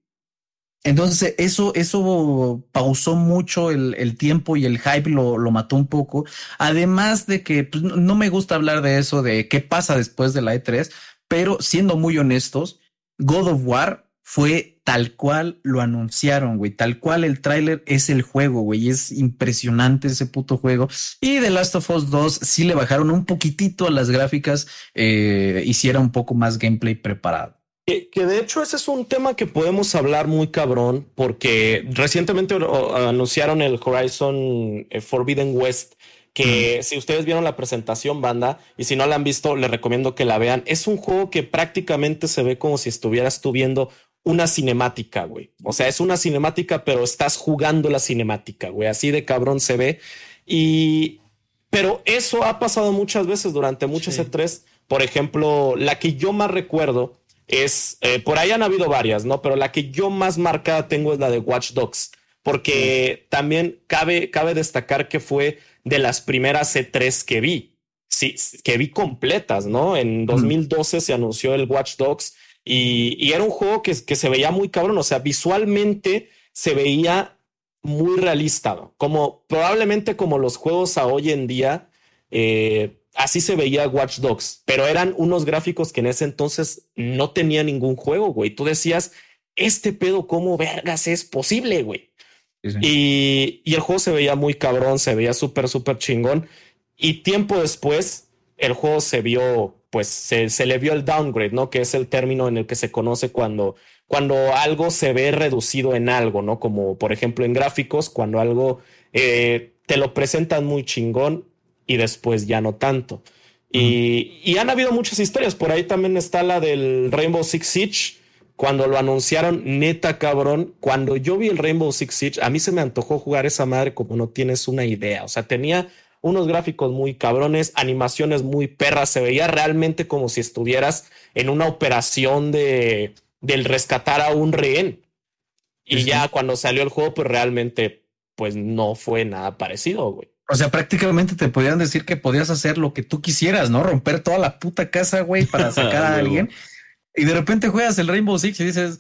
Entonces, eso, eso pausó mucho el, tiempo y el hype lo, lo, mató un poco. Además de que pues, no me gusta hablar de eso, de qué pasa después de la E3, pero siendo muy honestos, God of War fue tal cual lo anunciaron, güey. Tal cual el tráiler es el juego, güey. Es impresionante ese puto juego. Y The Last of Us 2 sí le bajaron un poquitito a las gráficas, eh, hiciera un poco más gameplay preparado. Que, de hecho ese es un tema que podemos hablar muy cabrón porque recientemente anunciaron el Horizon eh, Forbidden West que si ustedes vieron la presentación banda y si no la han visto les recomiendo que la vean. Es un juego que prácticamente se ve como si estuvieras tú viendo una cinemática, güey. O sea, es una cinemática, pero estás jugando la cinemática, güey. Así de cabrón se ve. Y, pero eso ha pasado muchas veces durante muchos sí. E3. Por ejemplo, la que yo más recuerdo es, eh, por ahí han habido varias, ¿no? Pero la que yo más marcada tengo es la de Watch Dogs, porque también cabe, cabe destacar que fue de las primeras C3 que vi, sí, que vi completas, ¿no? En 2012 se anunció el Watch Dogs y, era un juego que, que, se veía muy cabrón, o sea, visualmente se veía muy realista, como probablemente como los juegos a hoy en día. Eh, así se veía Watch Dogs, pero eran unos gráficos que en ese entonces no tenía ningún juego, güey. Tú decías, este pedo, ¿cómo vergas es posible, güey? Y, y, el juego se veía muy cabrón, se veía súper, súper chingón. Y tiempo después, el juego se vio, pues se, se, le vio el downgrade, ¿no? Que es el término en el que se conoce cuando, cuando algo se ve reducido en algo, ¿no? Como por ejemplo en gráficos, cuando algo eh, te lo presentan muy chingón y después ya no tanto. Y, han habido muchas historias. Por ahí también está la del Rainbow Six Siege. Cuando lo anunciaron, neta cabrón, cuando yo vi el Rainbow Six Siege, a mí se me antojó jugar esa madre como no tienes una idea. O sea, tenía unos gráficos muy cabrones, animaciones muy perras, se veía realmente como si estuvieras en una operación de del rescatar a un rehén. Y ya cuando salió el juego, pues realmente, pues no fue nada parecido, güey. O sea, prácticamente te podían decir que podías hacer lo que tú quisieras, ¿no? Romper toda la puta casa, güey, para sacar (laughs) a alguien. Y de repente juegas el Rainbow Six y dices,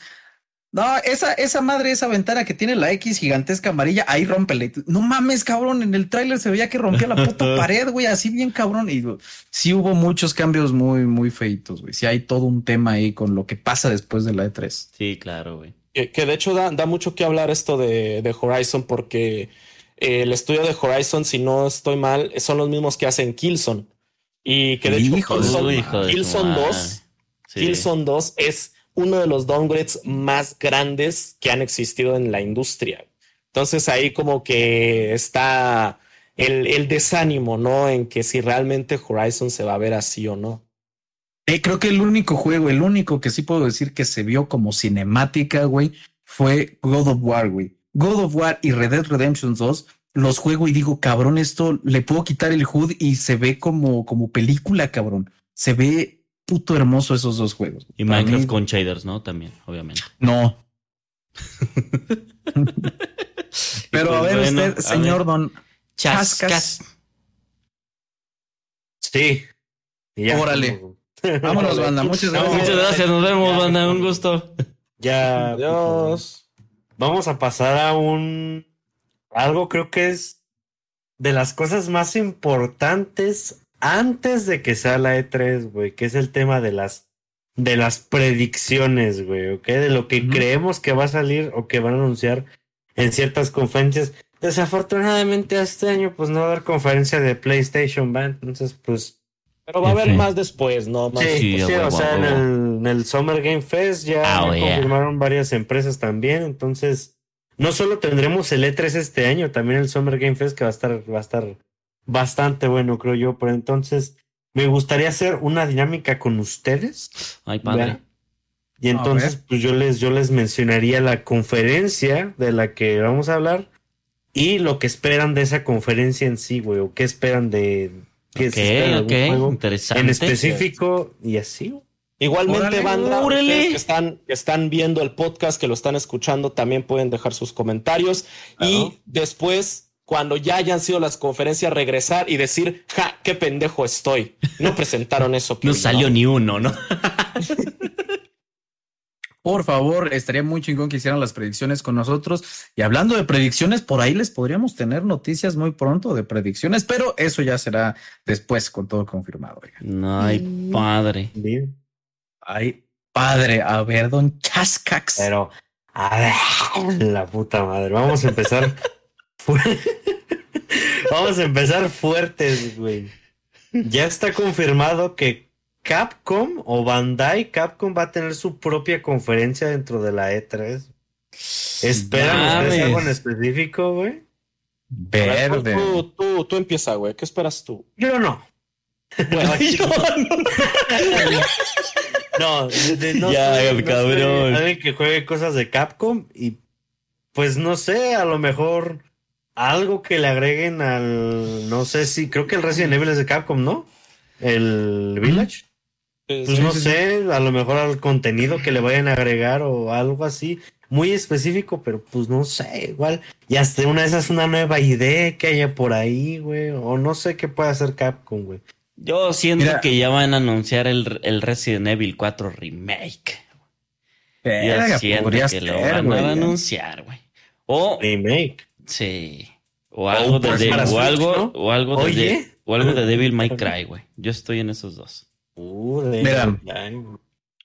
no, esa, esa madre, esa ventana que tiene la X gigantesca amarilla, ahí rompele. No mames, cabrón. En el tráiler se veía que rompía la puta (laughs) pared, güey, así bien cabrón. Y sí hubo muchos cambios muy, muy feitos, güey. Sí hay todo un tema ahí con lo que pasa después de la E3. Sí, claro, güey. Que, de hecho da, da, mucho que hablar esto de, de Horizon porque el estudio de Horizon, si no estoy mal, son los mismos que hacen Killzone. Y que de hecho Killzone, 2, Killzone 2 es uno de los downgrades más grandes que han existido en la industria. Entonces ahí como que está el, desánimo, ¿no? En que si realmente Horizon se va a ver así o no. Eh, creo que el único juego, el único que sí puedo decir que se vio como cinemática, güey, fue God of War, güey. God of War y Red Dead Redemption 2 los juego y digo, cabrón, esto le puedo quitar el HUD y se ve como, como película, cabrón. Se ve puto hermoso esos dos juegos. Y Minecraft con shaders, ¿no? También, obviamente. No. (laughs) Pero a ver usted, señor Don Chascas. Sí. Órale. Vámonos, banda. Muchas gracias. Muchas gracias. Nos vemos, banda. Un gusto. Ya. Adiós. Vamos a pasar a un. Algo creo que es de las cosas más importantes antes de que sea la E3, güey, que es el tema de las de las predicciones, güey, ¿ok? De lo que creemos que va a salir o que van a anunciar en ciertas conferencias. Desafortunadamente este año pues no va a haber conferencia de PlayStation, ¿va? Entonces pues... Pero va a haber más después, ¿no? sí, sí, o sea, en el, Summer Game Fest ya oh, confirmaron varias empresas también, entonces no solo tendremos el E3 este año, también el Summer Game Fest que va a estar, va a estar bastante bueno, creo yo, pero entonces me gustaría hacer una dinámica con ustedes. Ay, padre. Y entonces, pues yo les, yo les mencionaría la conferencia de la que vamos a hablar y lo que esperan de esa conferencia en sí, güey, o qué esperan de qué ok, interesante. En específico y así. Igualmente, banda, que están, están viendo el podcast, que lo están escuchando, también pueden dejar sus comentarios. Y después, cuando ya hayan sido las conferencias, regresar y decir, ja, qué pendejo estoy. No presentaron eso. no salió ni uno, ¿no? (laughs) Por favor, estaría muy chingón que hicieran las predicciones con nosotros. Y hablando de predicciones, por ahí les podríamos tener noticias muy pronto de predicciones, pero eso ya será después con todo confirmado. No hay mm. padre. Ay, padre. A ver, don Chascax. Pero, a ver, la puta madre. Vamos a empezar. Vamos a empezar fuertes, güey. Ya está confirmado que Capcom o Bandai Capcom va a tener su propia conferencia dentro de la E3. ¿Esperan ustedes algo en específico, güey? Verde. Tú, tú, tú empieza, güey. ¿Qué esperas tú? Yo no. Bueno, (laughs) Yo no. no, ya, el cabrón. alguien que juegue cosas de Capcom y pues no sé, a lo mejor algo que le agreguen al no sé si creo que el Resident Evil es de Capcom, ¿no? El Village. Pues no sé, a lo mejor al contenido que le vayan a agregar o algo así, muy específico, pero pues no sé, igual. Y hasta una de esas una nueva idea que haya por ahí, güey, o no sé qué puede hacer Capcom, güey. Yo siento que ya van a anunciar el, el Resident Evil 4 Remake. Yo siento que lo van a anunciar, güey. O remake. Sí. O algo de, o algo, o algo de, o algo de Devil May (laughs) Cry, güey. Yo estoy en esos dos. Mira,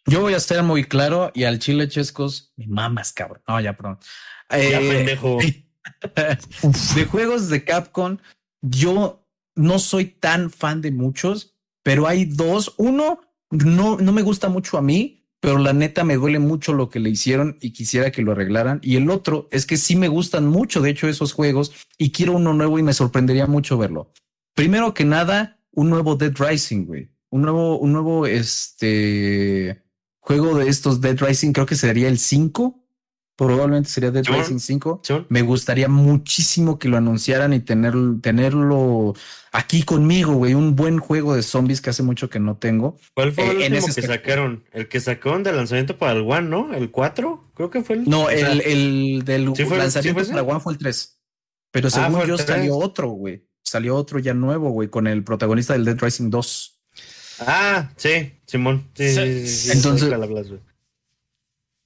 yo voy a ser muy claro y al chile chescos, mi mamas, cabrón. No, ya pronto. ya eh, pendejo. (laughs) de juegos de Capcom, yo no soy tan fan de muchos, pero hay dos. Uno, no, no me gusta mucho a mí, pero la neta me duele mucho lo que le hicieron y quisiera que lo arreglaran. Y el otro es que sí me gustan mucho, de hecho, esos juegos y quiero uno nuevo y me sorprendería mucho verlo. Primero que nada, un nuevo Dead Rising, güey un nuevo, un nuevo este, juego de estos Dead Rising, creo que sería el 5. Probablemente sería Dead Rising 5. Me gustaría muchísimo que lo anunciaran y tener, tenerlo aquí conmigo, güey. Un buen juego de zombies que hace mucho que no tengo. ¿Cuál fue el eh, que sacaron? El que sacaron de lanzamiento para el One, ¿no? ¿El 4? Creo que fue el. No, el, el, del lanzamiento para el One fue el 3. Pero ah, según yo salió otro, güey. Salió otro ya nuevo, güey, con el protagonista del Dead Rising 2. Ah, sí, Simón. entonces,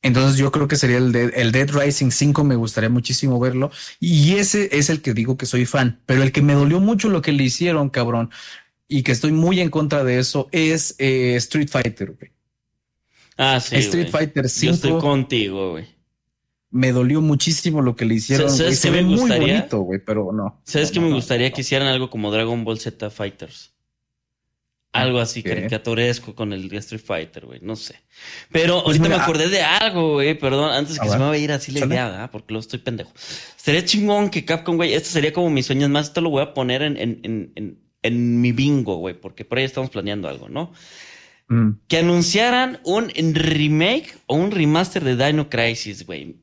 entonces yo creo que sería el, el Dead Rising 5, me gustaría muchísimo verlo. Y ese es el que digo que soy fan. Pero el que me dolió mucho lo que le hicieron, cabrón, y que estoy muy en contra de eso, es eh, Street Fighter, güey. Ah, sí. Street Fighter 5. Yo estoy contigo, güey. Me dolió muchísimo lo que le hicieron. Se ve muy bonito, güey, pero no. ¿Sabes que me gustaría que hicieran algo como Dragon Ball Z Fighters? Algo así, caricaturesco con el Street Fighter, güey. No sé. Pero pues ahorita me acordé de algo, güey. Perdón, antes que se me vaya a ir así la idea, ¿ah? porque lo estoy pendejo. Sería chingón que Capcom, güey. Esto sería como mis sueños más. Esto lo voy a poner en, en, en, en, mi bingo, güey, porque por ahí estamos planeando algo, ¿no? Mm. Que anunciaran un remake o un remaster de Dino Crisis, güey.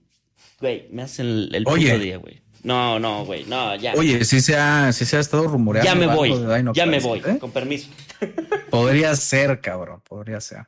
Güey, me hacen el, el puto día, güey. No, no, güey, no, ya. Oye, sí se ha, sí se ha estado rumoreando. Ya me voy, ya me voy, ¿eh? con permiso. Podría ser, cabrón, podría ser.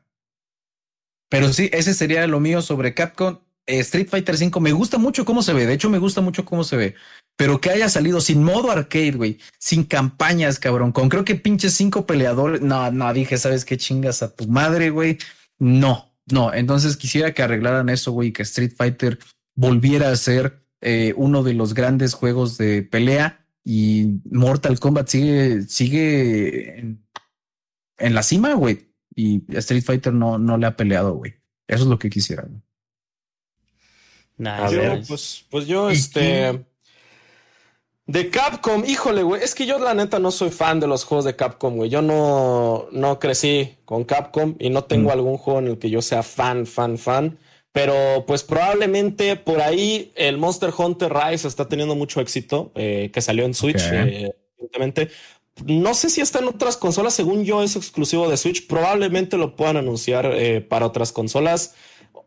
Pero sí, ese sería lo mío sobre Capcom. Eh, Street Fighter V me gusta mucho cómo se ve. De hecho, me gusta mucho cómo se ve. Pero que haya salido sin modo arcade, güey. Sin campañas, cabrón. Con creo que pinches cinco peleadores. No, no, dije, ¿sabes qué chingas a tu madre, güey? No, no. Entonces quisiera que arreglaran eso, güey. Que Street Fighter volviera a ser eh, uno de los grandes juegos de pelea y Mortal Kombat sigue, sigue la cima, güey. Y Street Fighter no, no le ha peleado, güey. Eso es lo que quisiera. Yo, pues, pues yo, este. De Capcom, híjole, güey. Es que yo, la neta, no soy fan de los juegos de Capcom, güey. Yo no, no crecí con Capcom y no tengo mm. algún juego en el que yo sea fan, fan, fan. Pero pues probablemente por ahí el Monster Hunter Rise está teniendo mucho éxito, eh, que salió en Switch eh, No sé si está en otras consolas, según yo es exclusivo de Switch. Probablemente lo puedan anunciar eh, para otras consolas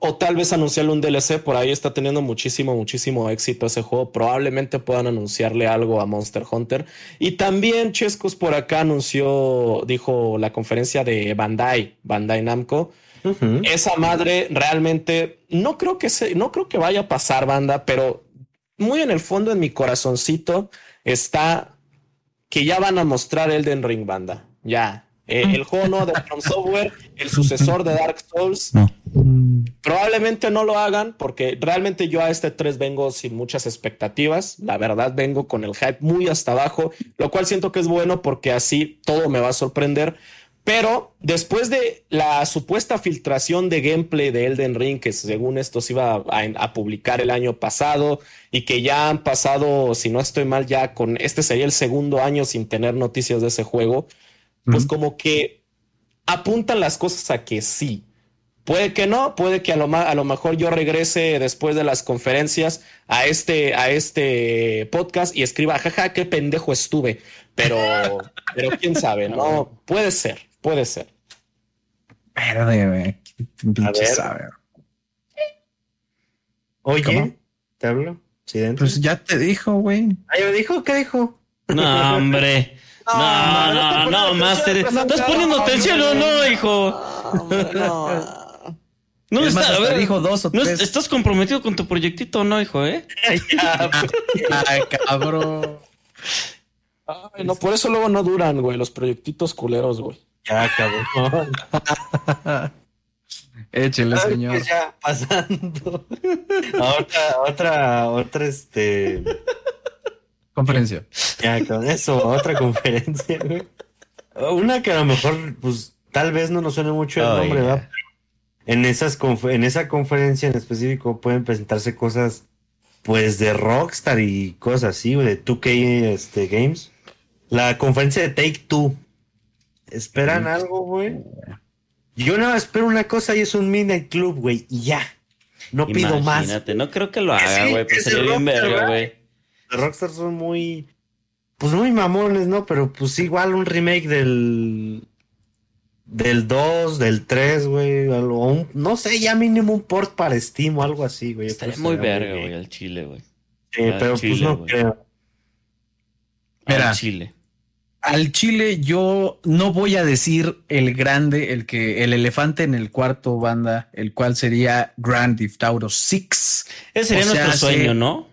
o tal vez anunciarle un DLC. Por ahí está teniendo muchísimo, muchísimo éxito ese juego. Probablemente puedan anunciarle algo a Monster Hunter. Y también Chescos por acá anunció, dijo la conferencia de Bandai, Bandai Namco esa madre realmente no creo que se, no creo que vaya a pasar, banda, pero muy en el fondo, en mi corazoncito, está que ya van a mostrar Elden Ring, banda. Ya. Eh, el juego no de From Software, el sucesor de Dark Souls. Probablemente no lo hagan porque realmente yo a este 3 vengo sin muchas expectativas. La verdad, vengo con el hype muy hasta abajo, lo cual siento que es bueno porque así todo me va a sorprender. Pero después de la supuesta filtración de gameplay de Elden Ring, que según esto se iba a, publicar el año pasado y que ya han pasado, si no estoy mal, ya con este sería el segundo año sin tener noticias de ese juego, pues como que apuntan las cosas a que sí. Puede que no, puede que a lo, a lo mejor yo regrese después de las conferencias a este, a este podcast y escriba, jaja, qué pendejo estuve. Pero, pero quién sabe, ¿no? (laughs) Puede ser. Puede ser. Verde, güey. Pinche sabe. Oye, ¿te hablo? Pues ya te dijo, güey. ¿Ah, ya me dijo? ¿Qué dijo? No, (laughs) hombre. No, no, no, Master. ¿Estás poniendo atención o no, hijo? No. No, está, a ver, dijo dos o tres. ¿Estás comprometido con tu proyectito o no, hijo, eh? (laughs) Ay, cabrón. Ay, no, por eso luego no duran, güey, los proyectitos culeros, güey. Ya, cabrón. (laughs) Échele, señor. Ya, pasando. (laughs) otra, otra, otra, este. Conferencia. Ya, con eso, otra conferencia, Una que a lo mejor, pues, tal vez no nos suene mucho el nombre, ¿verdad? En, esas en esa conferencia en específico pueden presentarse cosas, pues, de Rockstar y cosas así, de 2K este, Games. La conferencia de Take Two ¿Esperan algo, güey? Yo nada espero una cosa y es un Midnight Club, güey, y ya. No pido más. Imagínate, no creo que lo haga, güey, pues sería bien verga, güey. Los Rockstar son muy, pues muy mamones, ¿no? Pero pues igual un remake del, del 2, del 3, güey, no sé, ya mínimo un port para Steam o algo así, güey. Estaría muy verga, güey, al chile, güey. Sí, pero pues no creo. Mira, Chile al Chile yo no voy a decir el grande, el que el elefante en el cuarto banda, el cual sería Grand Theft Auto 6. Ese sería nuestro sueño, ¿no?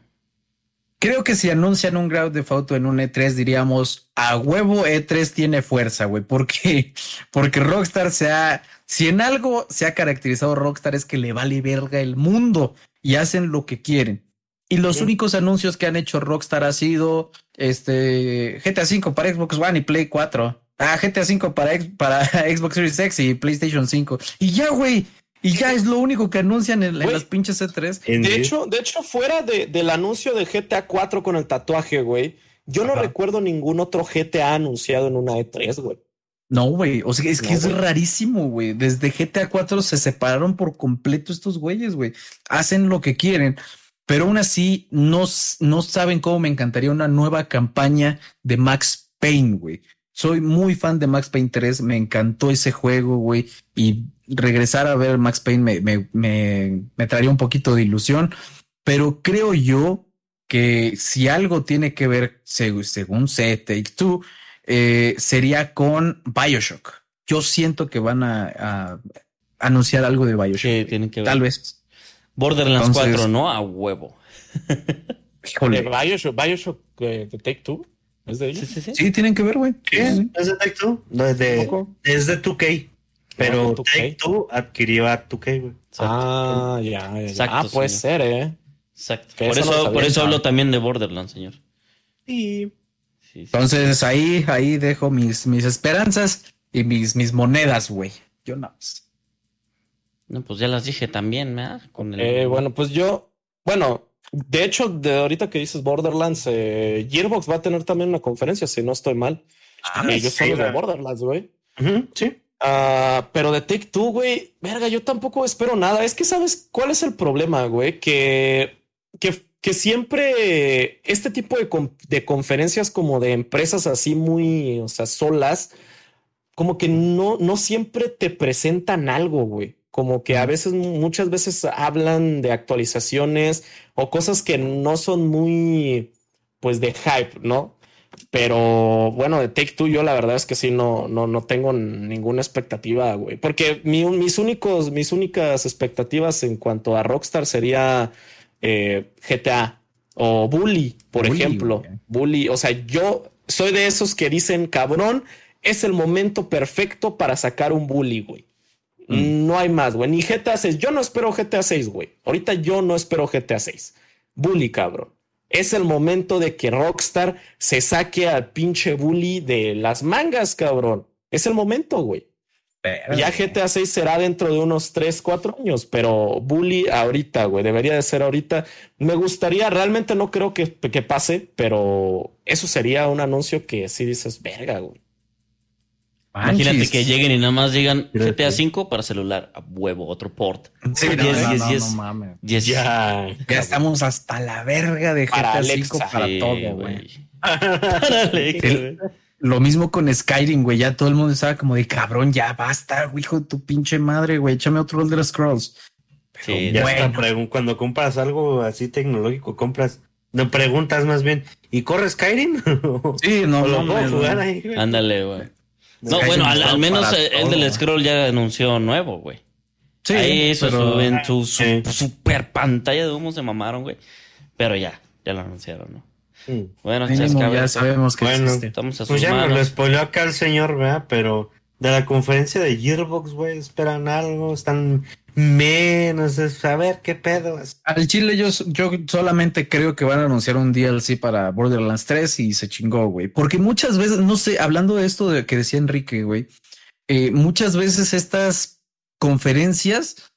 Creo que si anuncian un Grand Theft Auto en un E3 diríamos a huevo E3 tiene fuerza, güey, porque (laughs) porque Rockstar se ha si en algo se ha caracterizado Rockstar es que le vale verga el mundo y hacen lo que quieren. Y los únicos anuncios que han hecho Rockstar ha sido este GTA V para Xbox One y Play 4. Ah, GTA V para, para (laughs) Xbox Series X y PlayStation 5. Y ya, güey. Y ya es lo único que anuncian en, las pinches E3. De hecho, de hecho, fuera de, del anuncio de GTA 4 con el tatuaje, güey, yo no recuerdo ningún otro GTA anunciado en una E3, güey. No, güey. O sea, es que es rarísimo, güey. Desde GTA 4 se separaron por completo estos güeyes, güey. Hacen lo que quieren, pero aún así no, no saben cómo me encantaría una nueva campaña de Max Payne, güey. Soy muy fan de Max Payne 3, me encantó ese juego, güey. Y regresar a ver Max Payne me, me, me traería un poquito de ilusión, pero creo yo que si algo tiene que ver, según sé, Take Two, eh, sería con Bioshock. Yo siento que van a, anunciar algo de Bioshock. Sí, tienen que ver. Tal vez. Borderlands 4, ¿no? A huevo. (laughs) Bioshock, Bioshock eh, de Take Two. ¿Es de ellos? Sí, sí, sí. tienen que ver, güey. ¿Es de Take Two? No, es de, es de 2K. Pero Take Two adquirió a 2K, güey. Ah, ya, ya. Exacto, ah, puede ser, ¿eh? Exacto. por eso, por eso hablo también de Borderlands, señor. Sí. Entonces ahí, ahí dejo mis, mis esperanzas y mis, mis monedas, güey. Yo no. No, pues ya las dije también, ¿verdad? Con eh, bueno, pues yo, bueno, de hecho, de ahorita que dices Borderlands, eh, Gearbox va a tener también una conferencia, si no estoy mal. Ah, yo soy de Borderlands, güey. sí. Ah, pero de Take Two, güey, verga, yo tampoco espero nada. Es que sabes cuál es el problema, güey, que, que que siempre este tipo de, conferencias como de empresas así muy, o sea, solas, como que no, no siempre te presentan algo, güey. Como que a veces, muchas veces hablan de actualizaciones o cosas que no son muy, pues, de hype, ¿no? Pero bueno, de Take Two, yo la verdad es que sí, no, no, no tengo ninguna expectativa, güey. Porque mis únicos, mis únicas expectativas en cuanto a Rockstar sería eh, GTA o Bully, por ejemplo. Bully, o sea, yo soy de esos que dicen, cabrón, es el momento perfecto para sacar un Bully, güey. Mm. No hay más, güey. Ni GTA 6. Yo no espero GTA 6, güey. Ahorita yo no espero GTA 6. Bully, cabrón. Es el momento de que Rockstar se saque al pinche Bully de las mangas, cabrón. Es el momento, güey. Ya GTA 6 será dentro de unos 3, 4 años, pero Bully ahorita, güey, debería de ser ahorita. Me gustaría, realmente no creo que, que pase, pero eso sería un anuncio que sí dices, verga, güey. Imagínate que lleguen y nada más digan GTA 5 para celular, a huevo, otro port. Sí, no, no, mames. Ya, ya estamos hasta la verga de GTA 5 para todo, güey. para lo mismo con Skyrim, güey. Ya todo el mundo estaba como de cabrón, ya basta, güey, hijo de tu pinche madre, güey. Échame otro Elder Scrolls. sí, ya bueno. cuando compras algo así tecnológico, compras, no preguntas más bien, ¿y corre Skyrim? (laughs) Sí, no, no, puedo jugar ahí, Ándale, güey. No, bueno, al, menos el del Scroll ya anunció nuevo, güey. Sí, Ahí eso en su, super pantalla de humo se mamaron, güey. Pero ya, ya lo anunciaron, ¿no? Bueno, ya sabemos que bueno, estamos a Pues ya nos lo spoiló acá el señor, ¿verdad? Pero de la conferencia de Gearbox, güey, esperan algo, están menos, a ver qué pedo. Al Chile yo, yo solamente creo que van a anunciar un DLC para Borderlands 3 y se chingó, güey. Porque muchas veces, no sé, hablando de esto de que decía Enrique, güey, eh, muchas veces estas conferencias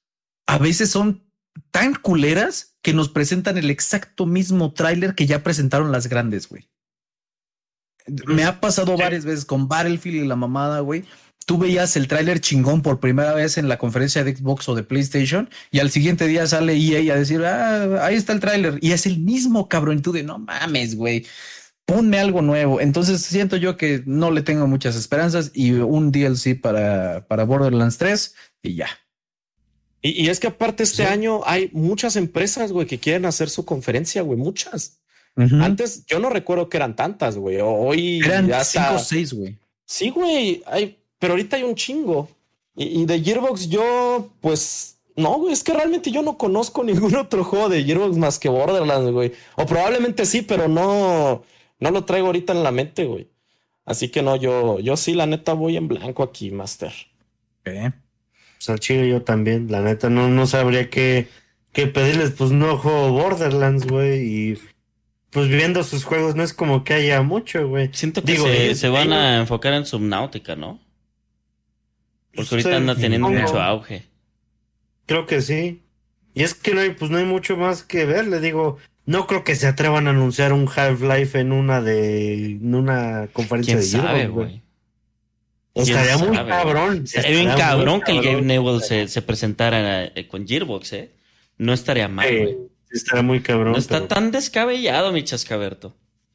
a veces son tan culeras que nos presentan el exacto mismo tráiler que ya presentaron las grandes, güey. Me ha pasado varias veces con Battlefield y la mamada, güey. Tú veías el tráiler chingón por primera vez en la conferencia de Xbox o de PlayStation y al siguiente día sale EA a decir, ah, ahí está el tráiler. Y es el mismo cabrón. Y tú de, no mames, güey. Ponme algo nuevo. Entonces siento yo que no le tengo muchas esperanzas y un DLC para, para Borderlands 3 y ya. Y, es que aparte este año hay muchas empresas, güey, que quieren hacer su conferencia, güey, muchas. Antes yo no recuerdo que eran tantas, güey. Hoy eran ya cinco o seis, güey. Sí, güey, hay, pero ahorita hay un chingo. Y, de Gearbox yo, pues, no, güey, es que realmente yo no conozco (laughs) ningún otro juego de Gearbox más que Borderlands, güey. O probablemente sí, pero no, no lo traigo ahorita en la mente, güey. Así que no, yo, yo sí, la neta voy en blanco aquí, Master. ¿Qué? Pues al chile yo también, la neta, no, no sabría qué, qué pedirles, pues no juego Borderlands, güey, y pues viendo sus juegos no es como que haya mucho, güey. Siento que se, se, van a enfocar en Subnautica, ¿no? Porque ahorita anda teniendo mucho auge. Creo que sí. Y es que no hay, pues no hay mucho más que ver, le digo, no creo que se atrevan a anunciar un Half-Life en una de en una conferencia de sabe, güey. Estaría muy cabrón. Estaría bien cabrón que el Gabe Newell se, se, presentara eh, con Gearbox, ¿eh? No estaría mal, güey. estaría muy cabrón. No está tan descabellado, mi chascaberto.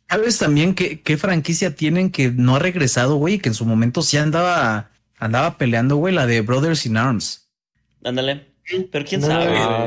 ¿Sabes también qué, qué franquicia tienen que no ha regresado, güey? Que en su momento sí andaba, andaba peleando, güey, la de Brothers in Arms. Ándale. Pero quién sabe. Ah,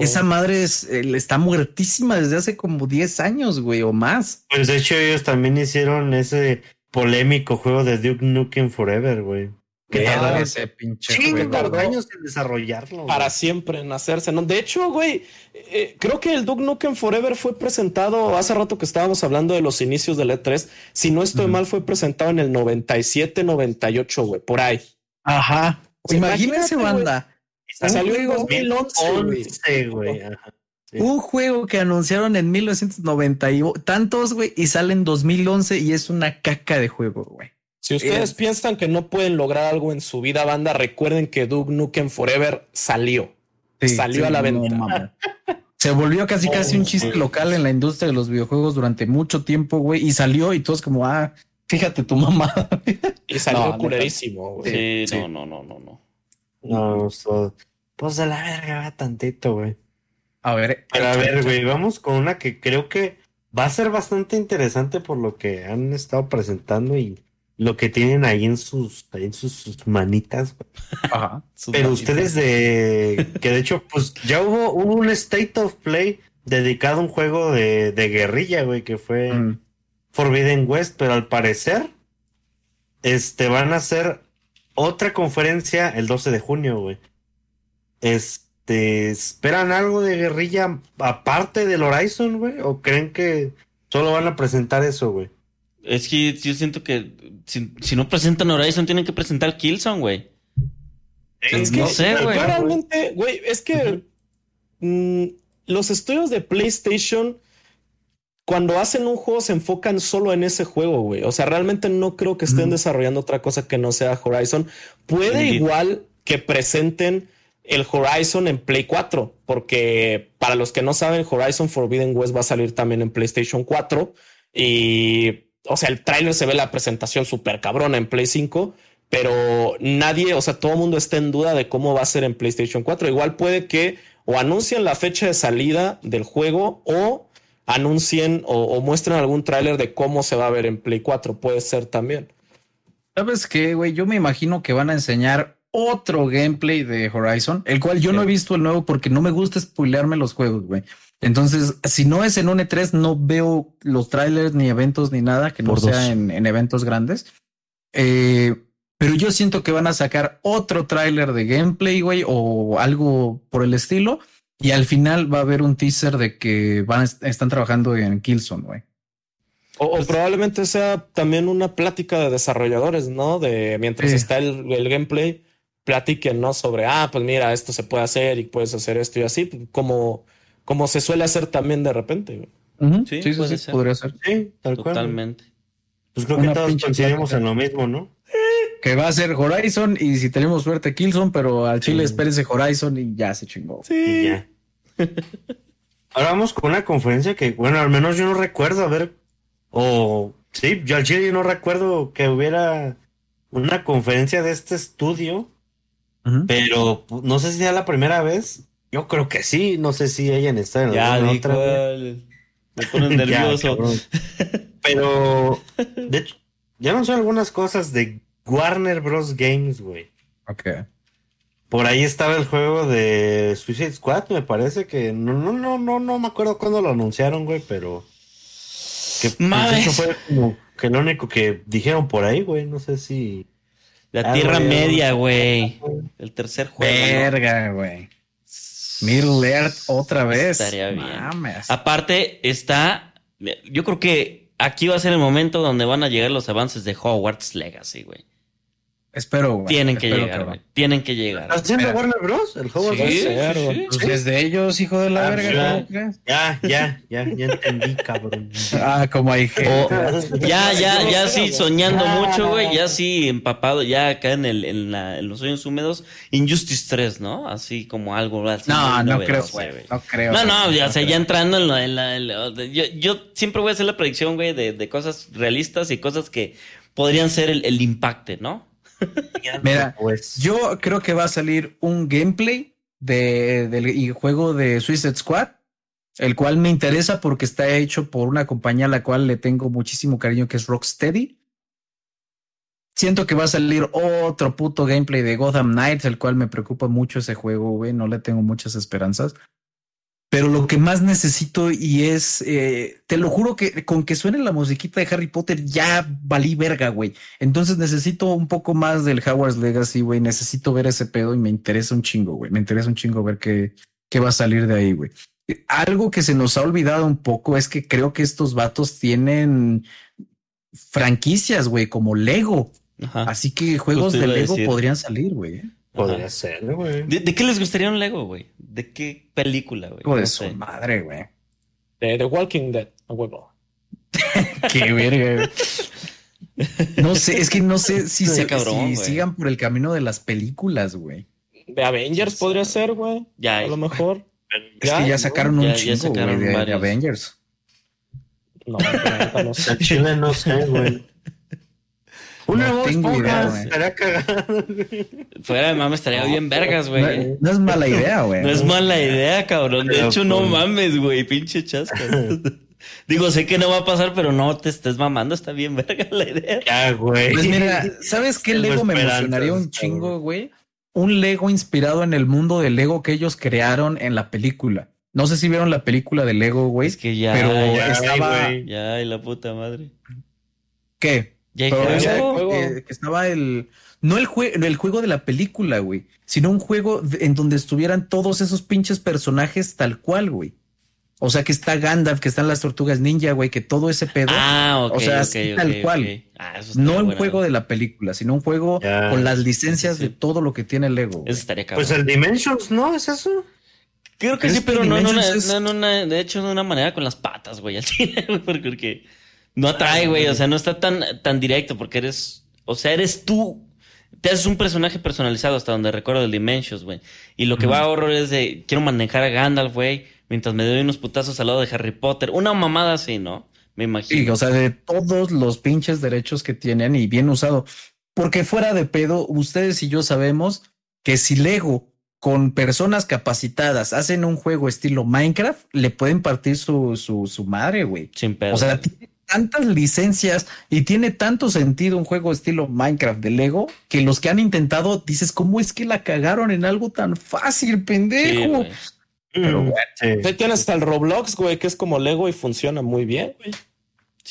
Esa madre es, está muertísima desde hace como 10 años, güey, o más. Pues de hecho ellos también hicieron ese polémico juego de Duke Nukem Forever, güey. ¿Qué tal ese pinche juego? años en desarrollarlo. Para siempre en hacerse, ¿no? De hecho, güey, eh, creo que el Duke Nukem Forever fue presentado hace rato que estábamos hablando de los inicios del E3. Si no estoy mal, fue presentado en el 97, 98, güey, por ahí. Ajá. Imagínense, banda. Salió en 2011, güey. Un juego que anunciaron en 1990 y tantos, güey, y sale en 2011 y es una caca de juego, güey. Si ustedes piensan que no pueden lograr algo en su vida, banda, recuerden que Duke Nukem Forever salió. salió a la venta. (laughs) Se volvió casi casi un chiste local en la industria de los videojuegos durante mucho tiempo, güey, y salió y todos como, ah, fíjate tu mamá. (laughs) y salió culerísimo, güey. Sí, no, no, no, no, no. No, pues de la verga va tantito, güey. A ver. Pero a ver, güey, vamos con una que creo que va a ser bastante interesante por lo que han estado presentando y lo que tienen ahí en sus, en sus, manitas. Ajá, Pero ustedes de que de hecho, pues ya hubo, un State of Play dedicado a un juego de, de guerrilla, güey, que fue mm. Forbidden West, pero al parecer, este, van a hacer otra conferencia el 12 de junio, güey. Este, ¿esperan algo de guerrilla aparte del Horizon, güey? ¿O creen que solo van a presentar eso, güey? Es que yo siento que si, no presentan Horizon, tienen que presentar Killzone, güey. Es que, no sé, güey. Realmente, güey, es que mm, los estudios de PlayStation, cuando hacen un juego, se enfocan solo en ese juego, güey. O sea, realmente no creo que estén desarrollando otra cosa que no sea Horizon. Puede igual que presenten el Horizon en Play 4, porque para los que no saben, Horizon Forbidden West va a salir también en PlayStation 4 y o sea, el tráiler se ve la presentación súper cabrona en Play 5, pero nadie, o sea, todo el mundo está en duda de cómo va a ser en PlayStation 4. Igual puede que o anuncien la fecha de salida del juego o anuncien o, muestren algún tráiler de cómo se va a ver en Play 4. Puede ser también. ¿Sabes qué, güey? Yo me imagino que van a enseñar otro gameplay de Horizon, el cual yo no he visto el nuevo porque no me gusta spoilearme los juegos, güey. Entonces, si no es en un E3, no veo los trailers ni eventos ni nada que no sea en, eventos grandes. Eh, pero yo siento que van a sacar otro tráiler de gameplay, güey, o algo por el estilo. Y al final va a haber un teaser de que van, están trabajando en Killzone, güey. O, probablemente sea también una plática de desarrolladores, ¿no? De mientras está el, el, gameplay, platiquen, ¿no? Sobre, ah, pues mira, esto se puede hacer y puedes hacer esto y así, como como se suele hacer también de repente. Sí, sí, sí, podría ser. Sí, tal Totalmente. Pues creo que todos coincidimos en lo mismo, ¿no? Que va a ser Horizon y si tenemos suerte Killzone, pero al Chile espérense Horizon y ya se chingó. Sí. ya. (laughs) Ahora vamos con una conferencia que, bueno, al menos yo no recuerdo, a ver, o sí, yo al Chile no recuerdo que hubiera una conferencia de este estudio, pero no sé si sea la primera vez yo creo que sí, no sé si hayan estado en ya, otra. Me ponen (laughs) nervioso. Pero, de hecho, ya no son algunas cosas de Warner Bros. Games, güey. Ok. Por ahí estaba el juego de Suicide Squad, me parece que no, no, no, no, no me acuerdo cuándo lo anunciaron, güey, pero que pues, eso fue como que lo único que dijeron por ahí, güey. No sé si. La Tierra Media, güey. El tercer juego. Verga, güey. Earth otra vez. Estaría bien. Aparte, está. Yo creo que aquí va a ser el momento donde van a llegar los avances de Hogwarts Legacy, güey. Espero, güey. Tienen que llegar, güey. Tienen que llegar. ¿Estás haciendo Warner Bros? El juego sí, sí, pues desde ellos, hijo de la ah, verga. Ya, ya, ya, ya entendí, cabrón. Ah, como hay gente. ya, ya, ya sí, soñando mucho, güey. Ya sí, empapado, ya acá en, el, en, la, en los sueños húmedos. Injustice 3, ¿no? Así como algo así. No, no creo, güey. No creo. No, no, ya, o sea, ya entrando en la. En la, yo, yo siempre voy a hacer la predicción, güey, de, de cosas realistas y cosas que podrían ser el, el impacto, ¿no? Mira, pues. yo creo que va a salir un gameplay de, del juego de Suicide Squad, el cual me interesa porque está hecho por una compañía a la cual le tengo muchísimo cariño, que es Rocksteady. Siento que va a salir otro puto gameplay de Gotham Knights, el cual me preocupa mucho ese juego, güey. No le tengo muchas esperanzas. Pero lo que más necesito y es, eh, te lo juro que con que suene la musiquita de Harry Potter ya valí verga, güey. Entonces necesito un poco más del Howard's Legacy, güey. Necesito ver ese pedo y me interesa un chingo, güey. Me interesa un chingo ver qué, qué va a salir de ahí, güey. Algo que se nos ha olvidado un poco es que creo que estos vatos tienen franquicias, güey, como Lego. Así que juegos de Lego podrían salir, güey. Podría ser, güey. ¿De, qué les gustaría un Lego, güey? ¿De qué película, güey? de su madre, güey. De The Walking Dead, a huevo. (laughs) qué verga, No sé, es que no sé si, (laughs) se, cabrón, si sigan por el camino de las películas, güey. De Avengers podría ser, güey. Ya. A lo mejor. Es que ya sacaron un chingo, güey, de, Avengers. No, no sé. (laughs) Chile no sé, güey. Una no voz estaría cagado. Fuera de mames, estaría bien vergas, güey. No, es mala idea, güey. No es mala idea, cabrón. De hecho, no mames, güey. Pinche chasca. (laughs) Digo, sé que no va a pasar, pero no te estés mamando. Está bien verga la idea. Ya, güey. Pues mira, ¿sabes qué Lego me emocionaría un chingo, güey? Un Lego inspirado en el mundo de Lego que ellos crearon en la película. No sé si vieron la película de Lego, güey. Es que ya, pero ya, estaba... ya, y la puta madre. ¿Qué? Ya que, estaba el. No el, el juego de la película, güey. Sino un juego en donde estuvieran todos esos pinches personajes tal cual, güey. O sea, que está Gandalf, que están las tortugas ninja, güey, que todo ese pedo. Ah, ok. O sea, tal cual. Ah, no un juego de la película, sino un juego con las licencias de todo lo que el Lego. Eso estaría cabrón. Pues el Dimensions, ¿no? ¿Es eso? Creo que sí, pero no, no, no, de hecho, de una manera con las patas, güey, al (laughs) chile, porque no atrae, güey. O sea, no está tan, tan directo porque eres. O sea, eres tú. Te haces un personaje personalizado hasta donde recuerdo el Dimensions, güey. Y lo que va a horror es de. Quiero manejar a Gandalf, güey. Mientras me doy unos putazos al lado de Harry Potter. Una mamada así, ¿no? Me imagino. Sí, o sea, de todos los pinches derechos que tienen y bien usado. Porque fuera de pedo, ustedes y yo sabemos que si Lego con personas capacitadas hacen un juego estilo Minecraft, le pueden partir su, su, su madre, güey. Sin pedo. O sea, tantas licencias y tiene tanto sentido un juego estilo Minecraft de Lego que los que han intentado dices, ¿cómo es que la cagaron en algo tan fácil, pendejo? Pero mm, bueno, tienes el Roblox, güey, que es como Lego y funciona muy bien, güey.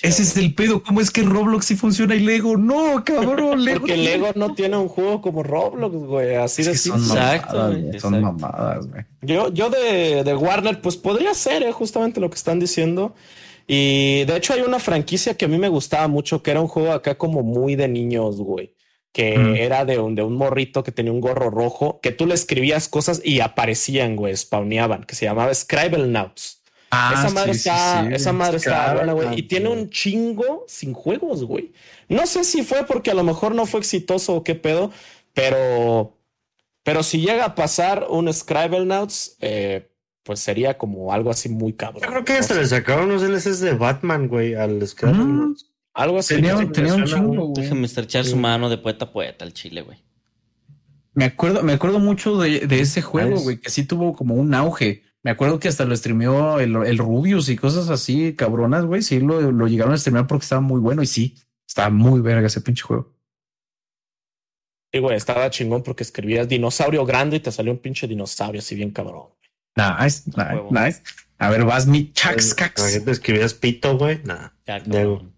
Ese es el pedo. ¿Cómo es que Roblox sí funciona y Lego no, cabrón? Lego Porque Lego no tiene un juego como Roblox, güey. Así de simple. Exacto, Son mamadas, güey. Yo, yo de, de, Warner, pues podría ser eh, justamente lo que están diciendo. Y de hecho hay una franquicia que a mí me gustaba mucho, que era un juego acá como muy de niños, güey. Que era de un, de un morrito que tenía un gorro rojo, que tú le escribías cosas y aparecían, güey, spawneaban, que se llamaba Scribble Nauts. Ah, esa madre está, esa madre está buena, güey. Y tiene un chingo sin juegos, güey. No sé si fue porque a lo mejor no fue exitoso o qué pedo, pero, pero si llega a pasar un Scribble Nauts, eh, pues sería como algo así muy cabrón. Yo creo que se le sacaron unos DLCs de Batman, güey, al Scrap. Mm. algo así. Tenía, tenía un chingo, güey. Déjame estrechar su mano de poeta a poeta al chile, güey. Me acuerdo, me acuerdo mucho de, de ese juego, güey, que sí tuvo como un auge. Me acuerdo que hasta lo streameó el, el Rubius y cosas así cabronas, güey. Sí, lo, lo llegaron a streamear porque estaba muy bueno y sí, estaba muy verga ese pinche juego. Sí, güey, estaba chingón porque escribías dinosaurio grande y te salió un pinche dinosaurio así bien cabrón. Nice, nice, nice. A ver, vas mi chaxcax. ¿Te escribías pito, güey? Nah.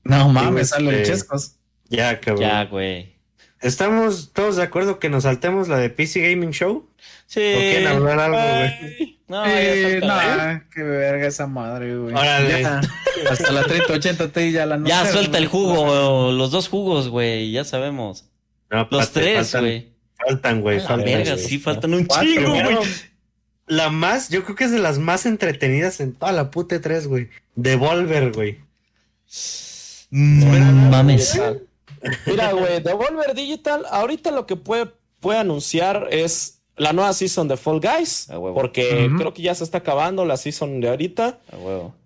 no mames, salen este, chescos. Ya, cabrón. Ya, güey. ¿Estamos todos de acuerdo que nos saltemos la de PC Gaming Show? Sí. ¿O quieren hablar algo, güey? No, eh, no, qué verga esa madre, güey. Ya, hasta la 3080 Ti ya la no Ya suelta el jugo, los dos jugos, güey, ya sabemos. No, los tres, güey. Faltan, güey. Faltan, verga, sí, faltan un chingo, güey la más, yo creo que es de las más entretenidas en toda la puta 3, güey. Devolver, güey. Mm, mames. Mira, güey, Devolver Digital, ahorita lo que puede, puede anunciar es la nueva season de Fall Guys. Porque creo que ya se está acabando la season de ahorita.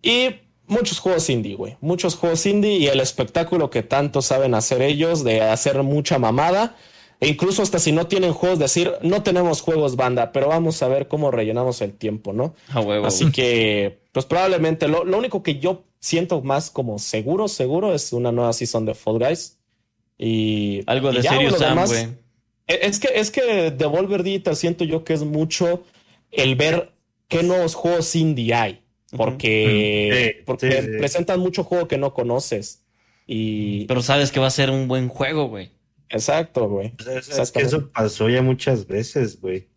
Y muchos juegos indie, güey. Muchos juegos indie y el espectáculo que tanto saben hacer ellos de hacer mucha mamada. E incluso hasta si no tienen juegos, decir, no tenemos juegos banda, pero vamos a ver cómo rellenamos el tiempo, ¿no? Así que, pues probablemente lo, único que yo siento más como seguro, seguro es una nueva season de Fall Guys. Y algo de Serious Sam, güey. E, es que, es que Devolver Digital siento yo que es mucho el ver qué nuevos juegos indie hay. Porque, porque presentan mucho juego que no conoces. Y... Pero sabes que va a ser un buen juego, güey. Exacto, güey. es que eso pasó ya muchas veces, güey.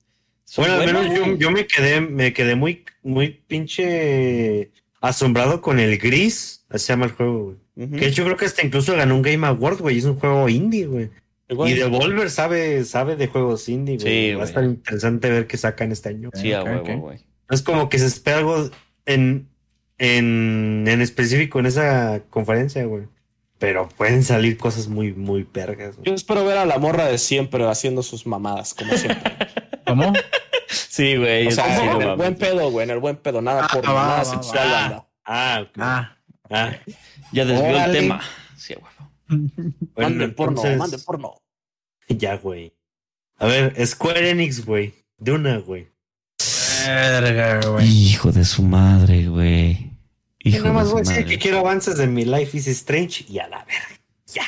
Bueno, al menos yo, me quedé, me quedé muy, muy pinche asombrado con el gris. Así se llama el juego, güey. Que yo creo que hasta incluso ganó un Game Award, güey. Es un juego indie, güey. Y Devolver sabe, sabe de juegos indie, güey. Va a estar interesante ver qué sacan este año. Sí, a huevo, güey. Es como que se espera algo en, en, en específico en esa conferencia, güey. Pero pueden salir cosas muy, muy vergas. Yo espero ver a la morra de siempre haciendo sus mamadas, como siempre. (laughs) ¿Cómo? Sí, güey. O sea, en el buen pedo, güey, en el buen pedo, nada por ah, nada sexual, anda. Ah, ah, ah. Ya desvió el tema. Sí, güey. (laughs) mande porno, mande porno. Ya, güey. A ver, Square Enix, güey. De una, güey. Hijo de su madre, güey. Hijo nada más voy a decir que quiero avances de mi Life is Strange y a la verga. Ya.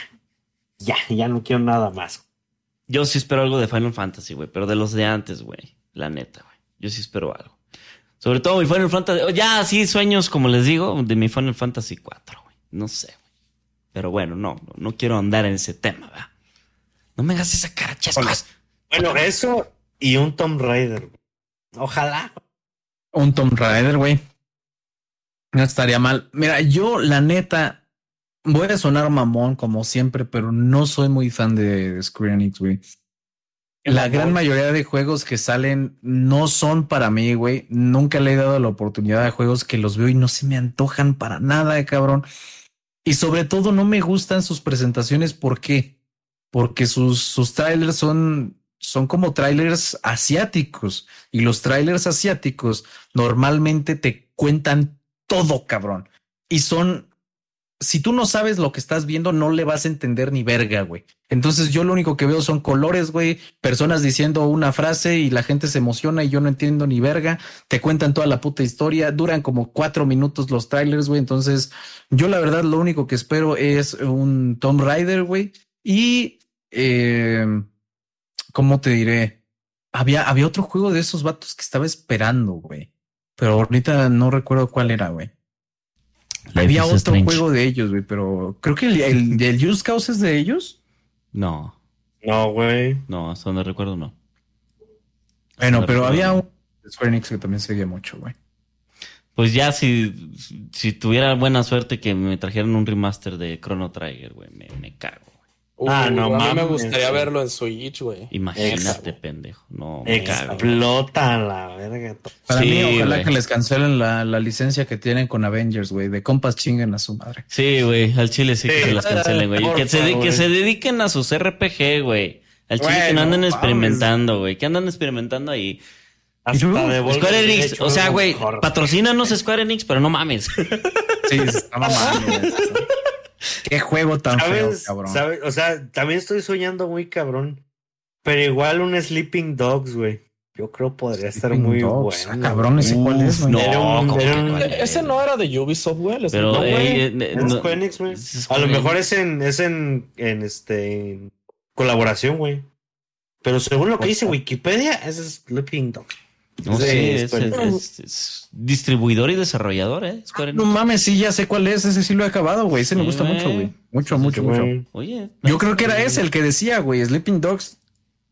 Ya, ya no quiero nada más. Yo sí espero algo de Final Fantasy, güey, pero de los de antes, güey. La neta, güey. Yo sí espero algo. Sobre todo mi Final Fantasy. Ya, sí, sueños, como les digo, de mi Final Fantasy 4, güey. No sé, güey. Pero bueno, no, no, quiero andar en ese tema, ¿verdad? No me hagas esa cara, chascas. Bueno, eso y un Tomb Raider. Ojalá. Un Tomb Raider, güey. No estaría mal. Mira, yo la neta voy a sonar mamón como siempre, pero no soy muy fan de Square Enix, güey. La gran mayoría de juegos que salen no son para mí, güey. Nunca le he dado la oportunidad de juegos que los veo y no se me antojan para nada, cabrón. Y sobre todo no me gustan sus presentaciones. ¿Por qué? Porque sus, sus trailers son, son como trailers asiáticos. Y los trailers asiáticos normalmente te cuentan todo, cabrón. Y son, si tú no sabes lo que estás viendo, no le vas a entender ni verga, güey. Entonces yo lo único que veo son colores, güey, personas diciendo una frase y la gente se emociona y yo no entiendo ni verga. Te cuentan toda la puta historia, duran como cuatro minutos los trailers, güey. Entonces yo la verdad lo único que espero es un Tomb Raider, güey. Y, eh, ¿cómo te diré? Había, había otro juego de esos vatos que estaba esperando, güey. Pero ahorita no recuerdo cuál era, güey. Había otro juego de ellos, güey, pero creo que el, el, Just Cause es de ellos. No. No, güey. No, hasta donde recuerdo no. Bueno, pero había un Square Enix que también seguía mucho, güey. Pues ya si, si tuviera buena suerte que me trajeran un remaster de Chrono Trigger, güey, me, me cago ah, no, a mí me gustaría verlo en Switch, güey. Imagínate, pendejo. No, Explota la verga. Para mí, ojalá que les cancelen la, la, licencia que tienen con Avengers, güey. De compas chinguen a su madre. Sí, güey. Al chile sí, que se las cancelen, güey. Que se, que se dediquen a sus RPG, güey. Al chile que no anden experimentando, güey. Que andan experimentando ahí. Square Enix, o sea, güey, patrocínanos Square Enix, pero no mames. Sí, está mamando. (laughs) Qué juego tan feo, cabrón. O sea, también estoy soñando muy cabrón. Pero igual un Sleeping Dogs, güey. Yo creo podría estar muy bueno. Ah, cabrón, ese cuál es, No, ese no era de Ubisoft, güey. Pero, no, eh, güey. A lo mejor es en, es en, en este colaboración, güey. Pero según lo que dice Wikipedia, es Sleeping Dogs. No sé, es, distribuidor y desarrollador, ¿eh? no mames, sí, ya sé cuál es. Ese sí lo he acabado, güey. Ese me gusta mucho, güey. Mucho, mucho, mucho. Oye. Yo creo que era ese el que decía, güey. Sleeping Dogs,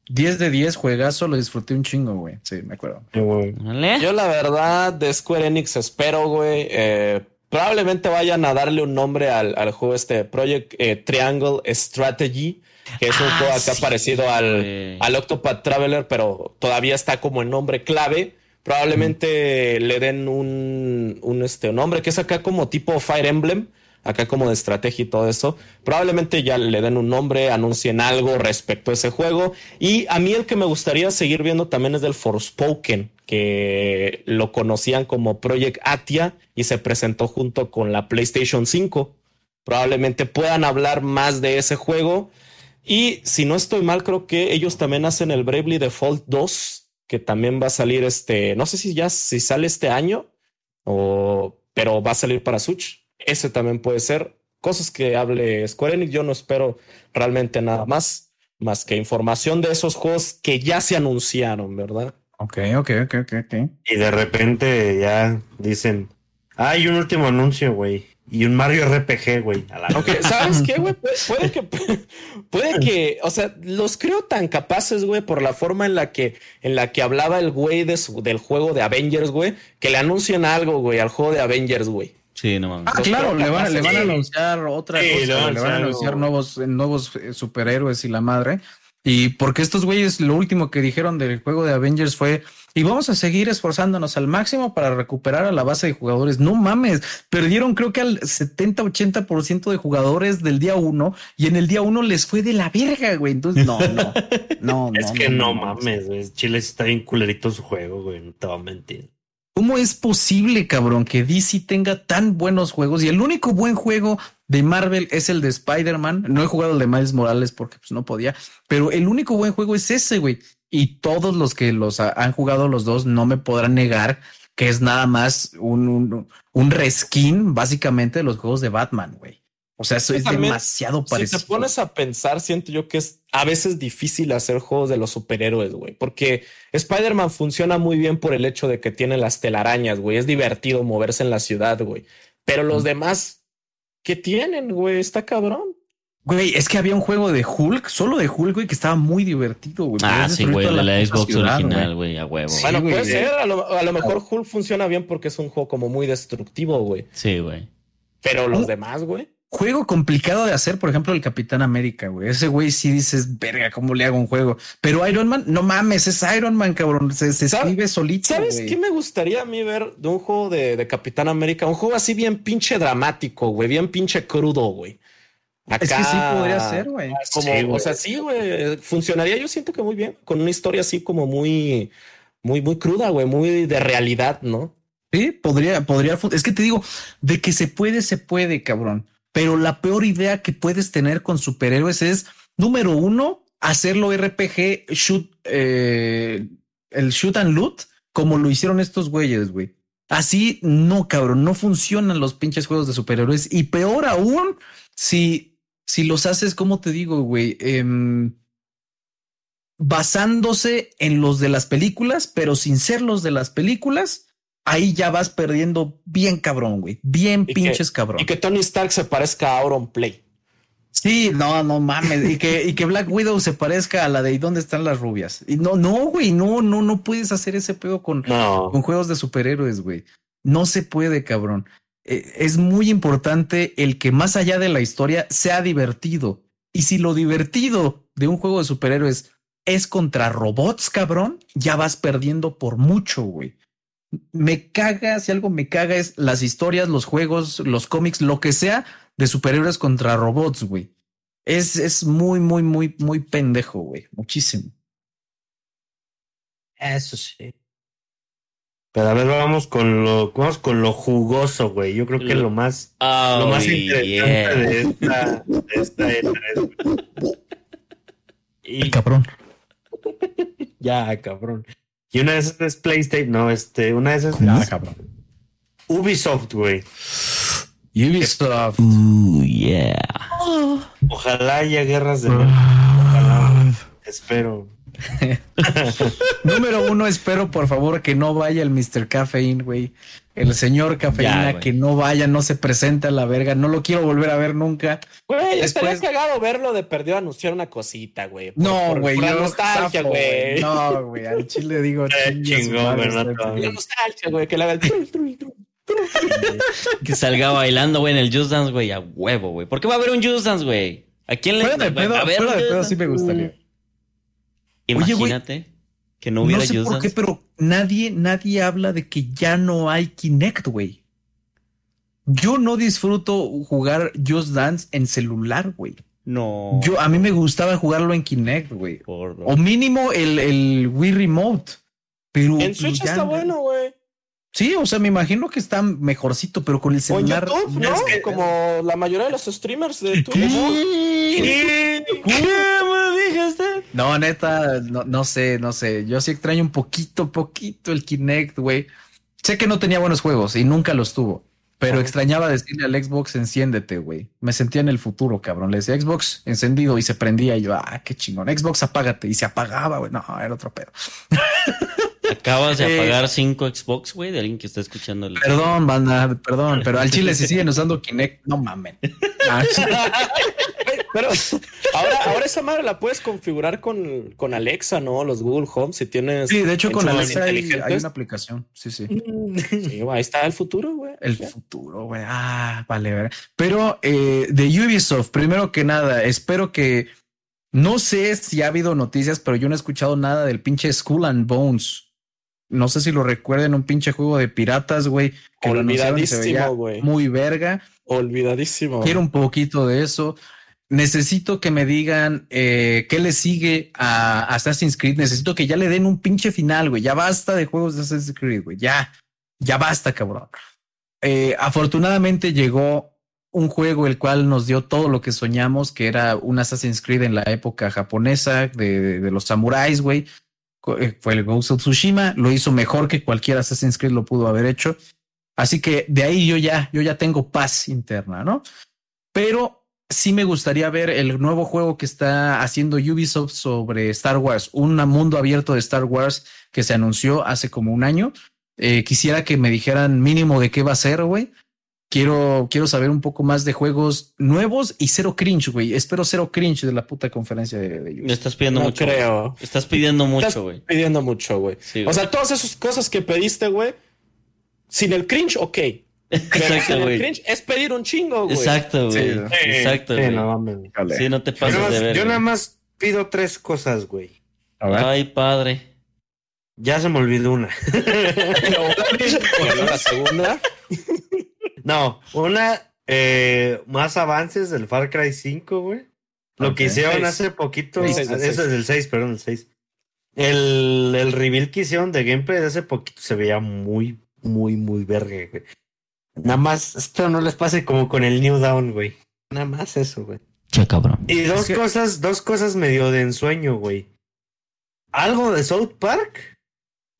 10 de 10, juegazo. Lo disfruté un chingo, güey. Sí, me acuerdo. Yo, la verdad, de Square Enix espero, güey. Eh, probablemente vayan a darle un nombre al, al juego este, Project eh, Triangle Strategy que es un ah, juego acá parecido al, al Octopath Traveler, pero todavía está como el nombre clave. Probablemente le den un, un, este, nombre que es acá como tipo Fire Emblem, acá como de estrategia y todo eso. Probablemente ya le den un nombre, anuncien algo respecto a ese juego. Y a mí el que me gustaría seguir viendo también es del Forspoken, que lo conocían como Project Atia y se presentó junto con la PlayStation 5. Probablemente puedan hablar más de ese juego. Y si no estoy mal, creo que ellos también hacen el Bravely Default 2, que también va a salir este, no sé si ya si sale este año o pero va a salir para Switch. Ese también puede ser. Cosas que hable Square Enix. Yo no espero realmente nada más, más que información de esos juegos que ya se anunciaron, ¿verdad? Ok, ok, ok, ok, ok. Y de repente ya dicen, hay un último anuncio, güey. Y un Mario RPG, güey. ¿sabes qué, güey? (laughs) puede, que, puede que, o sea, los creo tan capaces, güey, por la forma en la que, en la que hablaba el güey de del juego de Avengers, güey, que le anuncien algo, güey, al juego de Avengers, güey. Sí, no mames. Ah, claro, le van, le van, a anunciar otra cosa, le van a anunciar nuevos, nuevos eh, superhéroes y la madre. Y porque estos güeyes, lo último que dijeron del juego de Avengers fue, y vamos a seguir esforzándonos al máximo para recuperar a la base de jugadores. No mames, perdieron creo que al 70, 80% de jugadores del día uno y en el día uno les fue de la verga, güey. Entonces, no, no, (laughs) no. es que no, mames, güey. Chile está bien culerito su juego, güey. No te voy a mentir. ¿Cómo es posible, cabrón, que DC tenga tan buenos juegos y el único buen juego de Marvel es el de Spider-Man? No he jugado el de Miles Morales porque pues no podía, pero el único buen juego es ese, güey. Y todos los que los han jugado los dos no me podrán negar que es nada más un, un, reskin básicamente de los juegos de Batman, güey. O sea, eso es demasiado parecido. Si te pones a pensar, siento yo que es a veces difícil hacer juegos de los superhéroes, güey, porque Spider-Man funciona muy bien por el hecho de que tiene las telarañas, güey. Es divertido moverse en la ciudad, güey. Pero los demás, ¿qué tienen, güey? Está cabrón. Güey, es que había un juego de Hulk, solo de Hulk, güey, que estaba muy divertido, güey. Ah, sí, güey, de la, Xbox original, güey, a huevo. bueno, puede ser, a lo, mejor Hulk funciona bien porque es un juego como muy destructivo, güey. Sí, güey. Pero los demás, güey. Juego complicado de hacer, por ejemplo, el Capitán América, güey. Ese güey sí dices, verga, ¿cómo le hago un juego? Pero Iron Man, no mames, es Iron Man, cabrón. Se, se escribe solito. ¿Sabes qué me gustaría a mí ver de un juego de, de Capitán América? Un juego así bien pinche dramático, güey, bien pinche crudo, güey. Acá, es que sí podría ser, güey. Como, o sea, sí, güey. Funcionaría, yo siento que muy bien, con una historia así como muy, muy, muy cruda, güey, muy de realidad, ¿no? Sí, podría, podría. Es que te digo, de que se puede, se puede, cabrón. Pero la peor idea que puedes tener con superhéroes es, número uno, hacerlo RPG, shoot, eh, el shoot and loot, como lo hicieron estos güeyes, güey. Así no, cabrón, no funcionan los pinches juegos de superhéroes. Y peor aún, si si los haces, como te digo, güey? Em, basándose en los de las películas, pero sin ser los de las películas, ahí ya vas perdiendo bien cabrón, güey. Bien pinches cabrón. Y que Tony Stark se parezca a Auron Play. Sí, no, no mames. Y que, y que Black Widow se parezca a la de ¿y dónde están las rubias? Y no, no, güey, no, no, no puedes hacer ese pedo con, con juegos de superhéroes, güey. No se puede, cabrón. Eh, es muy importante el que más allá de la historia sea divertido. Y si lo divertido de un juego de superhéroes es contra robots, cabrón, ya vas perdiendo por mucho, güey. Me caga, si algo me caga es las historias, los juegos, los cómics, lo que sea de superhéroes contra robots, güey. Es, es muy, muy, muy, muy pendejo, güey. Muchísimo. Eso sí. Pero a ver, vamos con lo, vamos con lo jugoso, güey. Yo creo que lo más, lo más interesante de esta, de esta E3. Y, cabrón. ya, cabrón. Y una de esas es PlayStation, no, este, una de esas es cabrón. Ubisoft, güey. Ubisoft. Uh, yeah. Ojalá haya guerras de Ojalá. Espero. (laughs) Número uno, espero por favor que no vaya el Mr. Caffeine, güey. El señor Cafeína, que no vaya, no se presente a la verga. No lo quiero volver a ver nunca. Güey, estaría cagado verlo de perdió anunciar una cosita, güey. No, güey. La nostalgia, güey. No, güey. Al chile digo. chingón, La nostalgia, güey. Que le haga el. (laughs) que salga bailando, güey, en el Just Dance, güey, a huevo, güey. ¿Por qué va a haber un Just Dance, güey? ¿A quién le va a ver? sí me gustaría. Imagínate que no hubiera No sé por qué, pero nadie, nadie habla de que ya no hay Kinect, güey. Yo no disfruto jugar Just Dance en celular, güey. No. Yo, a mí me gustaba jugarlo en Kinect, güey. O mínimo el, el Wii Remote. Pero en Switch está bueno, güey. Sí, o sea, me imagino que está mejorcito, pero con el celular. O YouTube, ¿no? que, como la mayoría de los streamers de. ¿Qué? Dijiste? No, neta, no, no sé, no sé. Yo sí extraño un poquito, poquito el Kinect, güey. Sé que no tenía buenos juegos y nunca los tuvo. Pero extrañaba decirle al Xbox, enciéndete, güey. Me sentía en el futuro, cabrón. Le decía Xbox encendido y se prendía. Y yo, ah, qué chingón. Xbox, apágate. Y se apagaba, güey. No, era otro pedo. (laughs) Acabas de (laughs) eh, apagar cinco Xbox, güey, de alguien que está escuchando el. Perdón, banda, perdón, pero al chile si (laughs) siguen usando Kinect, no mamen. pero ahora, ahora esa madre la puedes configurar con, con Alexa, ¿no? Los Google Home, si tienes. Sí, de hecho, con Alexa hay, una aplicación. Sí, sí. (laughs) sí ahí está el futuro, güey. El futuro, güey. Ah, vale, ver. Pero eh, de Ubisoft, primero que nada, espero que. No sé si ha habido noticias, pero yo no he escuchado nada del pinche Skull and Bones no sé si lo recuerden, un pinche juego de piratas, güey. Olvidadísimo, güey. Muy verga. Olvidadísimo. Quiero un poquito de eso. Necesito que me digan eh, qué le sigue a Assassin's Creed. Necesito que ya le den un pinche final, güey. Ya basta de juegos de Assassin's Creed, güey. Ya, ya basta, cabrón. Eh, afortunadamente llegó un juego el cual nos dio todo lo que soñamos, que era un Assassin's Creed en la época japonesa de, de los samuráis, güey. Eh, fue el Ghost of Tsushima, lo hizo mejor que cualquier Assassin's Creed lo pudo haber hecho. Así que de ahí yo ya, yo ya tengo paz interna, ¿no? Pero sí me gustaría ver el nuevo juego que está haciendo Ubisoft sobre Star Wars, un mundo abierto de Star Wars que se anunció hace como un año. Eh, quisiera que me dijeran mínimo de qué va a ser, güey. Quiero, quiero saber un poco más de juegos nuevos y cero cringe, güey. Espero cero cringe de la puta conferencia de, de Me estás pidiendo mucho. creo. Estás pidiendo mucho, güey. Pidiendo mucho, güey. o sea, todas esas cosas que pediste, güey. Sin el cringe, ok. Exacto, güey. cringe es pedir un chingo, güey. Exacto, güey. Exacto, güey. Sí, no, te pases de ver. Yo nada más pido tres cosas, güey. Ay, padre. Ya se me olvidó una. (laughs) (laughs) la segunda. No, una eh, más avances del Far Cry 5, güey. Lo que hicieron hace poquito, ese es el 6, perdón, el 6. El, el reveal que hicieron de gameplay de hace poquito se veía muy, muy, muy verga, güey. Nada más, esto no les pase como con el New Down, güey. Nada más eso, güey. Che, cabrón. Y dos cosas, dos cosas medio de ensueño, güey. Algo de South Park.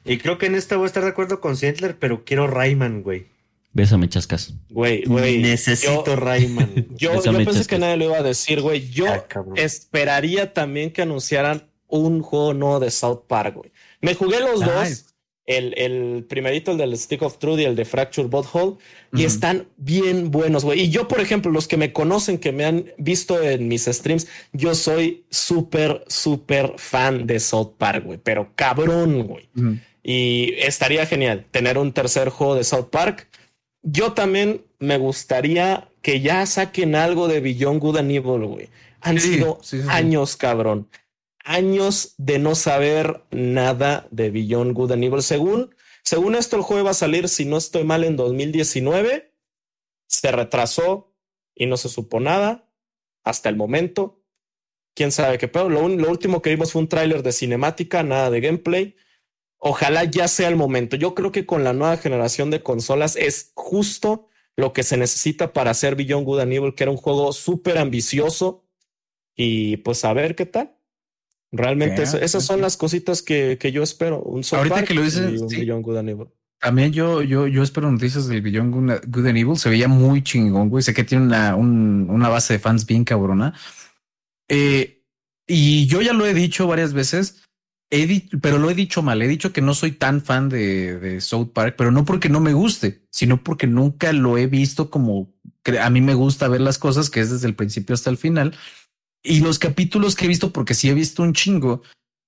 Y creo que en esta voy a estar de acuerdo con Sientler, pero quiero Rayman, güey. Bésame, chascas. Güey, güey. Necesito Rayman. Yo, yo pensé que nadie lo iba a decir, güey. Yo ah, esperaría también que anunciaran un juego nuevo de South Park, güey. Me jugué los dos. El, el, primerito, el del Stick of Truth y el de Fracture Butthole, y están bien buenos, güey. Y yo, por ejemplo, los que me conocen, que me han visto en mis streams, yo soy súper, súper fan de South Park, güey, pero cabrón, güey. Y estaría genial tener un tercer juego de South Park yo también me gustaría que ya saquen algo de Beyond Good and Evil, güey. Han sido años, cabrón. Años de no saber nada de Beyond Good and Evil. Según, según esto, el juego va a salir, si no estoy mal, en 2019. Se retrasó y no se supo nada hasta el momento. Quién sabe qué pero Lo, lo último que vimos fue un tráiler de cinemática, nada de gameplay ojalá ya sea el momento. Yo creo que con la nueva generación de consolas es justo lo que se necesita para hacer Beyond Good and Evil, que era un juego súper ambicioso. Y pues a ver qué tal. Realmente esas son las cositas que, que yo espero. Un Ahorita que lo dices, Beyond Good and Evil. También yo, yo, yo espero noticias del Beyond Good and Evil. Se veía muy chingón, güey. Sé que tiene una, una base de fans bien cabrona. Eh, y yo ya lo he dicho varias veces pero lo he dicho mal. He dicho que no soy tan fan de, de, South Park, pero no porque no me guste, sino porque nunca lo he visto como a mí me gusta ver las cosas, que es desde el principio hasta el final. Y los capítulos que he visto, porque sí he visto un chingo,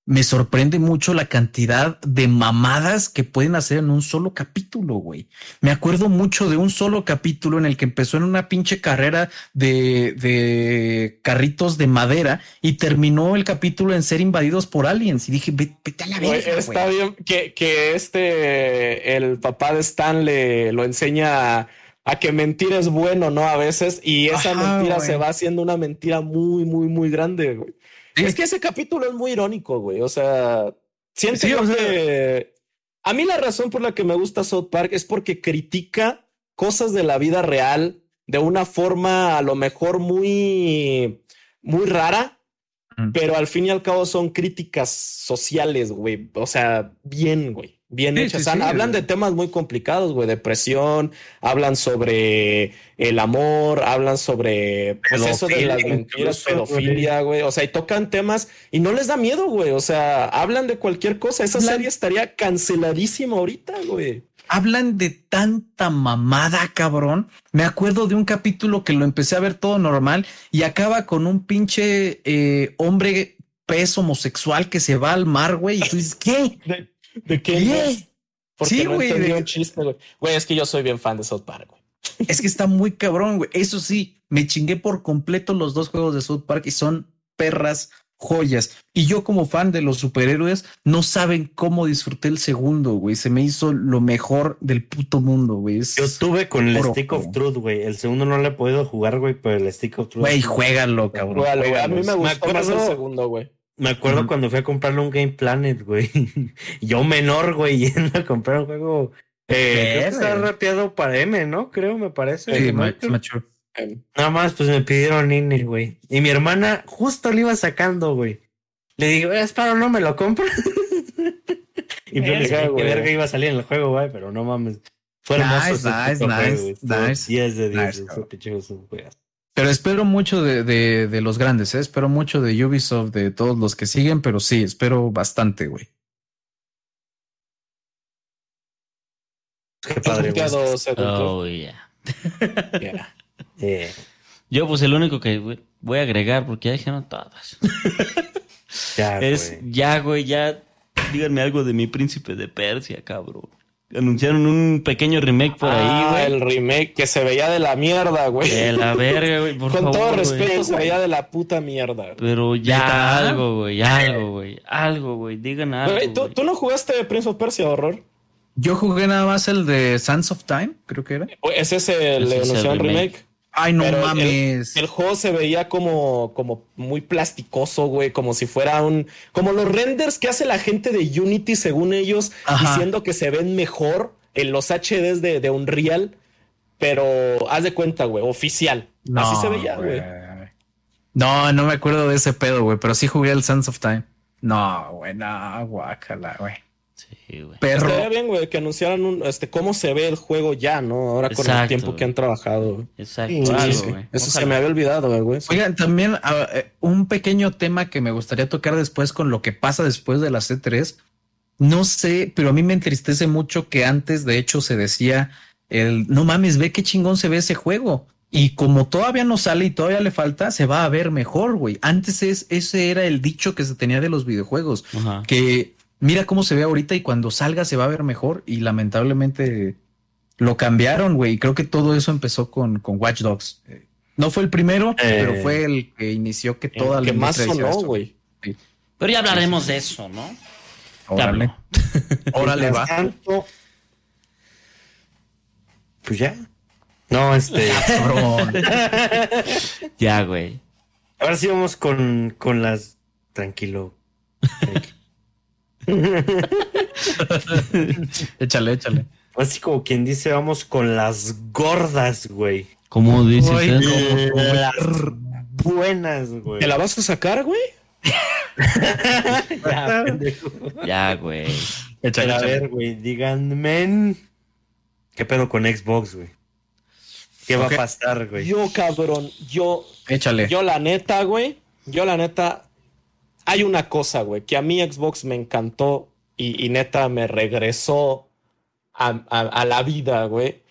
me sorprende mucho la cantidad de mamadas que pueden hacer en un solo capítulo, güey. Me acuerdo mucho de un solo capítulo en el que empezó en una pinche carrera de, de carritos de madera y terminó el capítulo en ser invadidos por aliens. Y dije, vete a la verga. Está bien que, que este, el papá de Stan le lo enseña a que mentir es bueno, ¿no? A veces, y esa mentira se va haciendo una mentira muy, muy, muy grande, güey. Es que ese capítulo es muy irónico, güey. O sea, siento que a mí la razón por la que me gusta South Park es porque critica cosas de la vida real de una forma a lo mejor muy, muy rara, pero al fin y al cabo son críticas sociales, güey. O sea, bien, güey. Bien hechas. hablan de temas muy complicados, güey. Depresión, hablan sobre el amor, hablan sobre pues, eso de las mentiras, pedofilia, güey. O sea, y tocan temas y no les da miedo, güey. O sea, hablan de cualquier cosa. Esa serie estaría canceladísima ahorita, güey hablan de tanta mamada, cabrón. Me acuerdo de un capítulo que lo empecé a ver todo normal y acaba con un pinche eh, hombre pez homosexual que se va al mar, güey. Y tú dices, ¿qué? ¿De, qué? sí, güey. güey. es que yo soy bien fan de South Park, güey. (laughs) Es que está muy cabrón, güey. Eso sí, me chingué por completo los dos juegos de South Park y son perras joyas. Y yo como fan de los superhéroes, no saben cómo disfruté el segundo, güey. Se me hizo lo mejor del puto mundo, güey. Yo tuve con el Stick of Truth, güey. El segundo no le he podido jugar, güey, pero el Stick of Truth. Güey, juégalo, cabrón. A mí me gustó más el segundo, güey. Me acuerdo cuando fui a comprarle un Game Planet, güey. (laughs) Yo menor, güey, (laughs) yendo a comprar un juego. Eh, está rapeado para M, ¿no? Creo, me parece. Sí, mature. Nada más, pues me pidieron INE, güey. Y mi hermana justo lo iba sacando, güey. Le digo, espero, no me lo compro. (laughs) y pensé que verga iba a salir en el juego, güey, pero no mames. Fue hermoso. Nice, nice, nice, 10 de 10. Pero espero mucho de, de, de los grandes, ¿eh? espero mucho de Ubisoft, de todos los que siguen, pero sí, espero bastante, güey. Qué padre. Oh, yeah. (laughs) yeah. Eh, yo, pues el único que voy a agregar, porque ya dijeron todas. ya, (laughs) es, güey. ya, güey, ya. Díganme algo de mi príncipe de Persia, cabrón. Anunciaron un pequeño remake por ahí, ah, güey. El remake que se veía de la mierda, güey. De la verga, güey. (laughs) Con todo respeto, se veía de la puta mierda. Pero ya algo, güey. Algo, güey. Algo, güey. Digan algo. ¿tú, ¿tú, no jugaste Prince of Persia, horror? Yo jugué nada más el de Sands of Time, creo que era. Ese es el, el remake. remake. Ay, no mames. El, juego se veía como, como muy plasticoso, güey, como si fuera un. Como los renders que hace la gente de Unity, según ellos, diciendo que se ven mejor en los HDs de, de Unreal. Pero haz de cuenta, güey, oficial. Así se veía, güey. No, no me acuerdo de ese pedo, güey, pero sí jugué el Sense of Time. No, güey, no, guácala, güey. Sí, güey. Perro. Estaría bien, güey, que anunciaran un, este, cómo se ve el juego ya, ¿no? Ahora con el tiempo que han trabajado. Exacto. Eso se me había olvidado, güey. Oigan, también eh, un pequeño tema que me gustaría tocar después con lo que pasa después de la C3. No sé, pero a mí me entristece mucho que antes, de hecho, se decía el no mames, ve qué chingón se ve ese juego. Y como todavía no sale y todavía le falta, se va a ver mejor, güey. Antes es, ese era el dicho que se tenía de los videojuegos, que mira cómo se ve ahorita y cuando salga se va a ver mejor y lamentablemente lo cambiaron, güey. Creo que todo eso empezó con, con Watch Dogs. Eh, no fue el primero, eh, pero fue el que inició que toda el que más sonó, güey. Pero ya hablaremos de eso, ¿no? Órale. (laughs) Órale, va. Pues ya. No, este. (laughs) ya, güey. Ahora sí vamos con, con las. Tranquilo. (laughs) (laughs) échale, échale. Así como quien dice, vamos con las gordas, güey. ¿Cómo dices las buenas, güey. ¿Te la vas a sacar, güey? (laughs) ya, güey. Échale, a ver, güey, díganme. ¿Qué pedo con Xbox, güey? ¿Qué va a pasar, güey? Yo, cabrón, yo. Échale. Yo, la neta, güey. Yo, la neta, hay una cosa, güey, que a mí Xbox me encantó y, neta me regresó a, la vida, güey.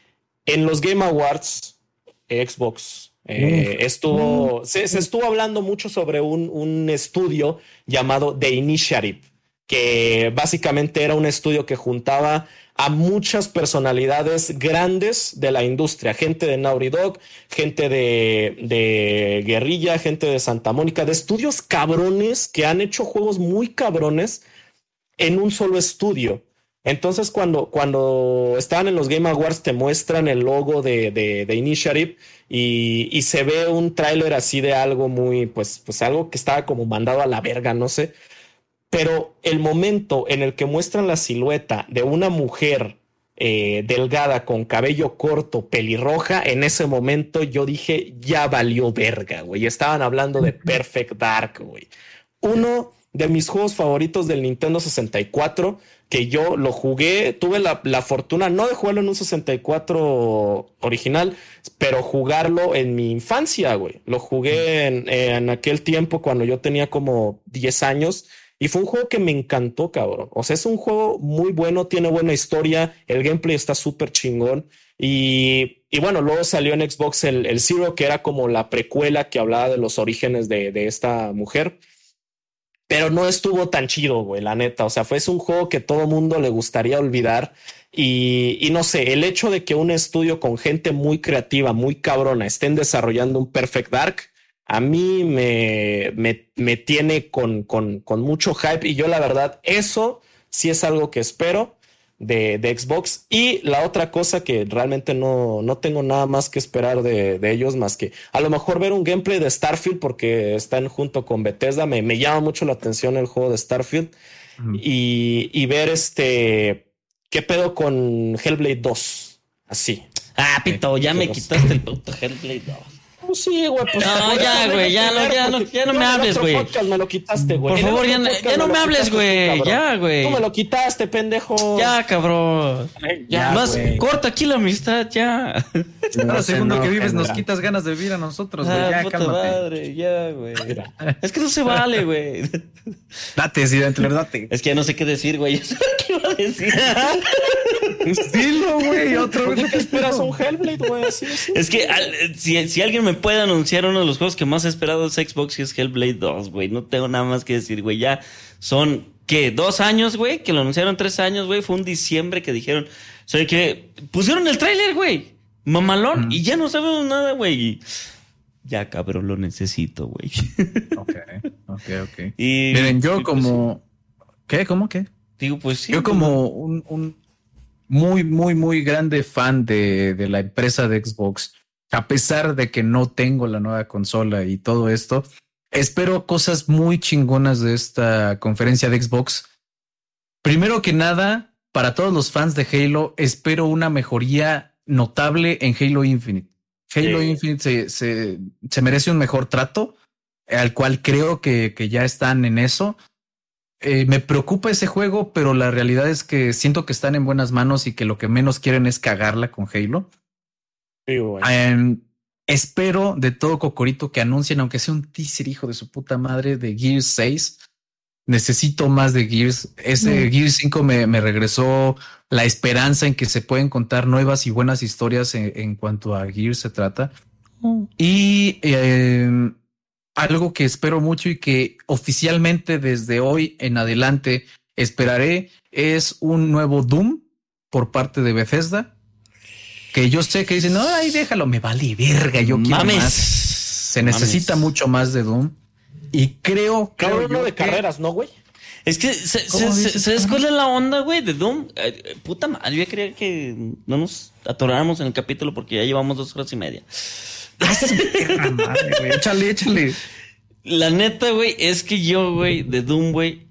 En los Game Awards, Xbox eh, estuvo, se, estuvo hablando mucho sobre un, un estudio llamado The Initiative, que básicamente era un estudio que juntaba a muchas personalidades grandes de la industria, gente de Naughty Dog, gente de, de Guerrilla, gente de Santa Mónica, de estudios cabrones que han hecho juegos muy cabrones en un solo estudio. Entonces, cuando, cuando estaban en los Game Awards, te muestran el logo de, de, de Initiative y, y, se ve un tráiler así de algo muy, pues, pues algo que estaba como mandado a la verga, no sé. Pero el momento en el que muestran la silueta de una mujer eh, delgada con cabello corto, pelirroja, en ese momento yo dije, ya valió verga, güey. Estaban hablando de Perfect Dark, güey. Uno de mis juegos favoritos del Nintendo 64 que yo lo jugué, tuve la, fortuna no de jugarlo en un 64 original, pero jugarlo en mi infancia, güey. Lo jugué en, en, aquel tiempo cuando yo tenía como 10 años y fue un juego que me encantó, cabrón. O sea, es un juego muy bueno, tiene buena historia, el gameplay está súper chingón. Y, y, bueno, luego salió en Xbox el, el, Zero, que era como la precuela que hablaba de los orígenes de, de esta mujer pero no estuvo tan chido, güey, la neta. O sea, fue un juego que todo mundo le gustaría olvidar. Y, y, no sé, el hecho de que un estudio con gente muy creativa, muy cabrona, estén desarrollando un Perfect Dark, a mí me, me, me tiene con, con, con mucho hype. Y yo, la verdad, eso sí es algo que espero de, Xbox. Y la otra cosa que realmente no, no tengo nada más que esperar de, ellos, más que a lo mejor ver un gameplay de Starfield, porque están junto con Bethesda. Me, me llama mucho la atención el juego de Starfield. y, y, ver este qué pedo con Hellblade 2. Así. Ah, Pito, ya me quitaste el puto Hellblade 2. Pues sí, güey. Pues no, (laughs) ya, güey, ya, no, ya, no, ya no me hables, güey. me lo quitaste, güey. Por favor, ya, ya no me hables, güey. Ya, güey. Tú me lo quitaste, pendejo. Ya, cabrón. Ya, Más corta aquí la amistad, ya. (laughs) Cada segundo que vives nos quitas ganas de vivir a nosotros, güey. Ah, ya, puta madre, ya, güey. Es que no se vale, (laughs) güey. Date, sí, date. Es que ya no sé qué decir, güey. ¿Qué iba a decir? (laughs) Estilo, güey. Otro ¿Por qué esperas un Hellblade, güey? Así, así. Es que si, si alguien me puede anunciar uno de los juegos que más he esperado es Xbox y es Hellblade 2, güey. No tengo nada más que decir, güey. Ya son, ¿qué? Dos años, güey. Que lo anunciaron tres años, güey. Fue un diciembre que dijeron, o sea, que pusieron el tráiler, güey. Mamalón. Y ya no sabemos nada, güey. Ya, cabrón, lo necesito, güey. (laughs) Ok, ok, ok. Y, Miren, yo pues, como... ¿Qué? ¿Cómo qué? Digo, pues sí. Yo como un, un muy, muy, muy grande fan de, de la empresa de Xbox a pesar de que no tengo la nueva consola y todo esto, espero cosas muy chingonas de esta conferencia de Xbox. Primero que nada, para todos los fans de Halo, espero una mejoría notable en Halo Infinite. Halo Infinite se, se, merece un mejor trato, al cual creo que, que ya están en eso. Eh, me preocupa ese juego, pero la realidad es que siento que están en buenas manos y que lo que menos quieren es cagarla con Halo. Em, espero de todo Cocorito que anuncien, aunque sea un teaser, hijo de su puta madre, de Gears 6. Necesito más de Gears. Ese Gears 5 me, me, regresó la esperanza en que se pueden contar nuevas y buenas historias en, cuanto a Gears se trata. Y em, algo que espero mucho y que oficialmente desde hoy en adelante esperaré es un nuevo Doom por parte de Bethesda que yo sé que dicen, no, ay, déjalo, me vale verga, yo quiero más. Se necesita mucho más de Doom. Y creo que. uno de carreras, ¿no, güey? Es que se, se, se, la onda, güey, de Doom. Eh, puta madre, yo quería que no nos atoráramos en el capítulo porque ya llevamos dos horas y media. Échale, échale. La neta, güey, es que yo, güey, de Doom, güey,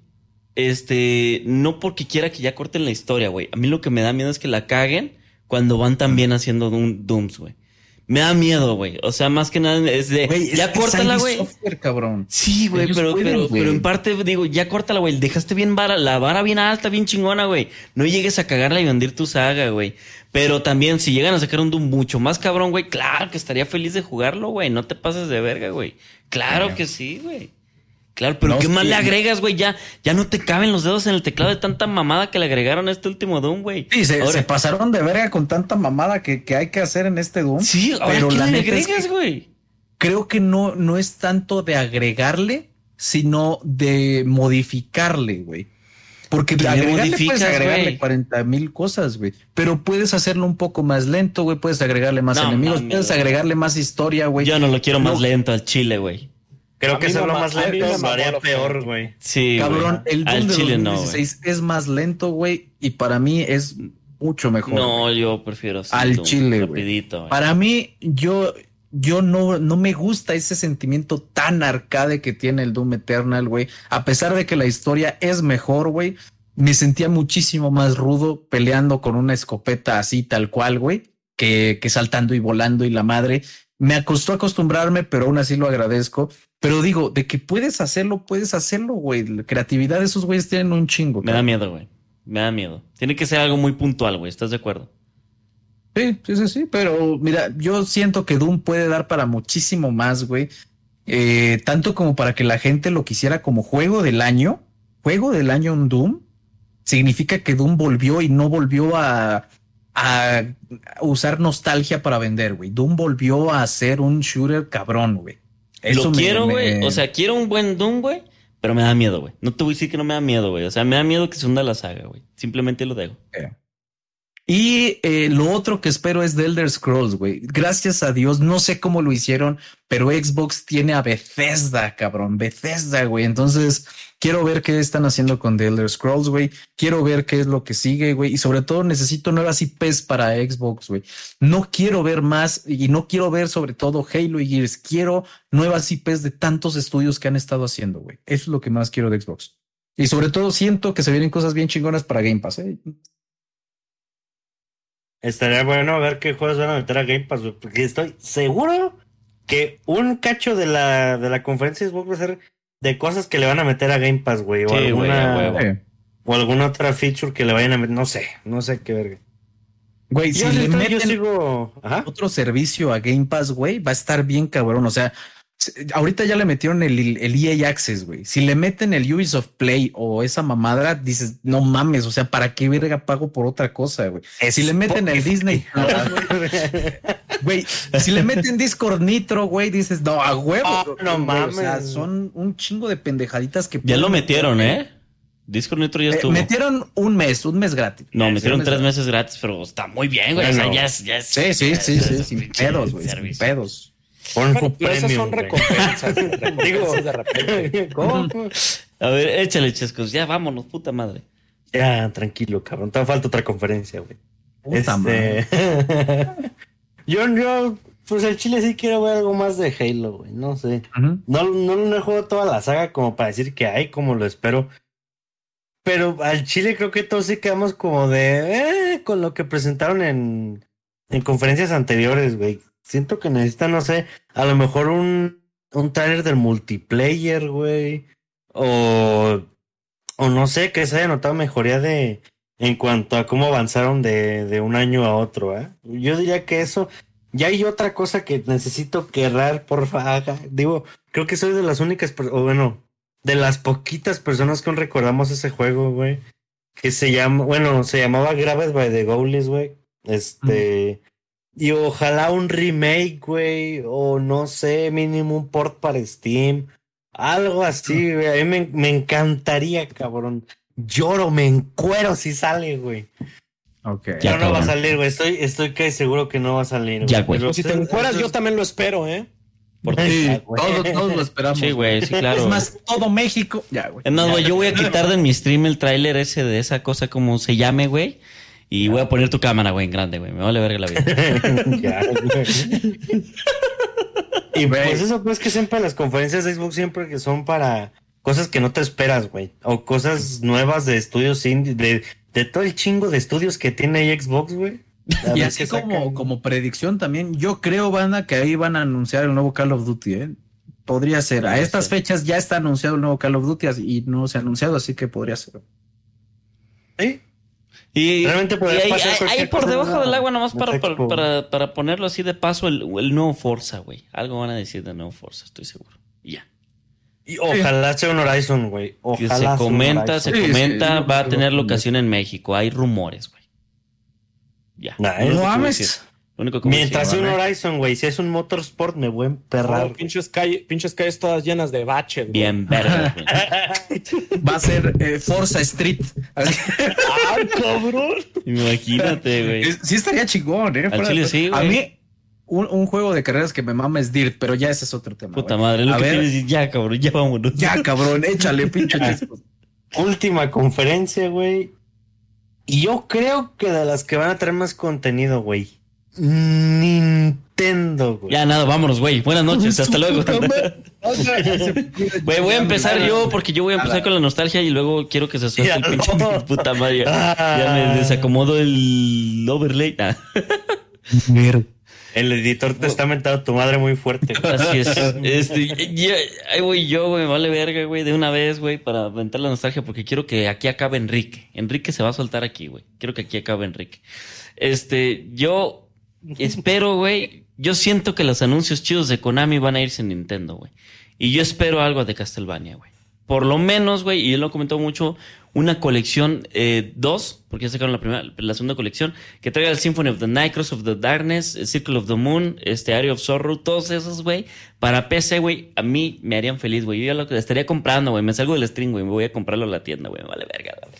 este, no porque quiera que ya corten la historia, güey. A mí lo que me da miedo es que la caguen cuando van también haciendo Dooms, güey. Me da miedo, güey. O sea, más que nada es de. ya córtala, güey. Sí, güey, pero, pero, en parte digo, ya córtala, güey. Dejaste bien vara, la vara bien alta, bien chingona, güey. No llegues a cagarla y vendir tu saga, güey. Pero también, si llegan a sacar un Doom mucho más cabrón, güey, claro que estaría feliz de jugarlo, güey. No te pases de verga, güey. Claro que sí, güey. Claro, pero ¿qué más le agregas, güey? Ya, ya no te caben los dedos en el teclado de tanta mamada que le agregaron a este último Doom, güey. Sí, se, pasaron de verga con tanta mamada que, hay que hacer en este Doom. Sí, pero ¿qué le agregas, güey? creo que no, no es tanto de agregarle, sino de modificarle, güey. Porque de agregarle puedes agregarle 40 mil cosas, güey. Pero puedes hacerlo un poco más lento, güey. Puedes agregarle más enemigos, puedes agregarle más historia, güey. Yo no lo quiero más lento al chile, güey Creo que ser lo más lento lo haría peor, güey. Sí, Cabrón, el Doom de 2016 es más lento, güey, y para mí es mucho mejor. No, yo prefiero al Chile, güey. Para mí, yo, yo no, no me gusta ese sentimiento tan arcade que tiene el Doom Eternal, güey. A pesar de que la historia es mejor, güey, me sentía muchísimo más rudo peleando con una escopeta así, tal cual, güey, que, que saltando y volando y la madre. Me costó acostumbrarme, pero aún así lo agradezco. Pero digo, de que puedes hacerlo, puedes hacerlo, güey. La creatividad de esos güeyes tienen un chingo. Me da miedo, güey. Me da miedo. Tiene que ser algo muy puntual, güey. ¿Estás de acuerdo? Sí, sí, sí, sí. Pero mira, yo siento que Doom puede dar para muchísimo más, güey. Eh, tanto como para que la gente lo quisiera como juego del año. Juego del año en Doom. Significa que Doom volvió y no volvió a, a usar nostalgia para vender, güey. Doom volvió a ser un shooter cabrón, güey. Eso lo quiero, güey. O sea, quiero un buen Doom, güey. Pero me da miedo, güey. No te voy a decir que no me da miedo, güey. O sea, me da miedo que se hunda la saga, güey. Simplemente lo dejo. Y eh, lo otro que espero es The Elder Scrolls, güey. Gracias a Dios, no sé cómo lo hicieron, pero Xbox tiene a Bethesda, cabrón. Bethesda, güey. Entonces, quiero ver qué están haciendo con The Elder Scrolls, güey. Quiero ver qué es lo que sigue, güey. Y sobre todo necesito nuevas IPs para Xbox, güey. No quiero ver más y no quiero ver sobre todo Halo y Gears. Quiero nuevas IPs de tantos estudios que han estado haciendo, güey. Eso es lo que más quiero de Xbox. Y sobre todo siento que se vienen cosas bien chingonas para Game Pass, ¿eh? Estaría bueno ver qué juegos van a meter a Game Pass, porque estoy seguro que un cacho de la, de la conferencia Xbox va a ser de cosas que le van a meter a Game Pass, güey. O, alguna, o alguna otra feature que le vayan a meter. No sé, no sé qué verga. Güey, si le meten otro servicio a Game Pass, güey, va a estar bien cabrón. O sea, Ahorita ya le metieron el, el EA Access, güey. Si le meten el Ubisoft Play o esa mamadra, dices, no mames, o sea, ¿para qué verga pago por otra cosa, güey? Si le meten el Disney güey, si le meten Discord Nitro, güey, dices, no, a huevo. Ah, no mames. O sea, son un chingo de pendejaditas que. Ya lo metieron, ¿eh? Discord Nitro ya eh, estuvo. metieron un mes, un mes gratis. No, metieron tres meses gratis, pero está muy bien, güey. o sea, ya es, ya Sí, sí, sí, sí, sin pedos, güey. Sin pedos. Esas son recompensas. (laughs) Digo, de repente. (laughs) ¿Cómo? A ver, échale, chescos. Ya vámonos, puta madre. Ya, tranquilo, cabrón. Te falta otra conferencia, güey. Puta este... madre. (laughs) yo, yo, pues el chile sí quiero ver algo más de Halo, güey. No sé. No, no, no he jugado toda la saga como para decir que hay, como lo espero. Pero al chile creo que todos sí quedamos como de eh, con lo que presentaron en, en conferencias anteriores, güey siento que necesita, no sé, a lo mejor un, un trailer del multiplayer, güey. O, o no sé, que se haya notado mejoría de en cuanto a cómo avanzaron de, de un año a otro, ¿eh? Yo diría que eso. Ya hay otra cosa que necesito querrar, por favor. Digo, creo que soy de las únicas, o bueno, de las poquitas personas que recordamos ese juego, güey. Que se llama, bueno, se llamaba Graves by the Goalies, güey. Este. Y ojalá un remake, güey, o no sé, mínimo un port para Steam. Algo así, (laughs) güey. A mí me, encantaría, cabrón. Lloro, me encuero si sale, güey. Ok. Ya no va a salir, güey. Estoy, estoy casi seguro que no va a salir. Ya, güey. si te encueras, yo también lo espero, ¿eh? Porque sí, todos, todos, lo (laughs) esperamos. Sí, güey, sí, claro. Es más, todo México. Ya, güey. Más, güey, yo voy a quitar de mi stream el tráiler ese de esa cosa como se llame, güey. Y voy a poner tu cámara, güey, en grande, güey. Me vale verga la vida. (laughs) y pues eso, pues que siempre las conferencias de Xbox siempre que son para cosas que no te esperas, güey. O cosas nuevas de estudios indie, de, de todo el chingo de estudios que tiene Xbox, güey. Y así como, como predicción también, yo creo, banda, que ahí van a anunciar el nuevo Call of Duty, ¿eh? Podría ser. A estas fechas ya está anunciado el nuevo Call of Duty y no se ha anunciado, así que podría ser. Sí, y, Realmente ahí, por debajo del agua, nomás para, para, para, ponerlo así de paso, el, el nuevo Forza, güey. Algo van a decir de nuevo Forza, estoy seguro. ya. Y ojalá sea un Horizon, güey. Ojalá. Se comenta, se comenta, va a tener locación en México. Hay rumores, güey. Ya. no ames. Mientras sea un Horizon, güey, si es un Motorsport, me voy a emperrar. Oh, pinches, calles, todas llenas de baches. Bien verde. (laughs) Va a ser eh, Forza Street. ah, cabrón. Imagínate, güey. Sí estaría chingón, ¿eh? Al chile sí, A mí, un, juego de carreras que me mama es Dirt, pero ya ese es otro tema. Puta madre, lo a que ver, decir, ya cabrón, ya vámonos. Ya cabrón, échale, pinche (laughs) Última conferencia, güey. Y yo creo que de las que van a traer más contenido, güey. Nintendo, güey. Ya nada, vámonos, güey. Buenas noches, hasta luego. (laughs) Güey, voy a empezar yo porque yo voy a empezar con la nostalgia y luego quiero que se suelte el pinche (laughs) puta madre. Ya me ah. desacomodo el overlay. Ah. El editor te está mentando tu madre muy fuerte. Así es. (laughs) Este, ahí voy yo, güey, vale verga, güey, de una vez, güey, para aventar la nostalgia, porque quiero que aquí acabe Enrique. Enrique se va a soltar aquí, güey. Quiero que aquí acabe Enrique. Este, yo espero, güey, yo siento que los anuncios chidos de Konami van a irse en Nintendo, güey. Y yo espero algo de Castlevania, güey. Por lo menos, güey, y él lo comentó mucho, una colección 2, eh, porque ya sacaron la primera, la segunda colección, que traiga el Symphony of the Night, Cross of the Darkness, Circle of the Moon, este Area of Sorrow, todos esos, güey, para PC, güey, a mí me harían feliz, güey. Yo ya lo estaría comprando, güey, me salgo del string, güey, me voy a comprarlo a la tienda, güey, vale verga, güey.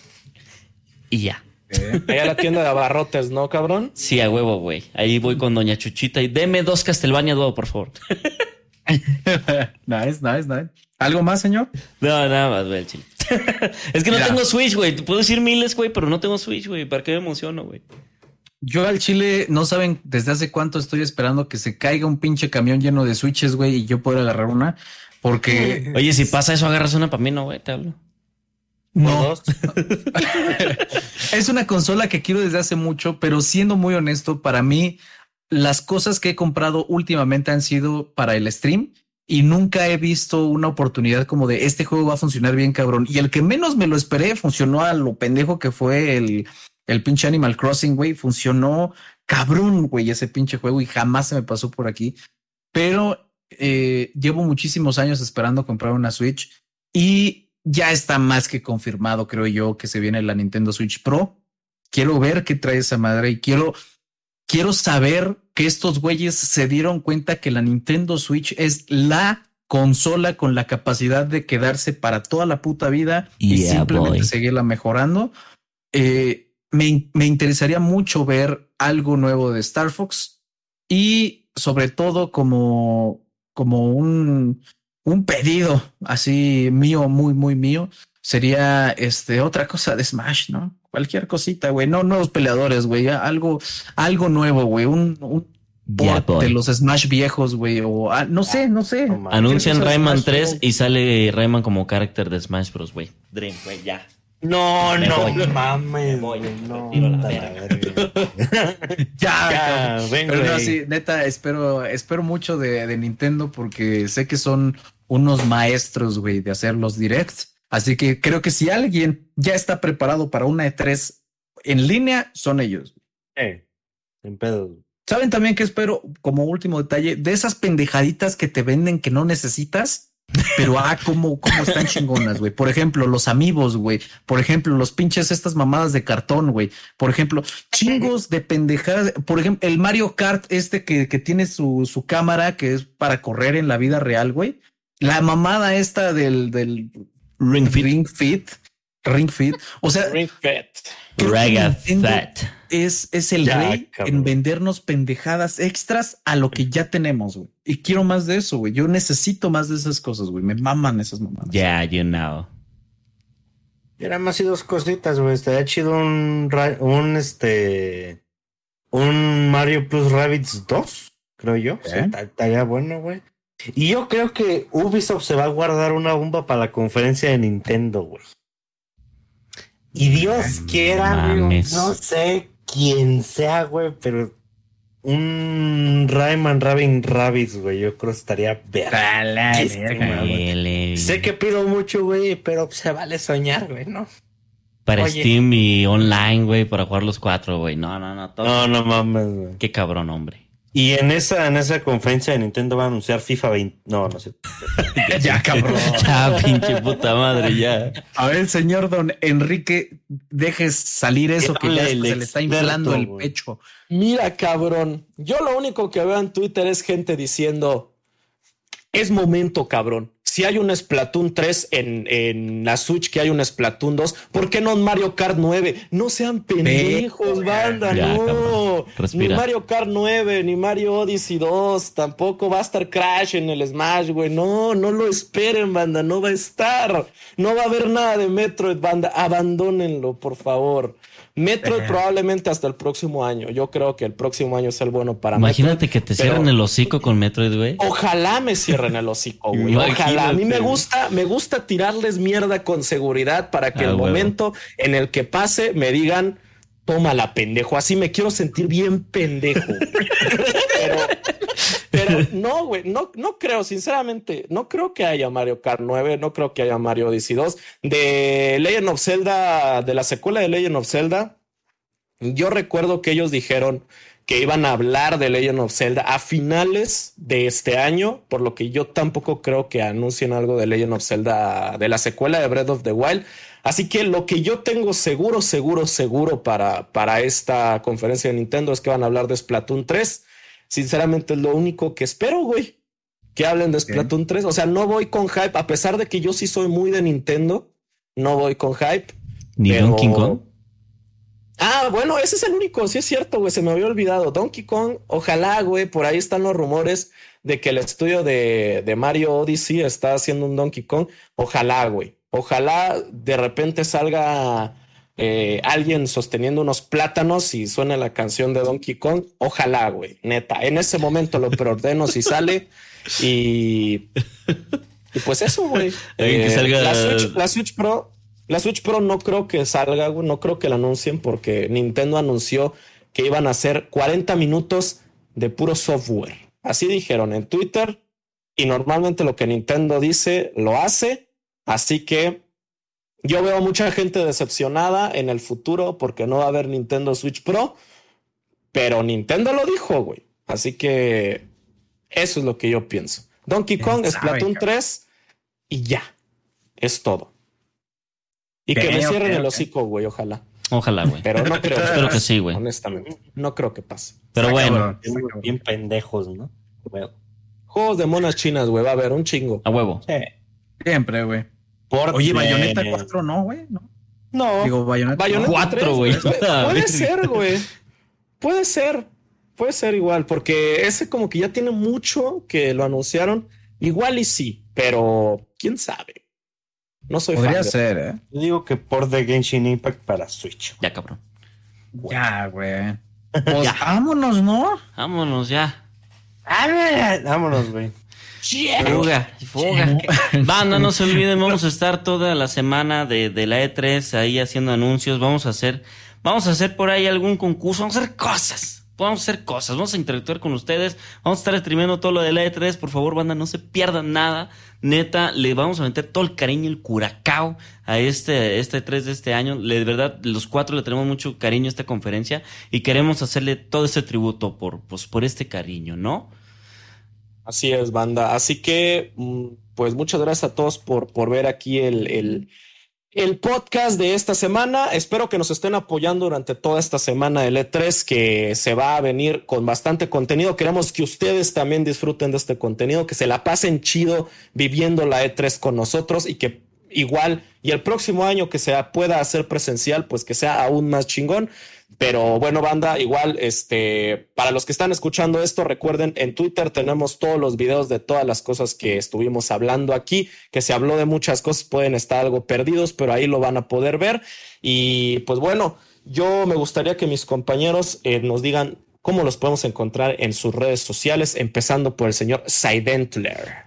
Y ya. A la tienda de abarrotes, ¿no, cabrón? Sí, a huevo, güey. Ahí voy con Doña Chuchita y deme dos Castlevania Duo, por favor. (laughs) nice, nice, nice. ¿Algo más, señor? No, nada más, güey, chile. (laughs) es que no tengo Switch, güey. Puedo decir miles, güey, pero no tengo Switch, güey. ¿Para qué me emociono, güey? Yo al Chile no saben desde hace cuánto estoy esperando que se caiga un pinche camión lleno de switches, güey, y yo pueda agarrar una. Porque. Oye, si pasa eso, agarras una para mí, no, güey, te hablo. No. (laughs) es una consola que quiero desde hace mucho, pero siendo muy honesto, para mí, las cosas que he comprado últimamente han sido para el stream y nunca he visto una oportunidad como de este juego va a funcionar bien, cabrón. Y el que menos me lo esperé funcionó a lo pendejo que fue el, el pinche Animal Crossing, güey. Funcionó cabrón, güey, ese pinche juego y jamás se me pasó por aquí. Pero eh, llevo muchísimos años esperando comprar una Switch y ya está más que confirmado, creo yo, que se viene la Nintendo Switch Pro. Quiero ver qué trae esa madre y quiero quiero saber que estos güeyes se dieron cuenta que la Nintendo Switch es la consola con la capacidad de quedarse para toda la puta vida y simplemente seguirla mejorando. Eh, me, me, interesaría mucho ver algo nuevo de Star Fox y sobre todo como, como un, un pedido así mío, muy, muy mío, sería este otra cosa de Smash, ¿no? Cualquier cosita, güey. No nuevos peleadores, güey. Algo, algo nuevo, güey. Un, un de los Smash viejos, güey. O ah, no sé, no sé. Anuncian Rayman 3 y sale Rayman como carácter de Smash Bros, güey. Dream, güey, ya. No, no, mames. No, (laughs) ya, ya Pero no, sí, neta, espero, espero mucho de, de Nintendo porque sé que son unos maestros, güey, de hacer los directs Así que creo que si alguien ya está preparado para una E3 en línea, son ellos. Eh, en pedo. ¿Saben también que espero, como último detalle, de esas pendejaditas que te venden que no necesitas? Pero ah, cómo, cómo están chingonas, güey. Por ejemplo, los amigos, güey. Por ejemplo, los pinches estas mamadas de cartón, güey. Por ejemplo, chingos de pendejadas. Por ejemplo, el Mario Kart este que, que tiene su, su cámara que es para correr en la vida real, güey. La mamada esta del, del Ring Fit. Ring Fit. Ring Fit. O sea, Ring Fit. Es, es el rey en vendernos pendejadas extras a lo que ya tenemos, güey. Y quiero más de eso, güey. Yo necesito más de esas cosas, güey. Me maman esas mamadas. Yeah, you know. Y eran más y dos cositas, güey. Estaría chido un, un este. Un Mario Plus Rabbits 2, creo yo. ¿Eh? estaría bueno, güey. Y yo creo que Ubisoft se va a guardar una bomba para la conferencia de Nintendo, güey. Y Dios quiera, no sé quién sea, güey, pero un Rayman Rabin Rabbids, güey, yo creo que estaría bien. Sé que pido mucho, güey, pero se vale soñar, güey, ¿no? Para Steam y online, güey, para jugar los cuatro, güey. No, no, no. No, no mames, güey. Qué cabrón, hombre. Y en esa, en esa conferencia de Nintendo va a anunciar FIFA 20. No, no sé. (laughs) ya, cabrón. (laughs) ya, pinche puta madre, ya. A ver, señor don Enrique, dejes salir eso que ya se le está inflando el pecho. Mira, cabrón. Yo lo único que veo en Twitter es gente diciendo: Es momento, cabrón si hay un Splatoon 3 en, en la Switch, que hay un Splatoon 2, ¿por qué no en Mario Kart 9? No sean pendejos, banda, no. Ni Mario Kart 9, ni Mario Odyssey 2, tampoco va a estar Crash en el Smash, güey. No, no lo esperen, banda, no va a estar. No va a haber nada de Metroid, banda. Abandónenlo, por favor. Metroid probablemente hasta el próximo año. Yo creo que el próximo año es el bueno para Imagínate que te cierren el hocico con Metroid, güey. Ojalá me cierren el hocico, güey. (laughs) Ojalá. A mí me gusta, me gusta tirarles mierda con seguridad para que el momento en el que pase me digan, toma la pendejo. Así me quiero sentir bien pendejo. (laughs) pero, pero no, güey, no, no creo, sinceramente, no creo que haya Mario Kart 9, no creo que haya Mario Odyssey 2. De Legend of Zelda, de la secuela de Legend of Zelda, yo recuerdo que ellos dijeron que iban a hablar de Legend of Zelda a finales de este año, por lo que yo tampoco creo que anuncien algo de Legend of Zelda de la secuela de Breath of the Wild. Así que lo que yo tengo seguro, seguro, seguro para, para esta conferencia de Nintendo es que van a hablar de Splatoon 3 sinceramente es lo único que espero, güey. Que hablen de Splatoon 3. O sea, no voy con hype, a pesar de que yo sí soy muy de Nintendo, no voy con hype. Ni Donkey Kong. Ah, bueno, ese es el único, sí es cierto, güey, se me había olvidado. Donkey Kong, ojalá, güey, por ahí están los rumores de que el estudio de, de Mario Odyssey está haciendo un Donkey Kong. Ojalá, güey. Ojalá de repente salga eh, alguien sosteniendo unos plátanos y suena la canción de Donkey Kong, ojalá, güey, neta. En ese momento lo preordeno si sale y, y pues eso, güey. Eh, la, Switch, Pro, la Switch Pro no creo que salga, güey, no creo que la anuncien porque Nintendo anunció que iban a hacer 40 minutos de puro software. Así dijeron en Twitter y normalmente lo que Nintendo dice lo hace, así que yo veo mucha gente decepcionada en el futuro porque no va a haber Nintendo Switch Pro, pero Nintendo lo dijo, güey. Así que eso es lo que yo pienso. Donkey Kong, Splatoon 3 y ya. Es todo. Y que me cierren el hocico, güey, ojalá. Ojalá, güey. Pero no (laughs) creo. Espero que sí, güey. Honestamente. No creo que pase. Pero bueno. Bien pendejos, ¿no? Juegos de monas chinas, güey. Va a haber un chingo. A huevo. Siempre, güey. Oye, Bayonetta 4 no, güey, ¿no? No. Digo, Bayonetta, 4, güey. (laughs) Puede ser, güey. Puede ser. Puede ser igual, porque ese como que ya tiene mucho que lo anunciaron. Igual y sí, pero quién sabe. No soy Podría fan ser, ¿eh? Yo digo que por The Genshin Impact para Switch. Ya, cabrón. Ya, güey. (laughs) Pues vámonos, ¿no? Vámonos ya. Vámonos, güey. Fuga, fuga. (laughs) Banda, no se olviden, vamos a (laughs) estar toda la semana de, de, la E3 ahí haciendo anuncios. Vamos a hacer, vamos a hacer por ahí algún concurso, vamos a hacer cosas. Vamos a hacer cosas, vamos a interactuar con ustedes, vamos a estar streameando todo lo de la E3. Por favor, banda, no se pierdan nada. Neta, le vamos a meter todo el cariño, el curacao a este, este E3 de este año. de verdad, los cuatro le tenemos mucho cariño a esta conferencia y queremos hacerle todo este tributo por, pues, por este cariño, ¿no? Así es, banda. Así que, mm, pues muchas gracias a todos por, por ver aquí el, el, el, podcast de esta semana. Espero que nos estén apoyando durante toda esta semana del E3, que se va a venir con bastante contenido. Queremos que ustedes también disfruten de este contenido, que se la pasen chido viviendo la E3 con nosotros y que igual, y el próximo año que se pueda hacer presencial, pues que sea aún más chingón. Pero bueno, banda, igual, este, para los que están escuchando esto, recuerden, en Twitter tenemos todos los videos de todas las cosas que estuvimos hablando aquí, que se habló de muchas cosas, pueden estar algo perdidos, pero ahí lo van a poder ver. Y pues bueno, yo me gustaría que mis compañeros eh, nos digan cómo los podemos encontrar en sus redes sociales, empezando por el señor Sidentler.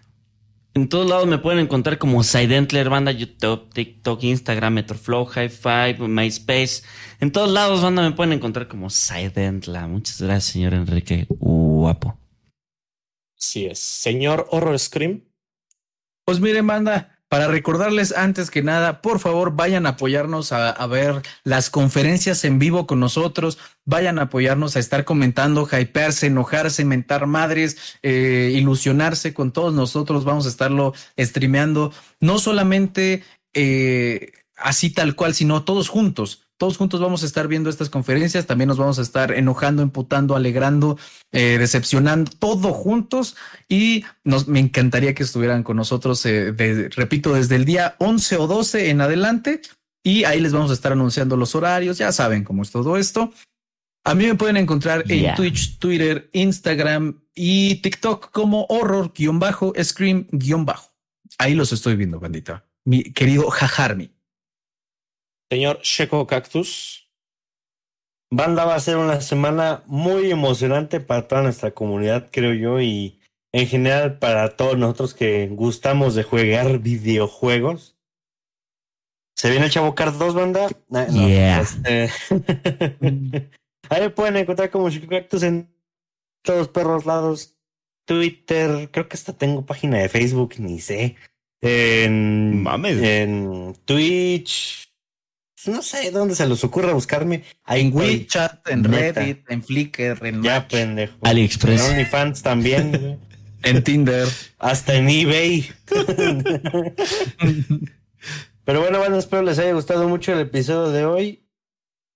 En todos lados me pueden encontrar como Sidentler, banda YouTube, TikTok, Instagram, Metroflow, Hi5, MySpace. En todos lados, banda, me pueden encontrar como Sidentla. Muchas gracias, señor Enrique. Guapo. Así es. Señor Horror Scream. Pues miren, banda, para recordarles antes que nada, por favor, vayan a apoyarnos a, ver las conferencias en vivo con nosotros, vayan a apoyarnos a estar comentando, hypearse, enojarse, mentar madres, eh, ilusionarse con todos nosotros. Vamos a estarlo streameando, no solamente eh, así tal cual, sino todos juntos todos juntos vamos a estar viendo estas conferencias, también nos vamos a estar enojando, emputando, alegrando, eh, decepcionando, todo juntos y nos, me encantaría que estuvieran con nosotros, eh, repito, desde el día 11 o 12 en adelante y ahí les vamos a estar anunciando los horarios, ya saben cómo es todo esto. A mí me pueden encontrar en Twitch, Twitter, Instagram y TikTok como horror-scream-bajo. Ahí los estoy viendo, bandita. Mi querido Jajarmi. Señor Checo Cactus. Banda va a ser una semana muy emocionante para toda nuestra comunidad, creo yo, y en general para todos nosotros que gustamos de jugar videojuegos. Se viene el Chavo Card 2, banda. Ah, yeah. Este, (laughs) (laughs) Ahí pueden encontrar como Chico Cactus en todos perros lados. Twitter, creo que hasta tengo página de Facebook, ni sé. En, Mames. en Twitch. No sé dónde se les ocurre buscarme. en WeChat, en Reddit, en Flickr, en Ya, pendejo. AliExpress. En OnlyFans también. (laughs) en Tinder. Hasta en eBay. (laughs) Pero bueno, bueno, espero les haya gustado mucho el episodio de hoy.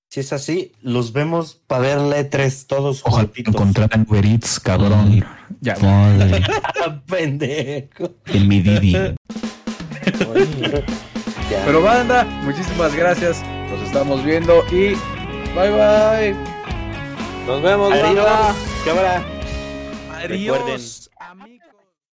Si es así, los vemos para verle tres todos Ojalá juntitos. encontraran Eats, cabrón. Ya. (laughs) Pendejo. El mi Didi. Pero banda, muchísimas gracias. Nos estamos viendo y bye bye. Nos vemos, Adiós. banda. Cámara. Adiós. Recuerden